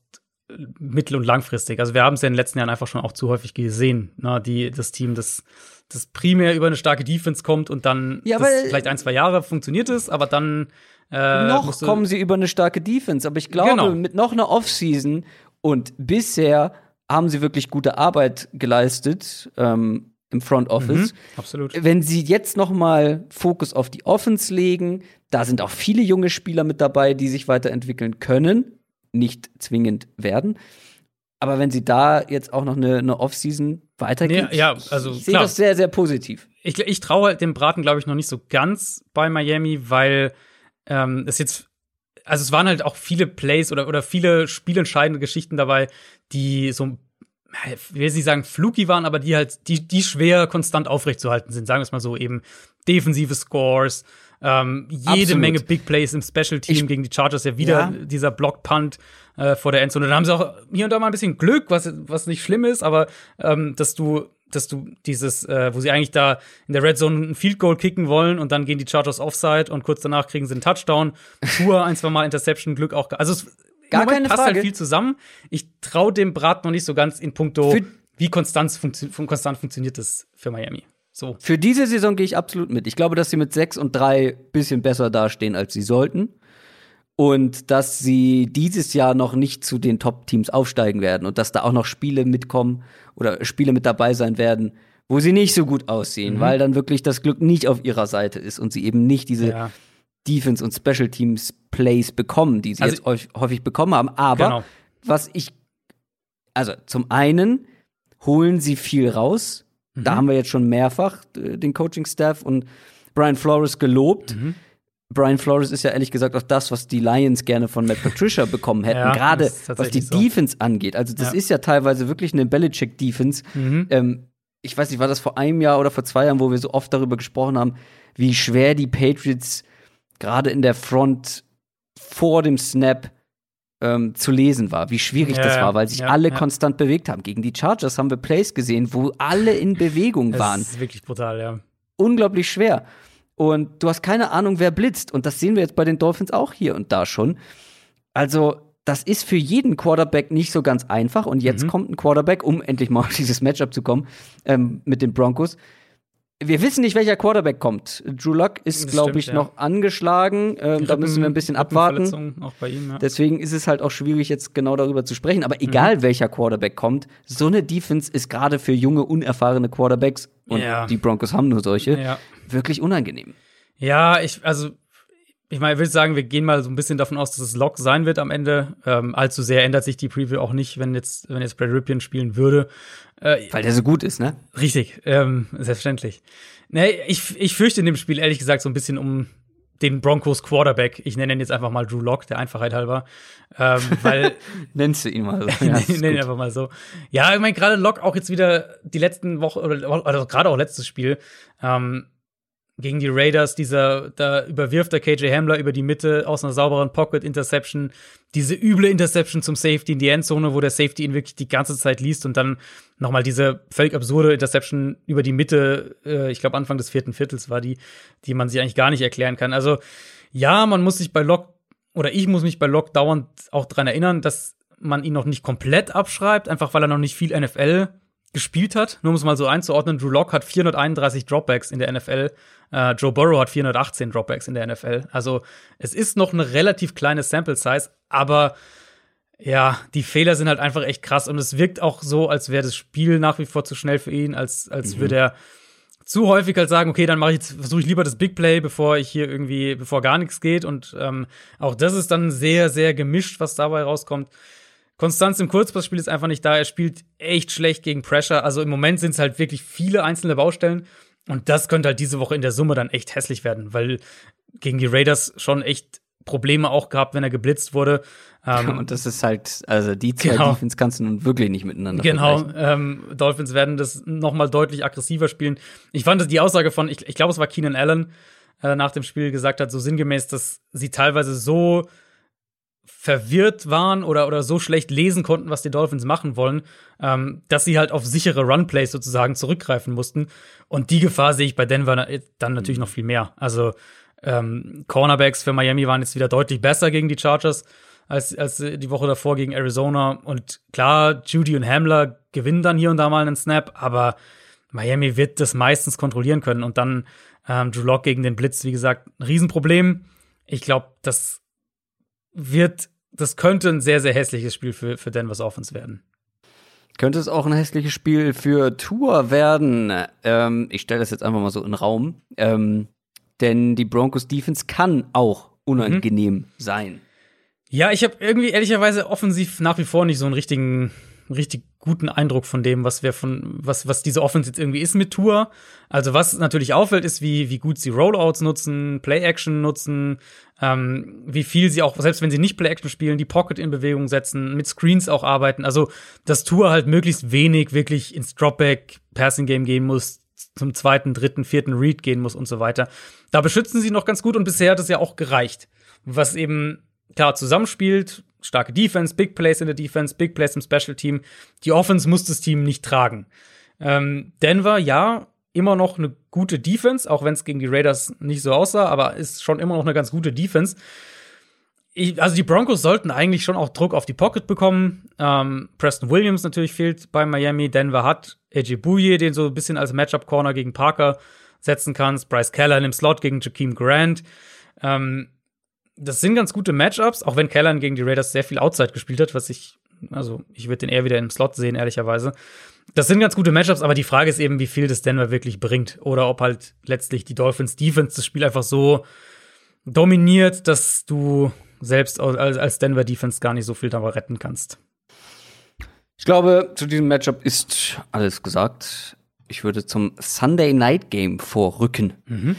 mittel- und langfristig. Also wir haben es ja in den letzten Jahren einfach schon auch zu häufig gesehen, ne? die, das Team, das, das primär über eine starke Defense kommt und dann Ja, aber- vielleicht ein, zwei Jahre funktioniert es, aber dann äh, noch kommen sie über eine starke Defense, aber ich glaube, Genau. mit noch einer Offseason und bisher haben sie wirklich gute Arbeit geleistet ähm, im Front Office. Mhm, absolut. Wenn sie jetzt noch mal Fokus auf die Offense legen, da sind auch viele junge Spieler mit dabei, die sich weiterentwickeln können, nicht zwingend werden. Aber wenn sie da jetzt auch noch eine, eine Offseason weitergehen, Nee, ja, also ich sehe das sehr, sehr positiv. Ich, ich traue halt dem Braten, glaube ich, noch nicht so ganz bei Miami, weil ähm, es jetzt, also es waren halt auch viele Plays oder, oder viele spielentscheidende Geschichten dabei, die so, ich will nicht sagen fluky waren, aber die halt, die, die schwer konstant aufrechtzuerhalten sind, sagen wir es mal so, eben defensive Scores, ähm, jede Absolut. Menge Big Plays im Special Team Ich- gegen die Chargers, ja wieder Ja. dieser Block-Punt äh, vor der Endzone. Da haben sie auch hier und da mal ein bisschen Glück, was, was nicht schlimm ist, aber ähm, dass du, dass du dieses, äh, wo sie eigentlich da in der Red Zone ein Field Goal kicken wollen und dann gehen die Chargers Offside und kurz danach kriegen sie einen Touchdown. Tour, ein, zwei Mal Interception, Glück auch. Also es Gar Moment keine passt Frage. halt viel zusammen. Ich traue dem Brat noch nicht so ganz in puncto, Für- wie konstant, funktio fun- konstant funktioniert das für Miami. So. Für diese Saison gehe ich absolut mit. Ich glaube, dass sie mit 6 und 3 bisschen besser dastehen, als sie sollten. Und dass sie dieses Jahr noch nicht zu den Top-Teams aufsteigen werden und dass da auch noch Spiele mitkommen oder Spiele mit dabei sein werden, wo sie nicht so gut aussehen, Mhm. weil dann wirklich das Glück nicht auf ihrer Seite ist und sie eben nicht diese Ja. Defense- und Special Teams Plays bekommen, die sie Also- jetzt häufig- häufig bekommen haben. Aber Genau. was ich, also zum einen holen sie viel raus. Da Mhm. haben wir jetzt schon mehrfach äh, den Coaching-Staff und Brian Flores gelobt. Mhm. Brian Flores ist ja ehrlich gesagt auch das, was die Lions gerne von Matt Patricia bekommen hätten, Ja, gerade was die so. Defense angeht. Also das Ja. ist ja teilweise wirklich eine Belichick-Defense. Mhm. Ähm, ich weiß nicht, war das vor einem Jahr oder vor zwei Jahren, wo wir so oft darüber gesprochen haben, wie schwer die Patriots gerade in der Front vor dem Snap ähm, zu lesen war, wie schwierig Ja, das war, weil sich Ja, alle ja. konstant bewegt haben. Gegen die Chargers haben wir Plays gesehen, wo alle in Bewegung Das waren. ist wirklich brutal, ja. Unglaublich schwer. Und du hast keine Ahnung, wer blitzt. Und das sehen wir jetzt bei den Dolphins auch hier und da schon. Also, das ist für jeden Quarterback nicht so ganz einfach. Und jetzt Mhm. kommt ein Quarterback, um endlich mal auf dieses Matchup zu kommen, ähm, mit den Broncos. Wir wissen nicht, welcher Quarterback kommt. Drew Lock ist, glaube ich, ja. noch angeschlagen. Ähm, da müssen wir ein bisschen abwarten. Auch bei ihm, ja. Deswegen ist es halt auch schwierig, jetzt genau darüber zu sprechen. Aber egal, welcher Quarterback kommt, so eine Defense ist gerade für junge, unerfahrene Quarterbacks, und Ja. die Broncos haben nur solche, wirklich unangenehm. Ja, ich, also, ich meine, ich würde sagen, wir gehen mal so ein bisschen davon aus, dass es Lock sein wird am Ende. Ähm, allzu sehr ändert sich die Preview auch nicht, wenn jetzt, wenn jetzt Brad Ripien spielen würde. Äh, Weil der so gut ist, ne? richtig, ähm, selbstverständlich. Nee, ich, ich fürchte in dem Spiel ehrlich gesagt so ein bisschen um den Broncos Quarterback. Ich nenne ihn jetzt einfach mal Drew Lock, der Einfachheit halber. Ähm, weil Nennst du ihn mal so. ja, Ja, ist nenn ihn einfach mal so. Ja, ich meine, gerade Locke auch jetzt wieder die letzten Wochen, oder also gerade auch letztes Spiel, ähm, gegen die Raiders, dieser, da überwirft der KJ Hamler über die Mitte aus einer sauberen Pocket Interception, diese üble Interception zum Safety in die Endzone, wo der Safety ihn wirklich die ganze Zeit liest und dann nochmal diese völlig absurde Interception über die Mitte, äh, ich glaube Anfang des vierten Viertels war die, die man sich eigentlich gar nicht erklären kann. Also ja, man muss sich bei Locke oder ich muss mich bei Locke dauernd auch dran erinnern, dass man ihn noch nicht komplett abschreibt, einfach weil er noch nicht viel NFL gespielt hat. Nur um es mal so einzuordnen, Drew Lock hat 431 Dropbacks in der NFL, äh, Joe Burrow hat 418 Dropbacks in der NFL. Also es ist noch eine relativ kleine Sample Size, aber ja, die Fehler sind halt einfach echt krass und es wirkt auch so, als wäre das Spiel nach wie vor zu schnell für ihn, als, als würde er zu häufig halt sagen, okay, dann mache ich jetzt, versuche ich lieber das Big Play, bevor ich hier irgendwie, bevor gar nichts geht. Und ähm, auch das ist dann sehr, sehr gemischt, was dabei rauskommt. Konstanz im Kurzpassspiel ist einfach nicht da. Er spielt echt schlecht gegen Pressure. Also im Moment sind es halt wirklich viele einzelne Baustellen. Und das könnte halt diese Woche in der Summe dann echt hässlich werden, weil gegen die Raiders schon echt Probleme auch gehabt, wenn er geblitzt wurde. Ähm, und das ist halt, also die zwei genau. Defense kannst du nun wirklich nicht miteinander Genau, ähm, Dolphins werden das noch mal deutlich aggressiver spielen. Ich fand die Aussage von, ich, ich glaube, es war Keenan Allen, äh, nach dem Spiel gesagt hat, so sinngemäß, dass sie teilweise so verwirrt waren oder, oder so schlecht lesen konnten, was die Dolphins machen wollen, ähm, dass sie halt auf sichere Runplays sozusagen zurückgreifen mussten. Und die Gefahr sehe ich bei Denver dann natürlich noch viel mehr. Also ähm, Cornerbacks für Miami waren jetzt wieder deutlich besser gegen die Chargers als, als die Woche davor gegen Arizona. Und klar, Judy und Hamler gewinnen dann hier und da mal einen Snap, aber Miami wird das meistens kontrollieren können. Und dann ähm, Drew Lock gegen den Blitz, wie gesagt, ein Riesenproblem. Ich glaube, das wird, das könnte ein sehr, sehr hässliches Spiel für, für Denver's Offense werden. Könnte es auch ein hässliches Spiel für Tour werden? Ähm, ich stelle das jetzt einfach mal so in den Raum. Ähm, denn die Broncos Defense kann auch unangenehm mhm. sein. Ja, ich habe irgendwie ehrlicherweise offensiv nach wie vor nicht so einen richtigen, richtig guten Eindruck von dem, was wir von, was, was diese Offense jetzt irgendwie ist mit Tour. Also was natürlich auffällt, ist, wie, wie gut sie Rollouts nutzen, Play-Action nutzen, ähm, wie viel sie auch, selbst wenn sie nicht Play-Action spielen, die Pocket in Bewegung setzen, mit Screens auch arbeiten. Also, dass Tour halt möglichst wenig wirklich ins Dropback Passing Game gehen muss, zum zweiten, dritten, vierten Read gehen muss und so weiter. Da beschützen sie noch ganz gut und bisher hat es ja auch gereicht. Was eben klar zusammenspielt, starke Defense, Big Plays in der Defense, Big Plays im Special Team. Die Offense muss das Team nicht tragen. Ähm, Denver, ja, immer noch eine gute Defense, auch wenn es gegen die Raiders nicht so aussah, aber ist schon immer noch eine ganz gute Defense. Ich, also die Broncos sollten eigentlich schon auch Druck auf die Pocket bekommen. Ähm, Preston Williams natürlich fehlt bei Miami. Denver hat AJ Bouye, den so ein bisschen als Matchup-Corner gegen Parker setzen kannst. Bryce Keller im Slot gegen Jakeem Grant. Ähm, das sind ganz gute Matchups, auch wenn Kellan gegen die Raiders sehr viel Outside gespielt hat, was ich, also ich würde den eher wieder im Slot sehen, ehrlicherweise. Das sind ganz gute Matchups, aber die Frage ist eben, wie viel das Denver wirklich bringt. Oder ob halt letztlich die Dolphins Defense das Spiel einfach so dominiert, dass du selbst als Denver Defense gar nicht so viel darüber retten kannst. Ich glaube, zu diesem Matchup ist alles gesagt. Ich würde zum Sunday Night Game vorrücken. Mhm.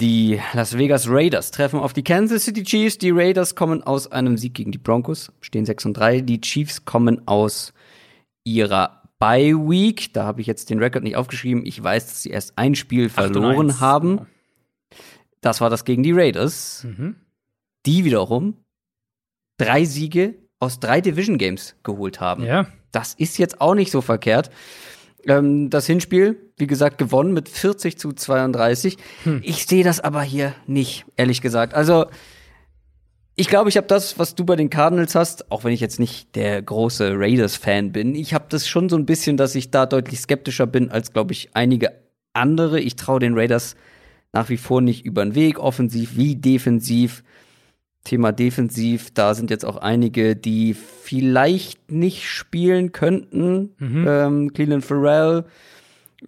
Die Las Vegas Raiders treffen auf die Kansas City Chiefs. Die Raiders kommen aus einem Sieg gegen die Broncos, stehen 6 und 3. Die Chiefs kommen aus ihrer Bye Week. Da habe ich jetzt den Rekord nicht aufgeschrieben. Ich weiß, dass sie erst ein Spiel verloren haben. Das war das gegen die Raiders. Mhm. Die wiederum drei Siege aus drei Division Games geholt haben. Ja. Das ist jetzt auch nicht so verkehrt. Ähm, das Hinspiel, wie gesagt, gewonnen mit 40 zu 32. Hm. Ich sehe das aber hier nicht, ehrlich gesagt. Also, ich glaube, ich habe das, was du bei den Cardinals hast, auch wenn ich jetzt nicht der große Raiders-Fan bin, ich habe das schon so ein bisschen, dass ich da deutlich skeptischer bin als, glaube ich, einige andere. Ich traue den Raiders nach wie vor nicht über den Weg, offensiv wie defensiv. Thema defensiv, da sind jetzt auch einige, die vielleicht nicht spielen könnten. Mhm. Ähm, Cleveland Farrell,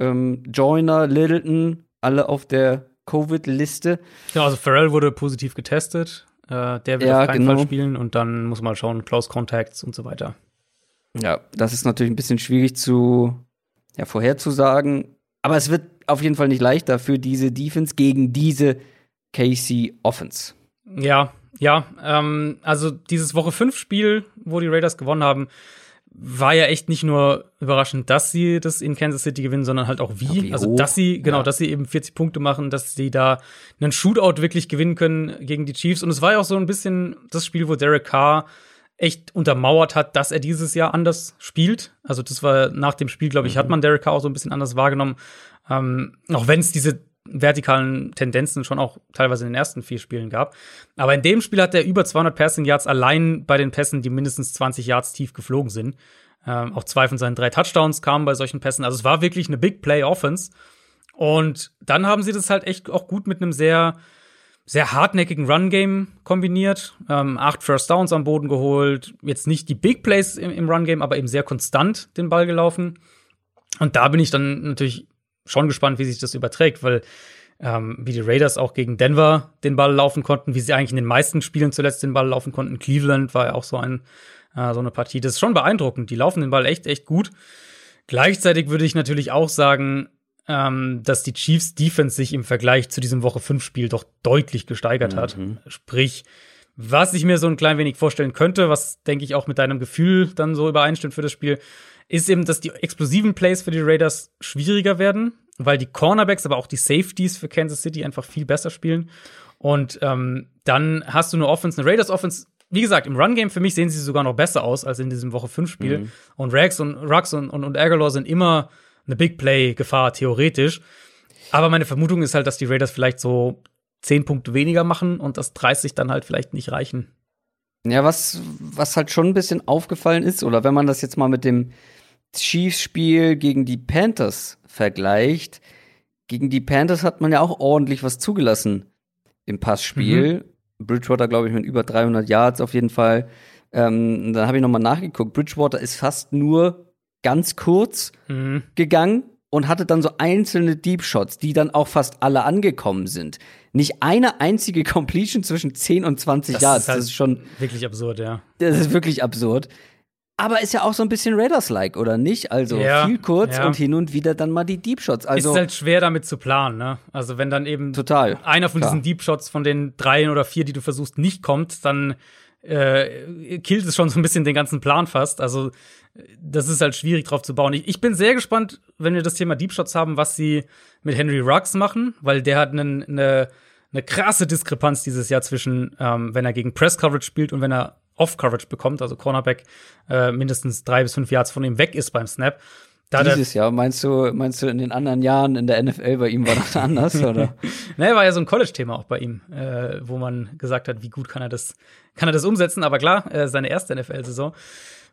ähm, Joyner, Littleton, alle auf der Covid-Liste. Ja, also Farrell wurde positiv getestet. Äh, der wird ja, auf keinen genau. Fall spielen und dann muss man mal schauen, Close Contacts und so weiter. Ja, das ist natürlich ein bisschen schwierig zu ja, vorherzusagen. Aber es wird auf jeden Fall nicht leichter für diese Defense gegen diese KC Offense. Ja, ja, ähm, also dieses Woche 5 Spiel, wo die Raiders gewonnen haben, war ja echt nicht nur überraschend, dass sie das in Kansas City gewinnen, sondern halt auch wie. wie also, dass sie, genau, ja. dass sie eben 40 Punkte machen, dass sie da einen Shootout wirklich gewinnen können gegen die Chiefs. Und es war ja auch so ein bisschen das Spiel, wo Derek Carr echt untermauert hat, dass er dieses Jahr anders spielt. Also, das war nach dem Spiel, glaube ich, mhm. hat man Derek Carr auch so ein bisschen anders wahrgenommen. Ähm, auch wenn es diese vertikalen Tendenzen schon auch teilweise in den ersten vier Spielen gab. Aber in dem Spiel hat er über 200 Passing Yards allein bei den Pässen, die mindestens 20 Yards tief geflogen sind. Ähm, auch zwei von seinen drei Touchdowns kamen bei solchen Pässen. Also es war wirklich eine Big Play Offense. Und dann haben sie das halt echt auch gut mit einem sehr, sehr hartnäckigen Run-Game kombiniert. Ähm, acht First Downs am Boden geholt. Jetzt nicht die Big Plays im, im Run-Game, aber eben sehr konstant den Ball gelaufen. Und da bin ich dann natürlich schon gespannt, wie sich das überträgt, weil ähm, wie die Raiders auch gegen Denver den Ball laufen konnten, wie sie eigentlich in den meisten Spielen zuletzt den Ball laufen konnten. Cleveland war ja auch so ein äh, so eine Partie. Das ist schon beeindruckend. Die laufen den Ball echt echt gut. Gleichzeitig würde ich natürlich auch sagen, ähm, dass die Chiefs Defense sich im Vergleich zu diesem Woche 5 Spiel doch deutlich gesteigert mhm. hat. Sprich, was ich mir so ein klein wenig vorstellen könnte, was denke ich auch mit deinem Gefühl dann so übereinstimmt für das Spiel, ist eben, dass die explosiven Plays für die Raiders schwieriger werden, weil die Cornerbacks, aber auch die Safeties für Kansas City einfach viel besser spielen. Und ähm, dann hast du eine Offense, eine Raiders Offense. Wie gesagt, im Run-Game für mich sehen sie sogar noch besser aus als in diesem Woche 5 Spiel. Mhm. Und Rags und Rux und, und, und Aguilar sind immer eine Big Play-Gefahr, theoretisch. Aber meine Vermutung ist halt, dass die Raiders vielleicht so 10 Punkte weniger machen und das 30 dann halt vielleicht nicht reichen. Ja, was, was halt schon ein bisschen aufgefallen ist, oder wenn man das jetzt mal mit dem Chiefs-Spiel gegen die Panthers vergleicht, gegen die Panthers hat man ja auch ordentlich was zugelassen im Passspiel. Mhm. Bridgewater, glaube ich, mit über 300 Yards auf jeden Fall. Ähm, dann habe ich noch mal nachgeguckt. Bridgewater ist fast nur ganz kurz mhm. gegangen und hatte dann so einzelne Deep Shots, die dann auch fast alle angekommen sind. Nicht eine einzige Completion zwischen 10 und 20 das Yards. Ist halt das ist schon wirklich absurd, ja. Das ist wirklich absurd. Aber ist ja auch so ein bisschen Raiders-like, oder nicht? Also ja, viel kurz ja. und hin und wieder dann mal die Deep Shots. Also ist halt schwer damit zu planen, ne? Also wenn dann eben total, einer von klar. diesen Deep Shots von den drei oder vier, die du versuchst, nicht kommt, dann äh, killt es schon so ein bisschen den ganzen Plan fast. Also das ist halt schwierig drauf zu bauen. Ich, ich bin sehr gespannt, wenn wir das Thema Deep Shots haben, was sie mit Henry Ruggs machen, weil der hat eine ne, ne krasse Diskrepanz dieses Jahr zwischen, ähm, wenn er gegen Press Coverage spielt und wenn er Off-Coverage bekommt, also Cornerback äh, mindestens drei bis fünf Yards von ihm weg ist beim Snap. Da Dieses Jahr, meinst du, meinst du in den anderen Jahren in der NFL bei ihm war das anders, oder? naja, war ja so ein College-Thema auch bei ihm, äh, wo man gesagt hat, wie gut kann er das, kann er das umsetzen, aber klar, äh, seine erste NFL-Saison.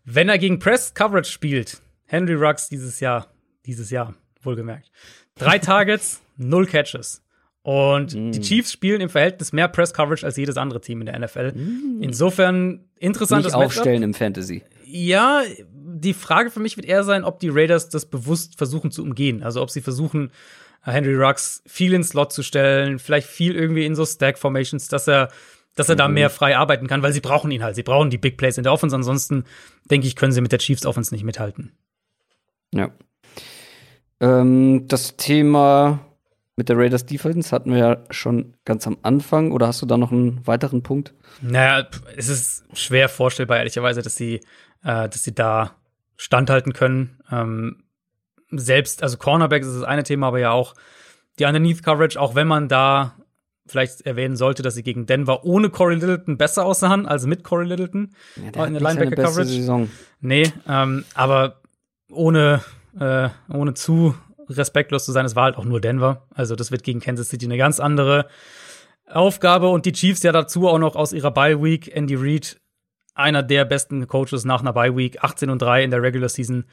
Wenn er gegen Press-Coverage spielt, Henry Ruggs dieses Jahr, dieses Jahr, wohlgemerkt. Drei Targets, null Catches. Und mm. die Chiefs spielen im Verhältnis mehr Press Coverage als jedes andere Team in der NFL. Mm. Insofern interessantes Nicht aufstellen im Fantasy. Ja, die Frage für mich wird eher sein, ob die Raiders das bewusst versuchen zu umgehen. Also ob sie versuchen, Henry Ruggs viel ins Slot zu stellen, vielleicht viel irgendwie in so Stack Formations, dass er dass er mhm. da mehr frei arbeiten kann, weil sie brauchen ihn halt. Sie brauchen die Big Plays in der Offense. Ansonsten, denke ich, können sie mit der Chiefs Offense nicht mithalten. Ja. Ähm, das Thema mit der Raiders Defense hatten wir ja schon ganz am Anfang. Oder hast du da noch einen weiteren Punkt? Naja, es ist schwer vorstellbar, ehrlicherweise, dass sie, äh, dass sie da standhalten können. Ähm, selbst, also Cornerbacks ist das eine Thema, aber ja auch die Underneath Coverage, auch wenn man da vielleicht erwähnen sollte, dass sie gegen Denver ohne Corey Littleton besser aussahen als mit Corey Littleton ja, der in der Linebacker Coverage. Saison. Nee, ähm, aber ohne, äh, ohne zu respektlos zu sein, es war halt auch nur Denver. Also das wird gegen Kansas City eine ganz andere Aufgabe und die Chiefs ja dazu auch noch aus ihrer Bye Week Andy Reid einer der besten Coaches nach einer Bye Week 18 und 3 in der Regular Season,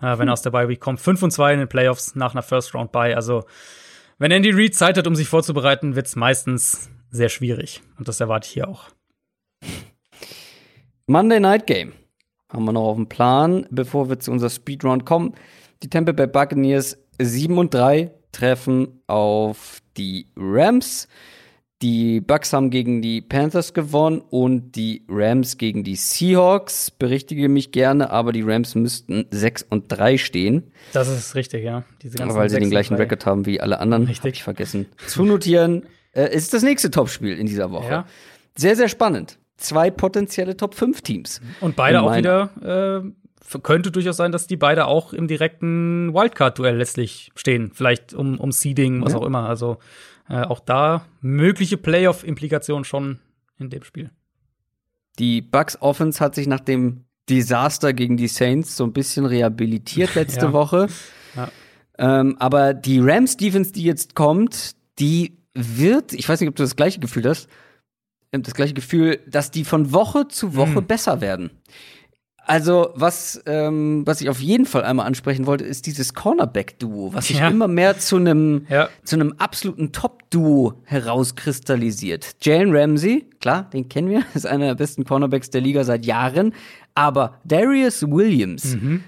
äh, wenn er aus der Bye Week kommt, 5 und 2 in den Playoffs nach einer First Round Bye. Also wenn Andy Reid Zeit hat, um sich vorzubereiten, wird es meistens sehr schwierig und das erwarte ich hier auch. Monday Night Game haben wir noch auf dem Plan, bevor wir zu unserer Speedrun kommen. Die Tampa Bay Buccaneers 7 und 3 treffen auf die Rams. Die Bucks haben gegen die Panthers gewonnen und die Rams gegen die Seahawks. Berichtige mich gerne, aber die Rams müssten 6 und 3 stehen. Das ist richtig, ja. Weil sie den gleichen Rekord haben wie alle anderen. Richtig. Hab ich vergessen. Zu notieren äh, ist das nächste Topspiel in dieser Woche. Ja. Sehr, sehr spannend. Zwei potenzielle Top 5 Teams. Und beide auch wieder äh, könnte durchaus sein, dass die beide auch im direkten Wildcard-Duell letztlich stehen. Vielleicht um, um Seeding, was ja. auch immer. Also äh, auch da mögliche Playoff-Implikationen schon in dem Spiel. Die Bucks Offense hat sich nach dem Desaster gegen die Saints so ein bisschen rehabilitiert letzte ja. Woche. Ja. Ähm, aber die Rams Defense, die jetzt kommt, die wird, ich weiß nicht, ob du das gleiche Gefühl hast, das gleiche Gefühl, dass die von Woche zu Woche mhm. besser werden. Also, was, ähm, was ich auf jeden Fall einmal ansprechen wollte, ist dieses Cornerback-Duo, was sich ja. immer mehr zu einem ja. zu einem absoluten Top-Duo herauskristallisiert. Jalen Ramsey, klar, den kennen wir, ist einer der besten Cornerbacks der Liga seit Jahren. Aber Darius Williams, mhm.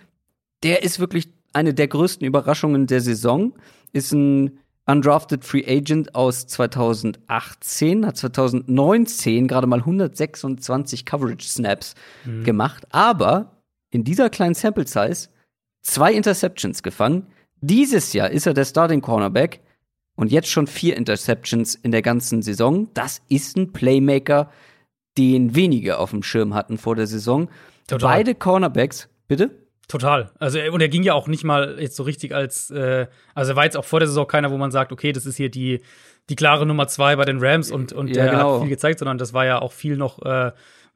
der ist wirklich eine der größten Überraschungen der Saison, ist ein Undrafted Free Agent aus 2018, hat 2019 gerade mal 126 Coverage Snaps mhm. gemacht, aber in dieser kleinen Sample Size zwei Interceptions gefangen, Dieses Jahr ist er der Starting Cornerback und jetzt schon vier Interceptions in der ganzen Saison. Das ist ein Playmaker, den wenige auf dem Schirm hatten vor der Saison. Total. Beide Cornerbacks, bitte? Total. Also und er ging ja auch nicht mal jetzt so richtig als, äh, also er war jetzt auch vor der Saison keiner, wo man sagt, okay, das ist hier die die klare Nummer zwei bei den Rams und und Ja, der genau. hat viel gezeigt, sondern das war ja auch viel noch. Äh,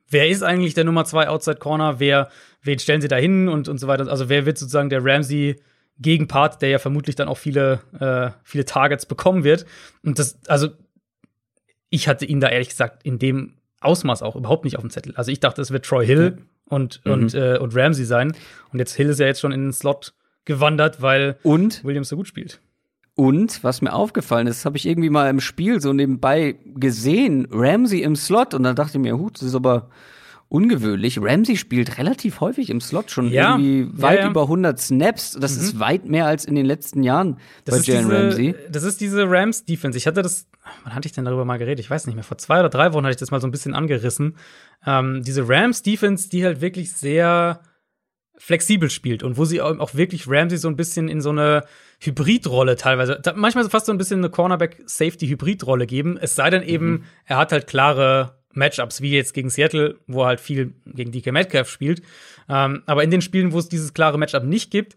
wer ist eigentlich der Nummer zwei Outside Corner? Wer, wen stellen sie da hin und und so weiter? Also wer wird sozusagen der Ramsey Gegenpart, der ja vermutlich dann auch viele äh, viele Targets bekommen wird. Und das, also ich hatte ihn da ehrlich gesagt in dem Ausmaß auch überhaupt nicht auf dem Zettel. Also ich dachte, es wird Troy Hill und, Mhm. und, äh, und Ramsey sein. Und jetzt Hill ist ja jetzt schon in den Slot gewandert, weil Und Williams so gut spielt. Und was mir aufgefallen ist, habe ich irgendwie mal im Spiel so nebenbei gesehen, Ramsey im Slot und dann dachte ich mir, hut, das ist aber ungewöhnlich. Ramsey spielt relativ häufig im Slot, schon Ja, irgendwie ja, weit ja. über 100 Snaps. Das ist weit mehr als in den letzten Jahren bei ist Jalen Ramsey. das ist diese Rams-Defense. Ich hatte das, wann hatte ich denn darüber mal geredet? Ich weiß nicht mehr. Vor zwei oder drei Wochen hatte ich das mal so ein bisschen angerissen. Ähm, diese Rams-Defense, die halt wirklich sehr flexibel spielt und wo sie auch wirklich Ramsey so ein bisschen in so eine Hybridrolle teilweise, manchmal fast so ein bisschen eine Cornerback-Safety-Hybridrolle geben. Es sei denn eben, Mhm. er hat halt klare Matchups, wie jetzt gegen Seattle, wo halt viel gegen DK Metcalf spielt. Ähm, aber in den Spielen, wo es dieses klare Matchup nicht gibt,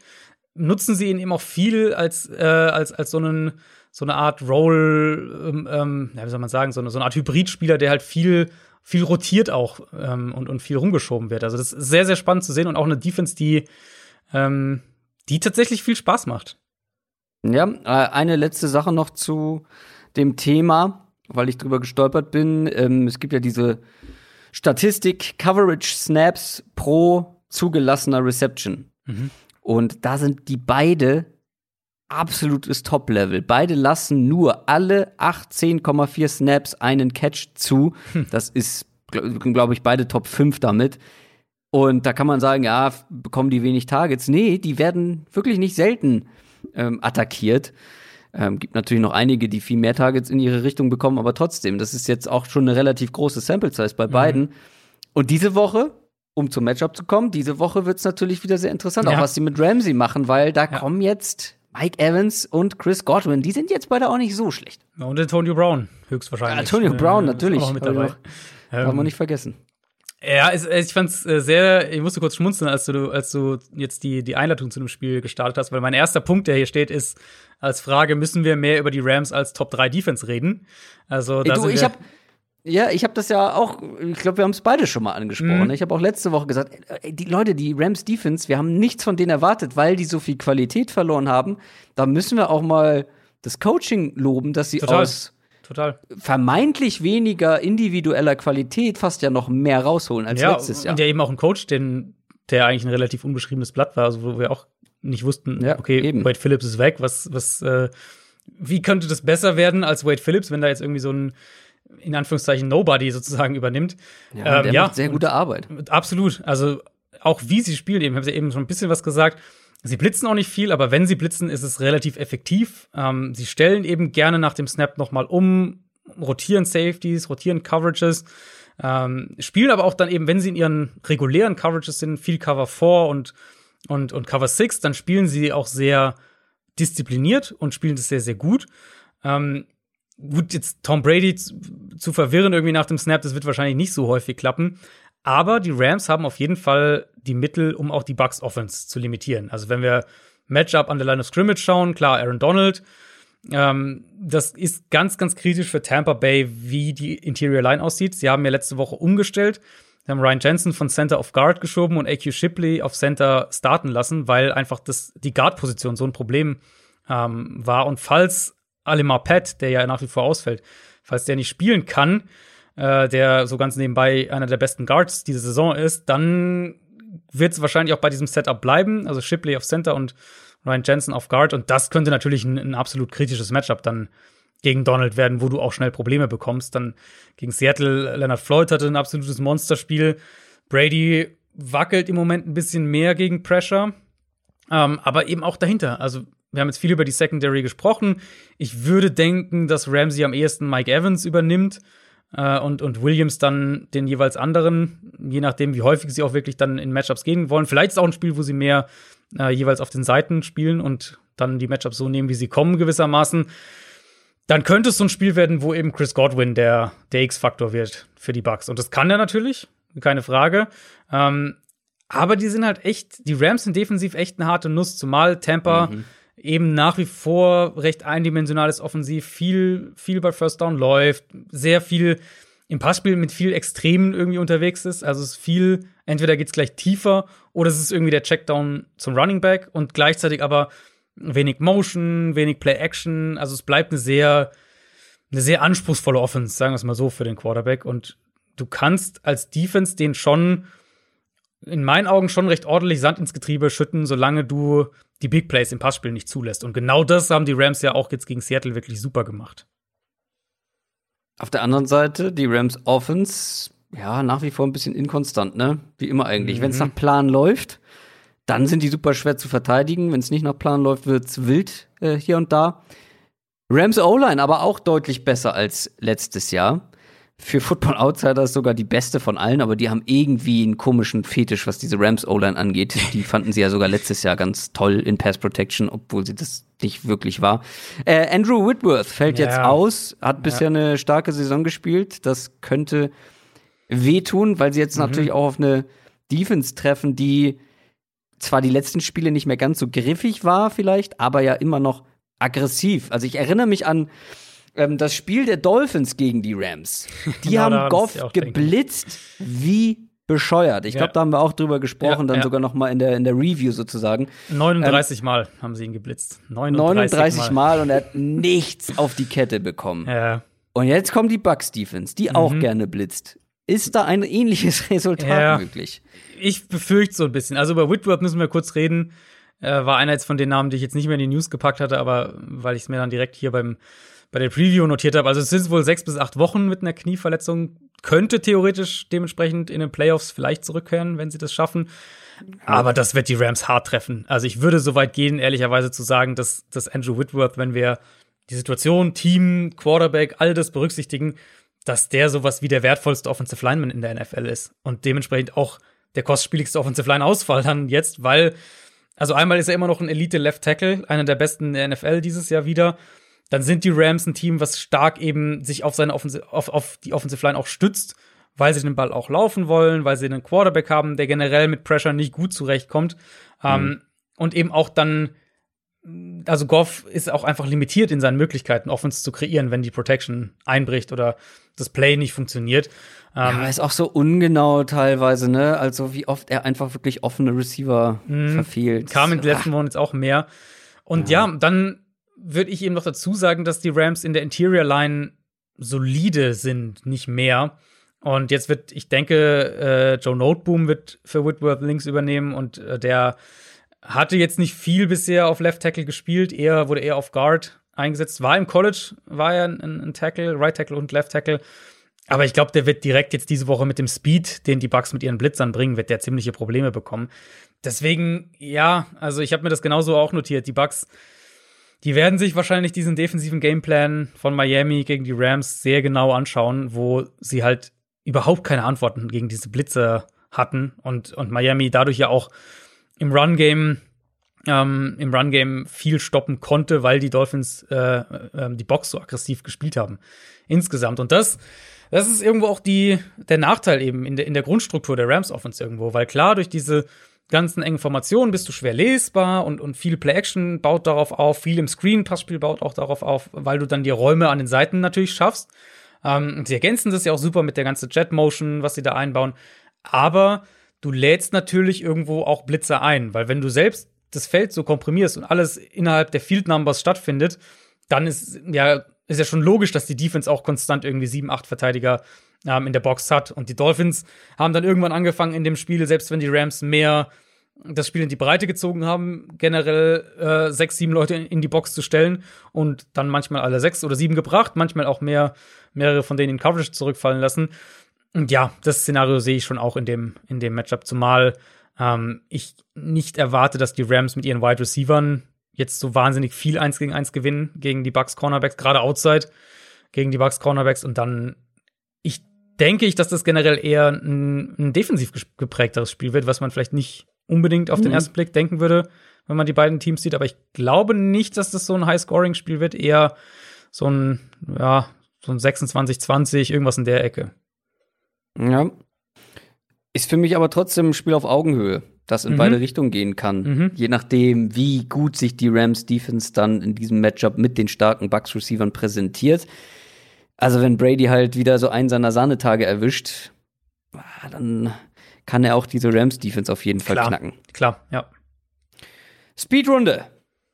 nutzen sie ihn eben auch viel als, äh, als, als so, einen, so eine Art Role, ähm, ähm, ja, wie soll man sagen, so eine, so eine Art Hybridspieler, der halt viel, viel rotiert auch ähm, und, und viel rumgeschoben wird. Also das ist sehr, sehr spannend zu sehen und auch eine Defense, die, ähm, die tatsächlich viel Spaß macht. Ja, äh, eine letzte Sache noch zu dem Thema, weil ich drüber gestolpert bin. Ähm, es gibt ja diese Statistik Coverage Snaps pro zugelassener Reception. Mhm. Und da sind die beide absolutes Top-Level. Beide lassen nur alle 18,4 Snaps einen Catch zu. Das ist, glaube glaub ich, beide Top 5 damit. Und da kann man sagen, ja, bekommen die wenig Targets. Nee, die werden wirklich nicht selten ähm, attackiert. Ähm, gibt natürlich noch einige, die viel mehr Targets in ihre Richtung bekommen, aber trotzdem, das ist jetzt auch schon eine relativ große Sample Size bei beiden. Und diese Woche, um zum Matchup zu kommen, diese Woche wird es natürlich wieder sehr interessant, Ja. auch was sie mit Ramsey machen, weil da Ja. kommen jetzt Mike Evans und Chris Godwin. Die sind jetzt beide auch nicht so schlecht. Und Antonio Brown, höchstwahrscheinlich. Antonio Brown, Äh, natürlich. Auch noch mit dabei. Darf man nicht vergessen. Ja, es, ich fand's äh, sehr, ich musste kurz schmunzeln, als du, als du jetzt die, die Einleitung zu dem Spiel gestartet hast, weil mein erster Punkt, der hier steht, ist als Frage, müssen wir mehr über die Rams als Top 3 Defense reden? Also, da Ey, du, ich habe ja, ich habe das ja auch, ich glaube, wir haben es beide schon mal angesprochen. Mhm. Ich habe auch letzte Woche gesagt, die Leute, die Rams Defense, wir haben nichts von denen erwartet, weil die so viel Qualität verloren haben. Da müssen wir auch mal das Coaching loben, dass sie Total. aus total. vermeintlich weniger individueller Qualität fast ja noch mehr rausholen als ja, letztes Jahr. und ja eben auch ein Coach, den, der eigentlich ein relativ unbeschriebenes Blatt war, also wo wir auch nicht wussten, Ja, okay, eben. Wade Phillips ist weg, was, was, äh, wie könnte das besser werden als Wade Phillips, wenn da jetzt irgendwie so ein, in Anführungszeichen, Nobody sozusagen übernimmt? ja, Ähm, der ja, macht sehr gute Arbeit. Absolut. Also auch wie sie spielen, eben, haben sie eben schon ein bisschen was gesagt. Sie blitzen auch nicht viel, aber wenn sie blitzen, ist es relativ effektiv. Ähm, sie stellen eben gerne nach dem Snap nochmal um, rotieren Safeties, rotieren Coverages, ähm, spielen aber auch dann eben, wenn sie in ihren regulären Coverages sind, viel Cover 4 und, und, und Cover 6, dann spielen sie auch sehr diszipliniert und spielen das sehr, sehr gut. Ähm, gut, jetzt Tom Brady zu, zu verwirren irgendwie nach dem Snap, das wird wahrscheinlich nicht so häufig klappen. Aber die Rams haben auf jeden Fall die Mittel, um auch die Bucks Offense zu limitieren. Also wenn wir Matchup an der Line of Scrimmage schauen, klar, Aaron Donald, ähm, das ist ganz, ganz kritisch für Tampa Bay, wie die Interior Line aussieht. Sie haben ja letzte Woche umgestellt. Sie haben Ryan Jensen von Center auf Guard geschoben und AQ Shipley auf Center starten lassen, weil einfach das, die Guard-Position so ein Problem ähm, war. Und falls Alimar Pat, der ja nach wie vor ausfällt, falls der nicht spielen kann, äh, der so ganz nebenbei einer der besten Guards diese Saison ist, dann wird es wahrscheinlich auch bei diesem Setup bleiben. Also Shipley auf Center und Ryan Jensen auf Guard. Und das könnte natürlich ein, ein absolut kritisches Matchup dann gegen Donald werden, wo du auch schnell Probleme bekommst. Dann gegen Seattle, Leonard Floyd hatte ein absolutes Monsterspiel. Brady wackelt im Moment ein bisschen mehr gegen Pressure. Ähm, aber eben auch dahinter. Also, wir haben jetzt viel über die Secondary gesprochen. Ich würde denken, dass Ramsey am ehesten Mike Evans übernimmt. Äh, und, und Williams dann den jeweils anderen, je nachdem, wie häufig sie auch wirklich dann in Matchups gehen wollen. Vielleicht ist auch ein Spiel, wo sie mehr äh, jeweils auf den Seiten spielen und dann die Matchups so nehmen, wie sie kommen, gewissermaßen. Dann könnte es so ein Spiel werden, wo eben Chris Godwin der, der X-Faktor wird für die Bucks. Und das kann er natürlich, keine Frage. Ähm, aber die sind halt echt, die Rams sind defensiv echt eine harte Nuss, zumal Tampa mhm. Eben nach wie vor recht eindimensionales Offensiv, viel, viel bei First Down läuft, sehr viel im Passspiel mit viel Extremen irgendwie unterwegs ist. Also es ist viel, entweder geht's gleich tiefer oder es ist irgendwie der Checkdown zum Running Back und gleichzeitig aber wenig Motion, wenig Play Action. Also es bleibt eine sehr, eine sehr anspruchsvolle Offense, sagen wir es mal so, für den Quarterback. Und du kannst als Defense den schon, in meinen Augen schon recht ordentlich Sand ins Getriebe schütten, solange du die Big Plays im Passspiel nicht zulässt. Und genau das haben die Rams ja auch jetzt gegen Seattle wirklich super gemacht. Auf der anderen Seite, die Rams Offense, ja, nach wie vor ein bisschen inkonstant, ne? Wie immer eigentlich. Mhm. Wenn es nach Plan läuft, dann sind die super schwer zu verteidigen. Wenn es nicht nach Plan läuft, wird's wild äh, hier und da. Rams O-Line aber auch deutlich besser als letztes Jahr. Für Football Outsiders sogar die beste von allen, aber die haben irgendwie einen komischen Fetisch, was diese Rams O-Line angeht. Die fanden sie ja sogar letztes Jahr ganz toll in Pass Protection, obwohl sie das nicht wirklich war. Äh, Andrew Whitworth fällt ja. jetzt aus, hat bisher ja. eine starke Saison gespielt. Das könnte wehtun, weil sie jetzt mhm. natürlich auch auf eine Defense treffen, die zwar die letzten Spiele nicht mehr ganz so griffig war, vielleicht, aber ja immer noch aggressiv. Also ich erinnere mich an ähm, das Spiel der Dolphins gegen die Rams. Die genau, haben Goff geblitzt wie bescheuert. Ich glaube, ja. da haben wir auch drüber gesprochen, ja, dann ja. sogar noch mal in der, in der Review sozusagen. 39 ähm, Mal haben sie ihn geblitzt. 39, 39 Mal. Mal. und er hat nichts auf die Kette bekommen. Und jetzt kommt die Bucks Defense, die mhm. auch gerne blitzt. Ist da ein ähnliches Resultat möglich? ich befürchte so ein bisschen. Also über Whitworth müssen wir kurz reden. Äh, war einer jetzt von den Namen, die ich jetzt nicht mehr in die News gepackt hatte, aber weil ich es mir dann direkt hier beim bei der Preview notiert habe. Also es sind wohl sechs bis acht Wochen mit einer Knieverletzung. Könnte theoretisch dementsprechend in den Playoffs vielleicht zurückkehren, wenn sie das schaffen. Aber das wird die Rams hart treffen. Also ich würde so weit gehen, ehrlicherweise zu sagen, dass, dass Andrew Whitworth, wenn wir die Situation, Team, Quarterback, all das berücksichtigen, dass der sowas wie der wertvollste Offensive Lineman in der NFL ist und dementsprechend auch der kostspieligste Offensive Line Ausfall dann jetzt, weil, also einmal ist er immer noch ein Elite Left Tackle, einer der besten der NFL dieses Jahr wieder. Dann sind die Rams ein Team, was stark eben sich auf seine Offensive, auf, auf die Offensive Line auch stützt, weil sie den Ball auch laufen wollen, weil sie einen Quarterback haben, der generell mit Pressure nicht gut zurechtkommt. Ähm, mhm. Ähm, und eben auch dann, also Goff ist auch einfach limitiert in seinen Möglichkeiten, Offense zu kreieren, wenn die Protection einbricht oder das Play nicht funktioniert. Ähm, ja, ist auch so ungenau teilweise, ne? Also wie oft er einfach wirklich offene Receiver mh, verfehlt. Kam in den letzten Wochen jetzt auch mehr. Und ja, ja dann würde ich eben noch dazu sagen, dass die Rams in der Interior Line solide sind, nicht mehr. Und jetzt wird, ich denke, äh, Joe Noteboom wird für Whitworth links übernehmen und äh, der hatte jetzt nicht viel bisher auf Left Tackle gespielt, eher wurde eher auf Guard eingesetzt. War im College, war er ein, ein Tackle, Right Tackle und Left Tackle. Aber ich glaube, der wird direkt jetzt diese Woche mit dem Speed, den die Bugs mit ihren Blitzern bringen, wird der ziemliche Probleme bekommen. Deswegen, ja, also ich habe mir das genauso auch notiert. Die Bugs, die werden sich wahrscheinlich diesen defensiven Gameplan von Miami gegen die Rams sehr genau anschauen, wo sie halt überhaupt keine Antworten gegen diese Blitzer hatten und, und Miami dadurch ja auch im Run-Game ähm, im Run-Game viel stoppen konnte, weil die Dolphins äh, äh, die Box so aggressiv gespielt haben. Insgesamt. Und das das ist irgendwo auch die, der Nachteil eben in der, in der Grundstruktur der Rams Offense irgendwo, weil klar, durch diese ganzen engen Formationen bist du schwer lesbar und, und viel Play-Action baut darauf auf, viel im Screen-Passspiel baut auch darauf auf, weil du dann die Räume an den Seiten natürlich schaffst. Ähm, sie ergänzen das ja auch super mit der ganzen Jet-Motion, was sie da einbauen. Aber du lädst natürlich irgendwo auch Blitzer ein, weil wenn du selbst das Feld so komprimierst und alles innerhalb der Field Numbers stattfindet, dann ist ja ist ja schon logisch, dass die Defense auch konstant irgendwie sieben, acht Verteidiger ähm, in der Box hat. Und die Dolphins haben dann irgendwann angefangen in dem Spiel, selbst wenn die Rams mehr das Spiel in die Breite gezogen haben, generell äh, sechs, sieben Leute in, die Box zu stellen und dann manchmal alle sechs oder sieben gebracht, manchmal auch mehr, mehrere von denen in Coverage zurückfallen lassen. Und ja, das Szenario sehe ich schon auch in dem, in dem Matchup, zumal ähm, ich nicht erwarte, dass die Rams mit ihren Wide Receivern jetzt so wahnsinnig viel eins gegen eins gewinnen gegen die Bucks Cornerbacks, gerade outside gegen die Bucks Cornerbacks und dann denke ich, dass das generell eher ein, ein defensiv geprägteres Spiel wird, was man vielleicht nicht unbedingt auf den mhm. ersten Blick denken würde, wenn man die beiden Teams sieht. Aber ich glaube nicht, dass das so ein High-Scoring-Spiel wird, eher so ein, ja, so ein 26-20, irgendwas in der Ecke. Ja. Ist für mich aber trotzdem ein Spiel auf Augenhöhe, das in mhm. beide Richtungen gehen kann. Mhm. Je nachdem, wie gut sich die Rams Defense dann in diesem Matchup mit den starken Bucks Receivern präsentiert. Also wenn Brady halt wieder so einen seiner Sahnetage erwischt, ah, dann kann er auch diese Rams Defense auf jeden Fall Klar. knacken. Klar, ja. Speedrunde.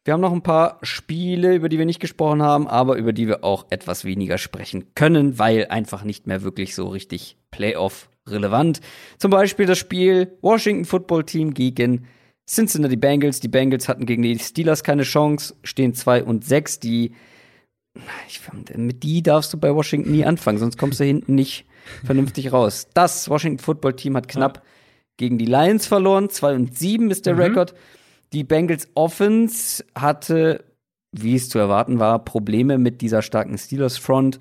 Wir haben noch ein paar Spiele, über die wir nicht gesprochen haben, aber über die wir auch etwas weniger sprechen können, weil einfach nicht mehr wirklich so richtig Playoff relevant. Zum Beispiel das Spiel Washington Football Team gegen Cincinnati Bengals. Die Bengals hatten gegen die Steelers keine Chance, stehen 2 und 6. Die, ich, mit die darfst du bei Washington nie anfangen, sonst kommst du hinten nicht vernünftig raus. Das Washington Football Team hat knapp ja. gegen die Lions verloren. 2 und 7 ist der mhm. Rekord. Die Bengals Offense hatte, wie es zu erwarten war, Probleme mit dieser starken Steelers Front.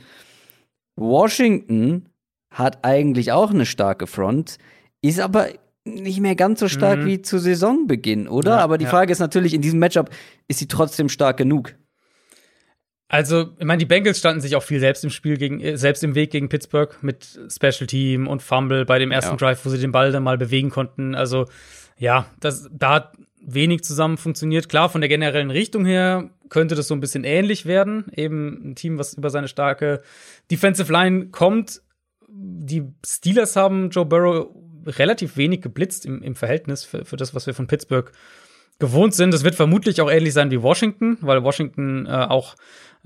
Washington hat eigentlich auch eine starke Front, ist aber nicht mehr ganz so stark mhm. wie zu Saisonbeginn, oder? Ja, aber die ja. Frage ist natürlich, in diesem Matchup ist sie trotzdem stark genug. Also, ich meine, die Bengals standen sich auch viel selbst im Spiel gegen, äh, selbst im Weg gegen Pittsburgh mit Special Team und Fumble bei dem ersten ja. Drive, wo sie den Ball dann mal bewegen konnten. Also, ja, das, da hat wenig zusammen funktioniert. Klar, von der generellen Richtung her könnte das so ein bisschen ähnlich werden. Eben ein Team, was über seine starke Defensive Line kommt, die Steelers haben Joe Burrow relativ wenig geblitzt im, im Verhältnis für, für das, was wir von Pittsburgh gewohnt sind. Das wird vermutlich auch ähnlich sein wie Washington, weil Washington äh, auch,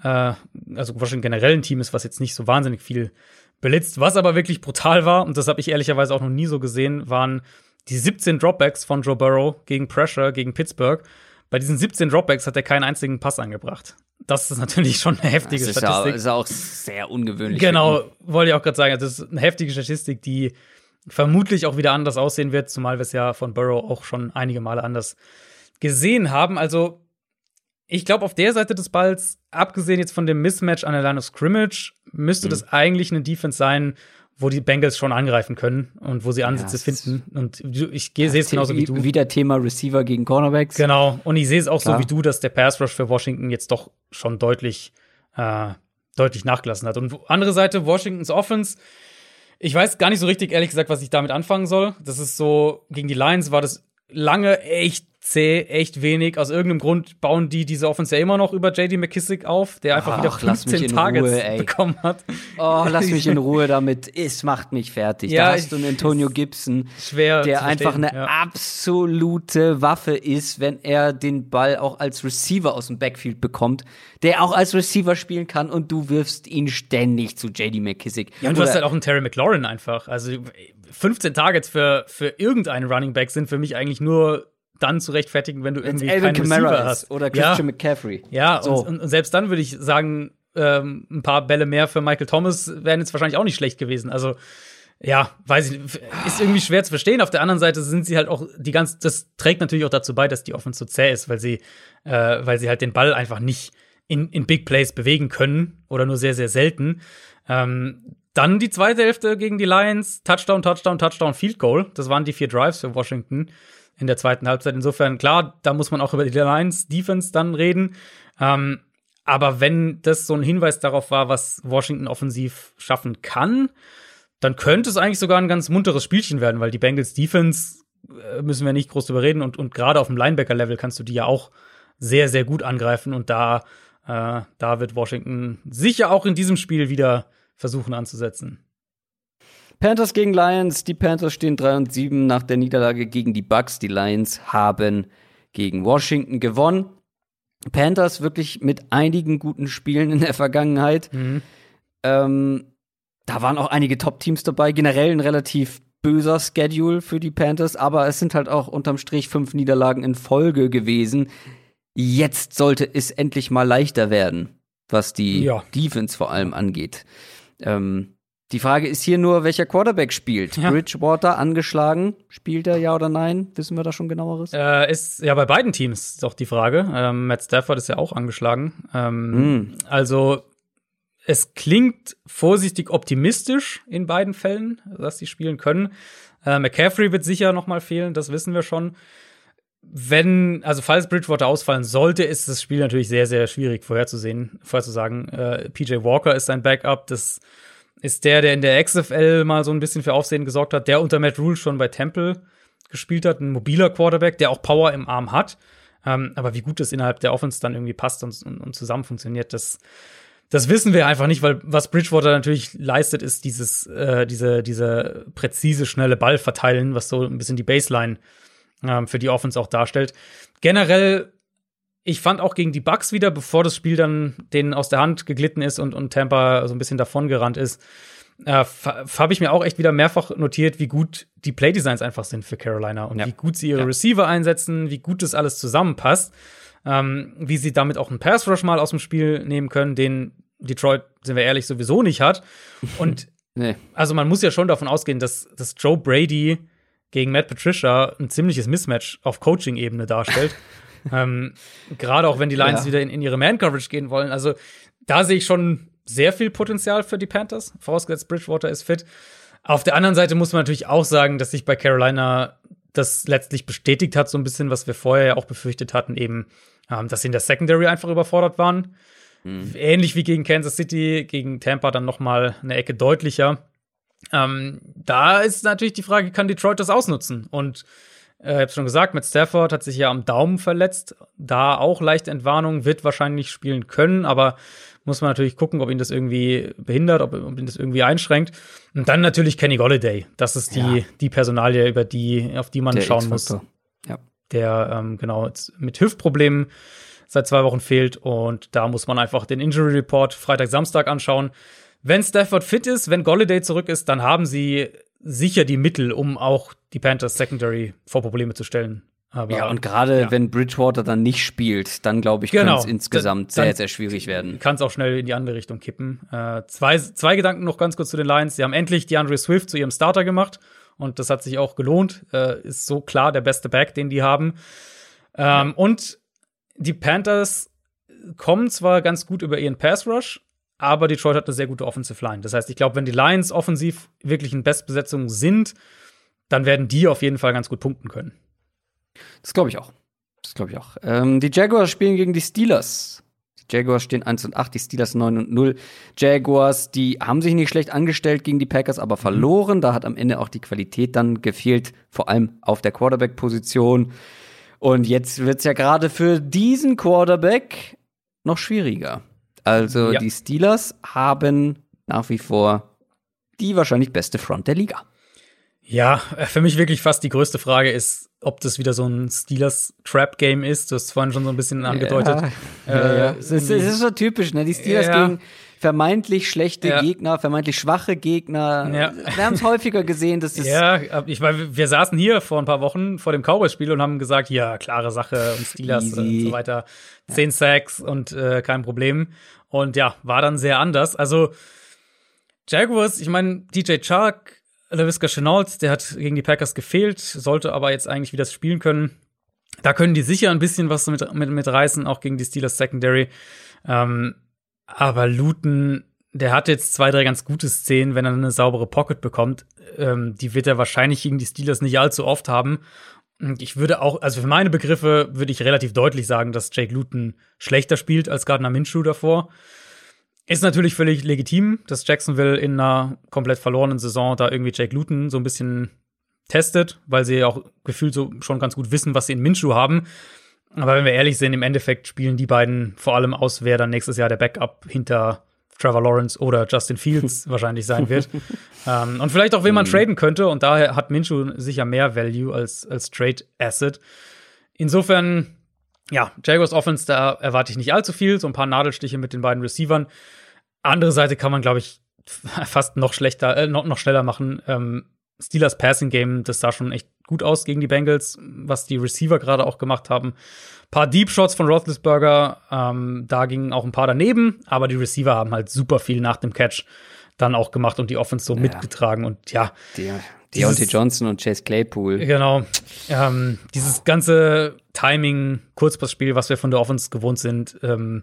äh, also Washington generell ein Team ist, was jetzt nicht so wahnsinnig viel blitzt. Was aber wirklich brutal war, und das habe ich ehrlicherweise auch noch nie so gesehen, waren die 17 Dropbacks von Joe Burrow gegen Pressure gegen Pittsburgh. Bei diesen 17 Dropbacks hat er keinen einzigen Pass angebracht. Das ist natürlich schon eine heftige das ist Statistik. Das ist auch sehr ungewöhnlich. Genau, wollte ich auch gerade sagen. Das ist eine heftige Statistik, die vermutlich auch wieder anders aussehen wird, zumal wir es ja von Burrow auch schon einige Male anders gesehen haben. Also, ich glaube, auf der Seite des Balls, abgesehen jetzt von dem Mismatch an der Line of Scrimmage, müsste mhm. das eigentlich eine Defense sein, wo die Bengals schon angreifen können und wo sie Ansätze ja, finden. Und ich sehe es genauso wie du. Wieder Thema Receiver gegen Cornerbacks. Genau. Und ich sehe es auch Klar. so wie du, dass der Pass Rush für Washington jetzt doch schon deutlich, äh, deutlich nachgelassen hat. Und andere Seite, Washingtons Offense. Ich weiß gar nicht so richtig, ehrlich gesagt, was ich damit anfangen soll. Das ist so, gegen die Lions war das lange echt zäh, echt wenig. Aus irgendeinem Grund bauen die diese Offense ja immer noch über JD McKissick auf, der einfach Ach, wieder 15 Targets Ruhe, bekommen hat. Oh, lass mich in Ruhe damit. Es macht mich fertig. Ja, da hast du einen Antonio Gibson, schwer der einfach eine ja. absolute Waffe ist, wenn er den Ball auch als Receiver aus dem Backfield bekommt, der auch als Receiver spielen kann und du wirfst ihn ständig zu JD McKissick. Ja, und du hast halt auch einen Terry McLaurin einfach. Also 15 Targets für, für irgendeinen Running Back sind für mich eigentlich nur dann zu rechtfertigen, wenn du irgendwie keinen Camara Receiver hast. Oder Christian ja. McCaffrey. Ja, so. und, und, selbst dann würde ich sagen, ähm, ein paar Bälle mehr für Michael Thomas wären jetzt wahrscheinlich auch nicht schlecht gewesen. Also ja, weiß ich, ist irgendwie schwer zu verstehen. Auf der anderen Seite sind sie halt auch die ganz, das trägt natürlich auch dazu bei, dass die Offense so zäh ist, weil sie, äh, weil sie halt den Ball einfach nicht in, in Big Plays bewegen können oder nur sehr, sehr selten. Ähm, dann die zweite Hälfte gegen die Lions, Touchdown, Touchdown, Touchdown, Field Goal. Das waren die vier Drives für Washington in der zweiten Halbzeit. Insofern, klar, da muss man auch über die Lions Defense dann reden. Ähm, aber wenn das so ein Hinweis darauf war, was Washington offensiv schaffen kann, dann könnte es eigentlich sogar ein ganz munteres Spielchen werden, weil die Bengals Defense äh, müssen wir nicht groß drüber reden und, und gerade auf dem Linebacker-Level kannst du die ja auch sehr, sehr gut angreifen und da, äh, da wird Washington sicher auch in diesem Spiel wieder versuchen anzusetzen. Panthers gegen Lions. Die Panthers stehen 3 und 7 nach der Niederlage gegen die Bucks. Die Lions haben gegen Washington gewonnen. Panthers wirklich mit einigen guten Spielen in der Vergangenheit. Mhm. Ähm, da waren auch einige Top-Teams dabei. Generell ein relativ böser Schedule für die Panthers, aber es sind halt auch unterm Strich fünf Niederlagen in Folge gewesen. Jetzt sollte es endlich mal leichter werden, was die ja. Defense vor allem angeht. Ähm, die Frage ist hier nur, welcher Quarterback spielt. Ja. Bridgewater angeschlagen. Spielt er ja oder nein? Wissen wir da schon genaueres? Äh, ist ja bei beiden Teams ist auch die Frage. Ähm, Matt Stafford ist ja auch angeschlagen. Ähm, mm. Also es klingt vorsichtig optimistisch in beiden Fällen, dass sie spielen können. Äh, McCaffrey wird sicher noch mal fehlen, das wissen wir schon. Wenn, also falls Bridgewater ausfallen sollte, ist das Spiel natürlich sehr, sehr schwierig vorherzusehen, vorherzusagen. Äh, PJ Walker ist sein Backup, das ist der, der in der XFL mal so ein bisschen für Aufsehen gesorgt hat, der unter Matt Rule schon bei Temple gespielt hat, ein mobiler Quarterback, der auch Power im Arm hat. Ähm, aber wie gut das innerhalb der Offense dann irgendwie passt und, und, und zusammen funktioniert, das, das wissen wir einfach nicht, weil was Bridgewater natürlich leistet, ist dieses, äh, diese, diese präzise, schnelle Ball verteilen, was so ein bisschen die Baseline ähm, für die Offense auch darstellt. Generell, ich fand auch gegen die Bucks wieder, bevor das Spiel dann denen aus der Hand geglitten ist und, und Tampa so ein bisschen davongerannt ist, äh, habe ich mir auch echt wieder mehrfach notiert, wie gut die Playdesigns einfach sind für Carolina und ja. wie gut sie ihre ja. Receiver einsetzen, wie gut das alles zusammenpasst, ähm, wie sie damit auch einen Pass Rush mal aus dem Spiel nehmen können, den Detroit, sind wir ehrlich, sowieso nicht hat. Und nee. also man muss ja schon davon ausgehen, dass, dass Joe Brady gegen Matt Patricia ein ziemliches Mismatch auf Coaching-Ebene darstellt. ähm, Gerade auch wenn die Lions ja. wieder in, in ihre Man-Coverage gehen wollen. Also da sehe ich schon sehr viel Potenzial für die Panthers, vorausgesetzt Bridgewater ist fit. Auf der anderen Seite muss man natürlich auch sagen, dass sich bei Carolina das letztlich bestätigt hat, so ein bisschen, was wir vorher ja auch befürchtet hatten, eben, ähm, dass sie in der Secondary einfach überfordert waren. Mhm. Ähnlich wie gegen Kansas City, gegen Tampa dann noch mal eine Ecke deutlicher. Ähm, da ist natürlich die Frage, kann Detroit das ausnutzen? Und äh, ich habe schon gesagt, mit Stafford hat sich ja am Daumen verletzt. Da auch leichte Entwarnung, wird wahrscheinlich spielen können, aber muss man natürlich gucken, ob ihn das irgendwie behindert, ob, ob ihn das irgendwie einschränkt. Und dann natürlich Kenny Golladay. Das ist die, ja. die Personalie, über die, auf die man Der schauen muss. Ja. Der ähm, genau mit Hüftproblemen seit zwei Wochen fehlt. Und da muss man einfach den Injury Report Freitag, Samstag anschauen. Wenn Stafford fit ist, wenn Golladay zurück ist, dann haben sie sicher die Mittel, um auch die Panthers Secondary vor Probleme zu stellen. Aber, ja, und gerade ja. wenn Bridgewater dann nicht spielt, dann glaube ich, genau. kann es insgesamt dann, sehr, sehr schwierig werden. Kann es auch schnell in die andere Richtung kippen. Äh, zwei, zwei Gedanken noch ganz kurz zu den Lions. Sie haben endlich die Andre Swift zu ihrem Starter gemacht und das hat sich auch gelohnt. Äh, ist so klar der beste Back, den die haben. Ähm, ja. Und die Panthers kommen zwar ganz gut über ihren Pass Rush, aber Detroit hat eine sehr gute Offensive Line. Das heißt, ich glaube, wenn die Lions offensiv wirklich in Bestbesetzung sind, dann werden die auf jeden Fall ganz gut punkten können. Das glaube ich auch. Das glaube ich auch. Ähm, die Jaguars spielen gegen die Steelers. Die Jaguars stehen 1 und 8, die Steelers 9 und 0. Jaguars, die haben sich nicht schlecht angestellt gegen die Packers, aber verloren. Da hat am Ende auch die Qualität dann gefehlt, vor allem auf der Quarterback-Position. Und jetzt wird es ja gerade für diesen Quarterback noch schwieriger. Also ja. die Steelers haben nach wie vor die wahrscheinlich beste Front der Liga. Ja, für mich wirklich fast die größte Frage ist, ob das wieder so ein Steelers Trap Game ist. Du hast vorhin schon so ein bisschen angedeutet. Ja, ja, ja. Äh, es, ist, es, ist, so typisch, ne? Die Steelers gegen vermeintlich schlechte ja. Gegner, vermeintlich schwache Gegner. Ja. Wir haben es häufiger gesehen, dass es. Ja, ich meine, wir saßen hier vor ein paar Wochen vor dem Cowboys-Spiel und haben gesagt, ja, klare Sache und Steelers Easy. und so weiter. Zehn Sacks und äh, kein Problem. Und ja, war dann sehr anders. Also Jaguars, ich meine, DJ Chark LaVisca Chenault, der hat gegen die Packers gefehlt, sollte aber jetzt eigentlich wieder spielen können. Da können die sicher ein bisschen was mit, mit, mit reißen, auch gegen die Steelers Secondary. Ähm, aber Luton, der hat jetzt zwei, drei ganz gute Szenen, wenn er eine saubere Pocket bekommt. Ähm, die wird er wahrscheinlich gegen die Steelers nicht allzu oft haben. Ich würde auch, also für meine Begriffe würde ich relativ deutlich sagen, dass Jake Luton schlechter spielt als Gardner Minshew davor. Ist natürlich völlig legitim, dass Jacksonville in einer komplett verlorenen Saison da irgendwie Jake Luton so ein bisschen testet, weil sie auch gefühlt so schon ganz gut wissen, was sie in Minshew haben. Aber wenn wir ehrlich sind, im Endeffekt spielen die beiden vor allem aus, wer dann nächstes Jahr der Backup hinter Trevor Lawrence oder Justin Fields wahrscheinlich sein wird. ähm, und vielleicht auch, wen man mhm. traden könnte. Und daher hat Minshew sicher mehr Value als, als Trade Asset. Insofern ja, Jaguars Offense, da erwarte ich nicht allzu viel. So ein paar Nadelstiche mit den beiden Receivern. Andere Seite kann man, glaube ich, fast noch schlechter, äh, noch, noch schneller machen. Ähm, Steelers Passing Game, das sah schon echt gut aus gegen die Bengals, was die Receiver gerade auch gemacht haben. Ein paar Deep Shots von Roethlisberger, ähm, da gingen auch ein paar daneben, aber die Receiver haben halt super viel nach dem Catch dann auch gemacht und die Offense so ja. mitgetragen und ja. Die, Deontay Johnson und Chase Claypool. Genau. Ähm, dieses ganze Timing, Kurzpassspiel, was wir von der Offense gewohnt sind, ähm,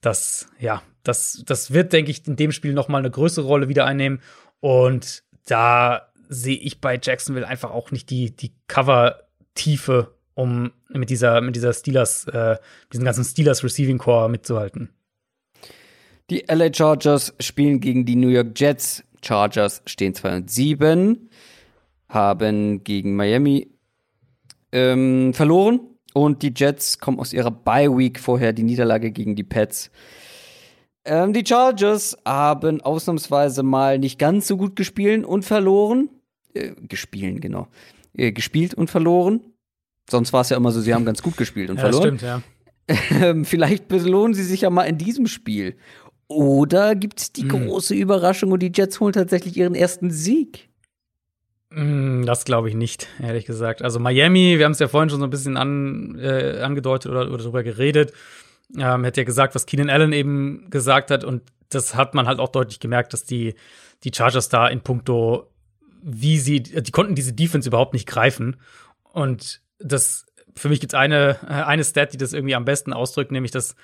das, ja, das, das wird, denke ich, in dem Spiel noch mal eine größere Rolle wieder einnehmen. Und da sehe ich bei Jacksonville einfach auch nicht die, die Cover-Tiefe, um mit dieser, mit dieser Steelers, äh, diesen ganzen Steelers Receiving Core mitzuhalten. Die LA Chargers spielen gegen die New York Jets. Chargers stehen 2 und 7, haben gegen Miami ähm, verloren und die Jets kommen aus ihrer Bye Week vorher die Niederlage gegen die Pets. Ähm, die Chargers haben ausnahmsweise mal nicht ganz so gut gespielt und verloren. Äh, gespielt, genau. Äh, gespielt und verloren. Sonst war es ja immer so, sie haben ganz gut gespielt und Ja, verloren. stimmt, ja. Ähm, vielleicht belohnen sie sich ja mal in diesem Spiel. Oder gibt es die Hm. große Überraschung und die Jets holen tatsächlich ihren ersten Sieg? Mm, Das glaube ich nicht, ehrlich gesagt. Also Miami, wir haben es ja vorhin schon so ein bisschen an, äh, angedeutet oder, oder darüber geredet. Ähm, hätte ja gesagt, was Keenan Allen eben gesagt hat. Und das hat man halt auch deutlich gemerkt, dass die, die Chargers da in puncto, wie sie, die konnten diese Defense überhaupt nicht greifen. Und das, für mich gibt's eine, äh, eine Stat, die das irgendwie am besten ausdrückt, nämlich dass,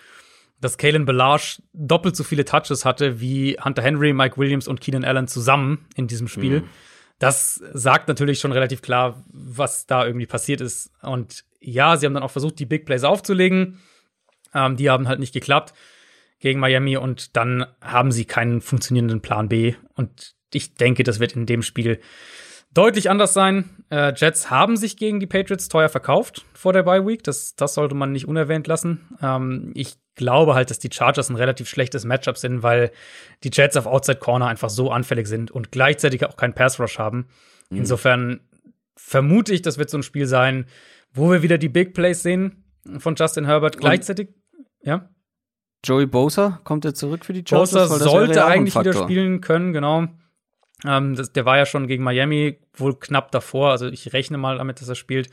dass Kalen Balazs doppelt so viele Touches hatte wie Hunter Henry, Mike Williams und Keenan Allen zusammen in diesem Spiel. Das sagt natürlich schon relativ klar, was da irgendwie passiert ist. Und ja, sie haben dann auch versucht, die Big Plays aufzulegen. Ähm, die haben halt nicht geklappt gegen Miami und dann haben sie keinen funktionierenden Plan B. Und ich denke, das wird in dem Spiel deutlich anders sein. Äh, Jets haben sich gegen die Patriots teuer verkauft vor der Bye Week. Das, das sollte man nicht unerwähnt lassen. Ähm, ich glaube halt, dass die Chargers ein relativ schlechtes Matchup sind, weil die Jets auf Outside Corner einfach so anfällig sind und gleichzeitig auch keinen Pass Rush haben. Insofern vermute ich, das wird so ein Spiel sein, wo wir wieder die Big Plays sehen von Justin Herbert. Gleichzeitig, ja. Joey Bosa kommt er zurück für die Chargers? Bosa sollte eigentlich wieder spielen können, genau. Ähm, das, der war ja schon gegen Miami wohl knapp davor, also ich rechne mal damit, dass er spielt.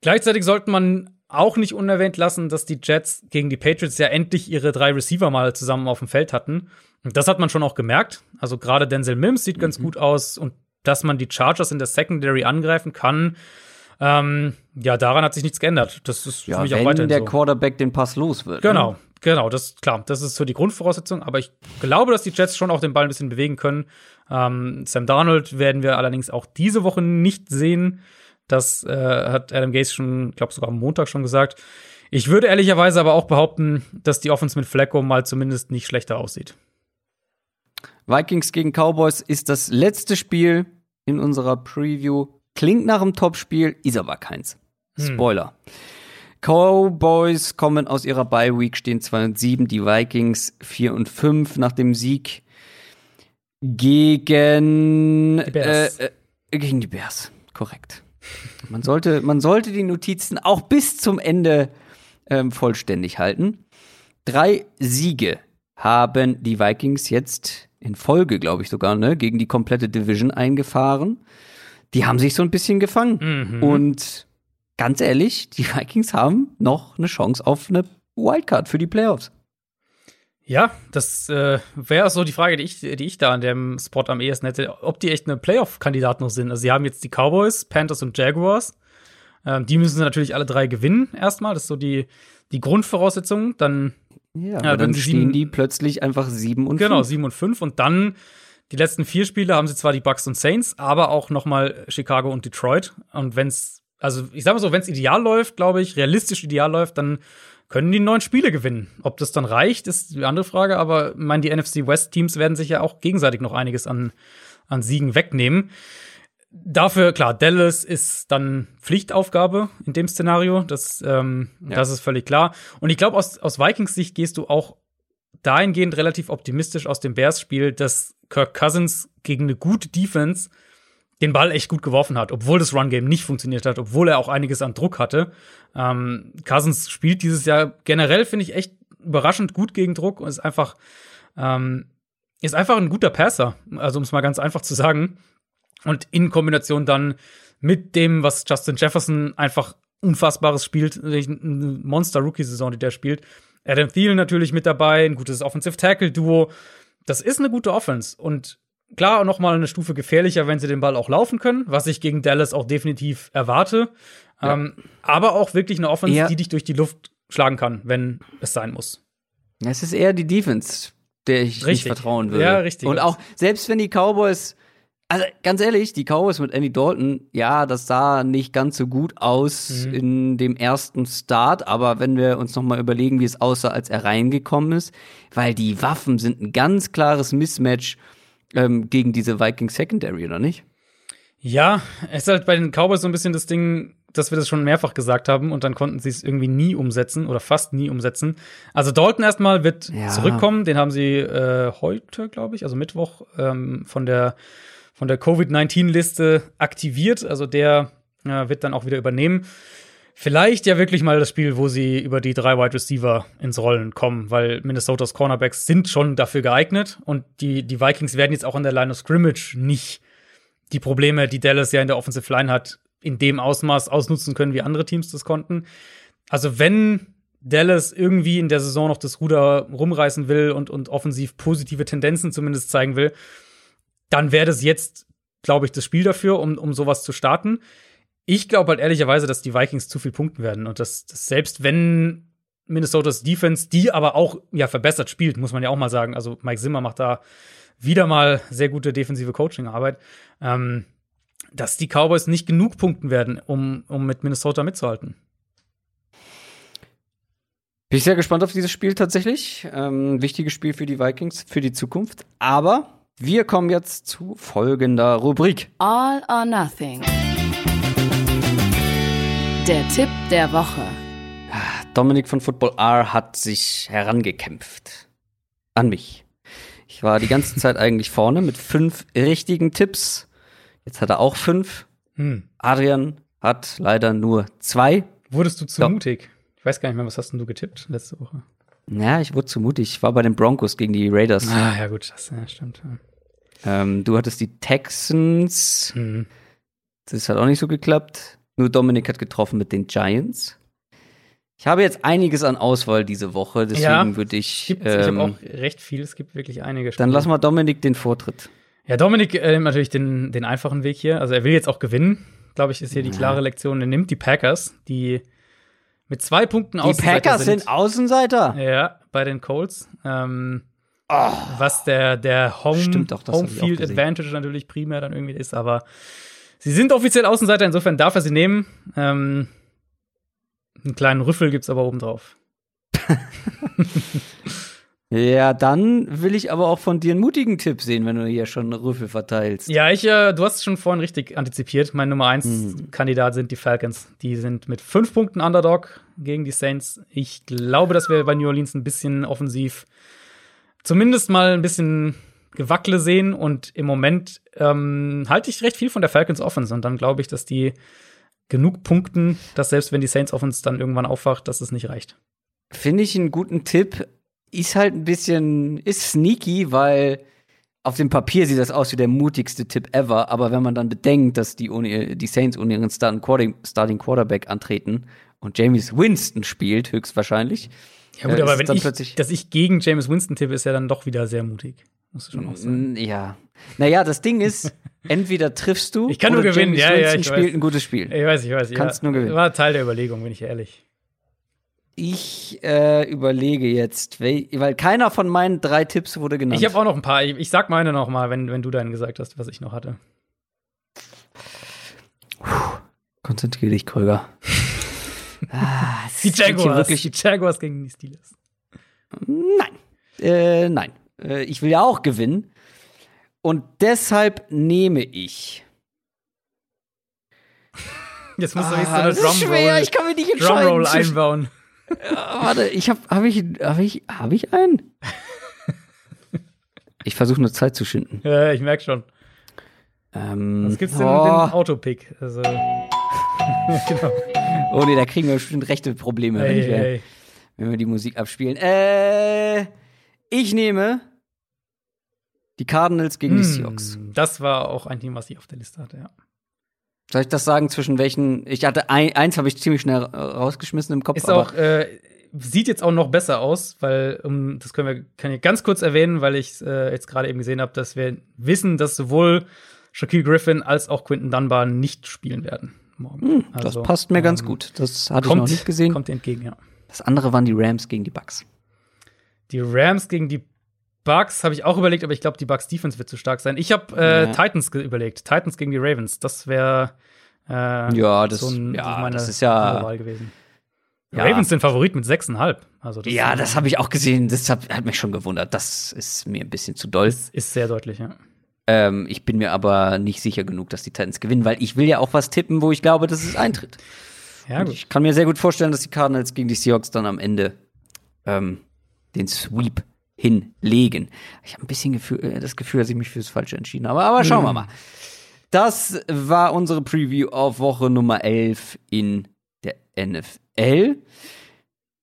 Gleichzeitig sollte man auch nicht unerwähnt lassen, dass die Jets gegen die Patriots ja endlich ihre drei Receiver mal zusammen auf dem Feld hatten. Und das hat man schon auch gemerkt. Also gerade Denzel Mims sieht Mhm. ganz gut aus und dass man die Chargers in der Secondary angreifen kann, ähm, ja, daran hat sich nichts geändert. Das ist für Ja, mich auch wenn weiterhin der so. Quarterback den Pass los wird. Genau, Ne? genau, das klar, das ist so die Grundvoraussetzung. Aber ich glaube, dass die Jets schon auch den Ball ein bisschen bewegen können. Ähm, Sam Darnold werden wir allerdings auch diese Woche nicht sehen. Das äh, hat Adam Gase schon, glaube sogar am Montag schon gesagt. Ich würde ehrlicherweise aber auch behaupten, dass die Offense mit Flacco mal zumindest nicht schlechter aussieht. Vikings gegen Cowboys ist das letzte Spiel in unserer Preview. Klingt nach einem Topspiel, ist aber keins. Spoiler. Cowboys kommen aus ihrer Bye Week, stehen 2 und 7, die Vikings 4 und 5 nach dem Sieg gegen Die Bears. Äh, äh, gegen die Bears. Korrekt. Man sollte, man sollte die Notizen auch bis zum Ende ähm, vollständig halten. Drei Siege haben die Vikings jetzt in Folge, glaube ich sogar, ne, gegen die komplette Division eingefahren. Die haben sich so ein bisschen gefangen. Mhm. Und ganz ehrlich, die Vikings haben noch eine Chance auf eine Wildcard für die Playoffs. Ja, das äh, wäre so die Frage, die ich, die ich da an dem Spot am ehesten hätte, ob die echt eine Playoff-Kandidat noch sind. Also sie haben jetzt die Cowboys, Panthers und Jaguars. Ähm, die müssen natürlich alle drei gewinnen erstmal. Das ist so die, die Grundvoraussetzung. Dann Ja, wenn dann sie stehen sieben- die plötzlich einfach sieben und genau fünf. sieben und fünf und dann die letzten vier Spiele haben sie zwar die Bucks und Saints, aber auch noch mal Chicago und Detroit. Und wenn's also ich sag mal so, wenn es ideal läuft, glaube ich, realistisch ideal läuft, dann können die neun Spiele gewinnen. Ob das dann reicht, ist die andere Frage. Aber ich meine, die NFC West Teams werden sich ja auch gegenseitig noch einiges an, an Siegen wegnehmen. Dafür, klar, Dallas ist dann Pflichtaufgabe in dem Szenario. Das, ähm, das ist völlig klar. Und ich glaube, aus, aus Vikings Sicht gehst du auch dahingehend relativ optimistisch aus dem Bears-Spiel, dass Kirk Cousins gegen eine gute Defense den Ball echt gut geworfen hat, obwohl das Run-Game nicht funktioniert hat, obwohl er auch einiges an Druck hatte. Ähm, Cousins spielt dieses Jahr generell, finde ich, echt überraschend gut gegen Druck und ist einfach, ähm, ist einfach ein guter Passer. Also, um es mal ganz einfach zu sagen. Und in Kombination dann mit dem, was Justin Jefferson einfach Unfassbares spielt, eine Monster-Rookie-Saison, die der spielt. Adam Thielen natürlich mit dabei, ein gutes Offensive-Tackle-Duo. Das ist eine gute Offense. Und klar, noch mal eine Stufe gefährlicher, wenn sie den Ball auch laufen können, was ich gegen Dallas auch definitiv erwarte. Ähm, aber auch wirklich eine Offense, Ja. die dich durch die Luft schlagen kann, wenn es sein muss. Es ist eher die Defense, der ich nicht Richtig. vertrauen würde. Ja, richtig. Und auch, selbst wenn die Cowboys, also ganz ehrlich, die Cowboys mit Andy Dalton, ja, das sah nicht ganz so gut aus Mhm. in dem ersten Start, aber wenn wir uns noch mal überlegen, wie es aussah, als er reingekommen ist, weil die Waffen sind ein ganz klares Mismatch ähm, gegen diese Vikings Secondary, oder nicht? Ja, es ist halt bei den Cowboys so ein bisschen das Ding, dass wir das schon mehrfach gesagt haben und dann konnten sie es irgendwie nie umsetzen oder fast nie umsetzen. Also Dalton erstmal wird Ja. zurückkommen, den haben sie äh, heute, glaube ich, also Mittwoch ähm, von der von der Covid-19-Liste aktiviert. Also der äh, wird dann auch wieder übernehmen. Vielleicht ja wirklich mal das Spiel, wo sie über die drei Wide Receiver ins Rollen kommen, weil Minnesotas Cornerbacks sind schon dafür geeignet und die, die Vikings werden jetzt auch an der Line of Scrimmage nicht die Probleme, die Dallas ja in der Offensive Line hat, in dem Ausmaß ausnutzen können, wie andere Teams das konnten. Also wenn Dallas irgendwie in der Saison noch das Ruder rumreißen will und, und offensiv positive Tendenzen zumindest zeigen will, dann wäre das jetzt, glaube ich, das Spiel dafür, um, um sowas zu starten. Ich glaube halt ehrlicherweise, dass die Vikings zu viel punkten werden und dass, dass selbst wenn Minnesotas Defense, die aber auch ja verbessert spielt, muss man ja auch mal sagen. Also Mike Zimmer macht da wieder mal sehr gute defensive Coaching-Arbeit, ähm, dass die Cowboys nicht genug punkten werden, um, um mit Minnesota mitzuhalten. Bin ich sehr gespannt auf dieses Spiel tatsächlich. Ähm, wichtiges Spiel für die Vikings, für die Zukunft. Aber wir kommen jetzt zu folgender Rubrik. All or Nothing. Der Tipp der Woche. Dominik von Football R hat sich herangekämpft. An mich. Ich war die ganze Zeit eigentlich vorne mit fünf richtigen Tipps. Jetzt hat er auch fünf. Hm. Adrian hat leider nur zwei. Wurdest du zu Ja. mutig? Ich weiß gar nicht mehr, was hast denn du getippt letzte Woche? Ja, ich wurde zu mutig. Ich war bei den Broncos gegen die Raiders. Ah, ja, gut, das ja, stimmt. Ja. Ähm, du hattest die Texans. Hm. Das hat auch nicht so geklappt. Nur Dominik hat getroffen mit den Giants. Ich habe jetzt einiges an Auswahl diese Woche, deswegen Ja, würde ich. Gibt, ich Ähm, habe auch recht viel, es gibt wirklich einige dann lass mal Dominik den Vortritt. Ja, Dominik äh, nimmt natürlich den, den einfachen Weg hier. Also er will jetzt auch gewinnen, glaube ich, ist hier die klare Lektion. Er nimmt die Packers, die mit zwei Punkten Die Außenseiter Packers sind Außenseiter. Ja, bei den Colts. Ähm, Was der, der Home. Stimmt Homefield gesehen. Advantage natürlich primär dann irgendwie ist, aber sie sind offiziell Außenseiter, insofern darf er sie nehmen. Ähm, einen kleinen Rüffel gibt's aber obendrauf. Ja, dann will ich aber auch von dir einen mutigen Tipp sehen, wenn du hier schon Rüffel verteilst. Ja, ich, äh, du hast es schon vorhin richtig antizipiert. Mein Nummer eins Mhm. Kandidat sind die Falcons. Die sind mit fünf Punkten Underdog gegen die Saints. Ich glaube, dass wir bei New Orleans ein bisschen offensiv zumindest mal ein bisschen Gewackle sehen. Und im Moment ähm, halte ich recht viel von der Falcons Offense. Und dann glaube ich, dass die genug punkten, dass selbst wenn die Saints Offense dann irgendwann aufwacht, dass es nicht reicht. Finde ich einen guten Tipp. Ist halt ein bisschen, ist sneaky, weil auf dem Papier sieht das aus wie der mutigste Tipp ever. Aber wenn man dann bedenkt, dass die, ohne, die Saints ohne ihren Starting, Quarter, Starting Quarterback antreten und James Winston spielt, höchstwahrscheinlich. Ja, gut, äh, aber wenn ich, dass ich gegen James Winston tippe, ist ja dann doch wieder sehr mutig. Muss ich schon auch sagen. Ja. Naja, das Ding ist, entweder triffst du Ich kann nur oder gewinnen, James ja, ja, ich spielt weiß. ein gutes Spiel. Ich weiß, ich weiß. Kannst ja, nur gewinnen. War Teil der Überlegung, bin ich ehrlich. Ich äh, überlege jetzt, weil keiner von meinen drei Tipps wurde genannt. Ich habe auch noch ein paar. Ich, ich sag meine noch mal, wenn, wenn du dann gesagt hast, was ich noch hatte. Konzentriere dich, Kröger. ah, Die Jaguars. Wirklich, Die Jaguars gegen die Steelers. nein. Äh, nein. Äh, ich will ja auch gewinnen. Und deshalb nehme ich. Jetzt musst du Ah, nicht so eine ist schwer, Drumroll, ich kann mich nicht entscheiden. Drumroll einbauen. Ah, warte, ich habe hab ich habe ich habe ich einen? ich versuche nur Zeit zu schinden. Ja, ich merk schon. Ähm, Was gibt's denn oh, den Autopick? Also, genau. oh nee, da kriegen wir bestimmt rechte Probleme, wenn, Hey, ich, äh, hey. wenn wir die Musik abspielen. Äh, ich nehme die Cardinals gegen die Seahawks. Hm, Das war auch ein Team, was ich auf der Liste hatte, ja. Soll ich das sagen, zwischen welchen? Ich hatte ein, eins, habe ich ziemlich schnell rausgeschmissen im Kopf. Ist auch, äh, sieht jetzt auch noch besser aus, weil, um, das können wir, kann ich ganz kurz erwähnen, weil ich äh, jetzt gerade eben gesehen habe, dass wir wissen, dass sowohl Shaquille Griffin als auch Quinton Dunbar nicht spielen werden morgen. das Also, passt mir ganz ähm, gut. Das hatte Kommt, ich noch nicht gesehen. Kommt entgegen, ja. Das andere waren die Rams gegen die Bucks. Die Rams gegen die Bucks habe ich auch überlegt, aber ich glaube, die Bucks Defense wird zu stark sein. Ich habe äh, Ja. Titans überlegt. Titans gegen die Ravens. Das wäre äh, Ja, das- so ein, ja, meine das ist ja- Wahl gewesen. Ja. Ravens sind Favorit mit 6,5. Also das Ja, das habe ich auch gesehen. Das hat, hat mich schon gewundert. Das ist mir ein bisschen zu doll. ist sehr deutlich, ja. Ähm, ich bin mir aber nicht sicher genug, dass die Titans gewinnen, weil ich will ja auch was tippen, wo ich glaube, dass es eintritt. Ja, ich kann mir sehr gut vorstellen, dass die Cardinals gegen die Seahawks dann am Ende ähm, den Sweep hinlegen. Ich habe ein bisschen Gefühl, äh, das Gefühl, dass ich mich fürs Falsche entschieden habe. Aber schauen wir mal. Das war unsere Preview auf Woche Nummer 11 in der NFL.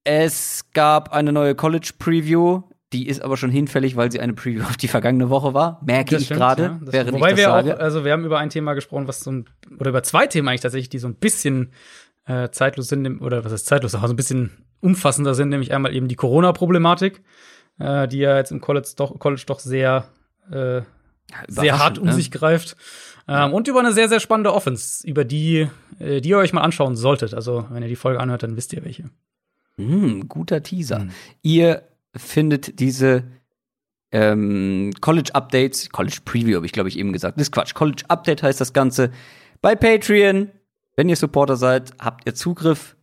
Es gab eine neue College Preview. Die ist aber schon hinfällig, weil sie eine Preview auf die vergangene Woche war. Merke Das ich gerade, ja. Während Wobei ich das wir sage. auch, also wir haben über ein Thema gesprochen, was so ein, oder über zwei Themen eigentlich tatsächlich, die so ein bisschen äh, zeitlos sind, oder was heißt zeitlos, aber so ein bisschen umfassender sind, nämlich einmal eben die Corona-Problematik, äh, die ja jetzt im College doch, College doch sehr, äh, sehr hart um ne? sich greift. Ähm, und über eine sehr, sehr spannende Offense, über die, äh, die ihr euch mal anschauen solltet. Also, wenn ihr die Folge anhört, dann wisst ihr welche. Hm, guter Teaser. Hm. Ihr findet diese ähm, College Updates, College Preview habe ich glaube ich eben gesagt. Das ist Quatsch. College Update heißt das Ganze bei Patreon. Wenn ihr Supporter seid, habt ihr Zugriff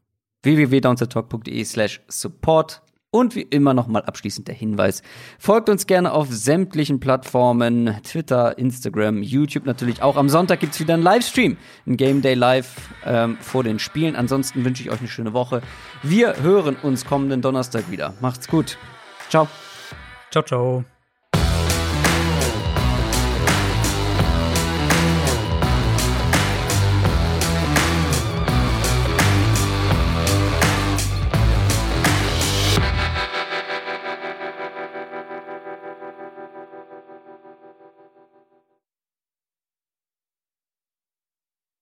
www.downsettalk.de slash support. Und wie immer nochmal abschließend der Hinweis. Folgt uns gerne auf sämtlichen Plattformen, Twitter, Instagram, YouTube natürlich auch. Am Sonntag gibt's wieder einen Livestream, ein Game Day Live ähm, vor den Spielen. Ansonsten wünsche ich euch eine schöne Woche. Wir hören uns kommenden Donnerstag wieder. Macht's gut. Ciao. Ciao, ciao.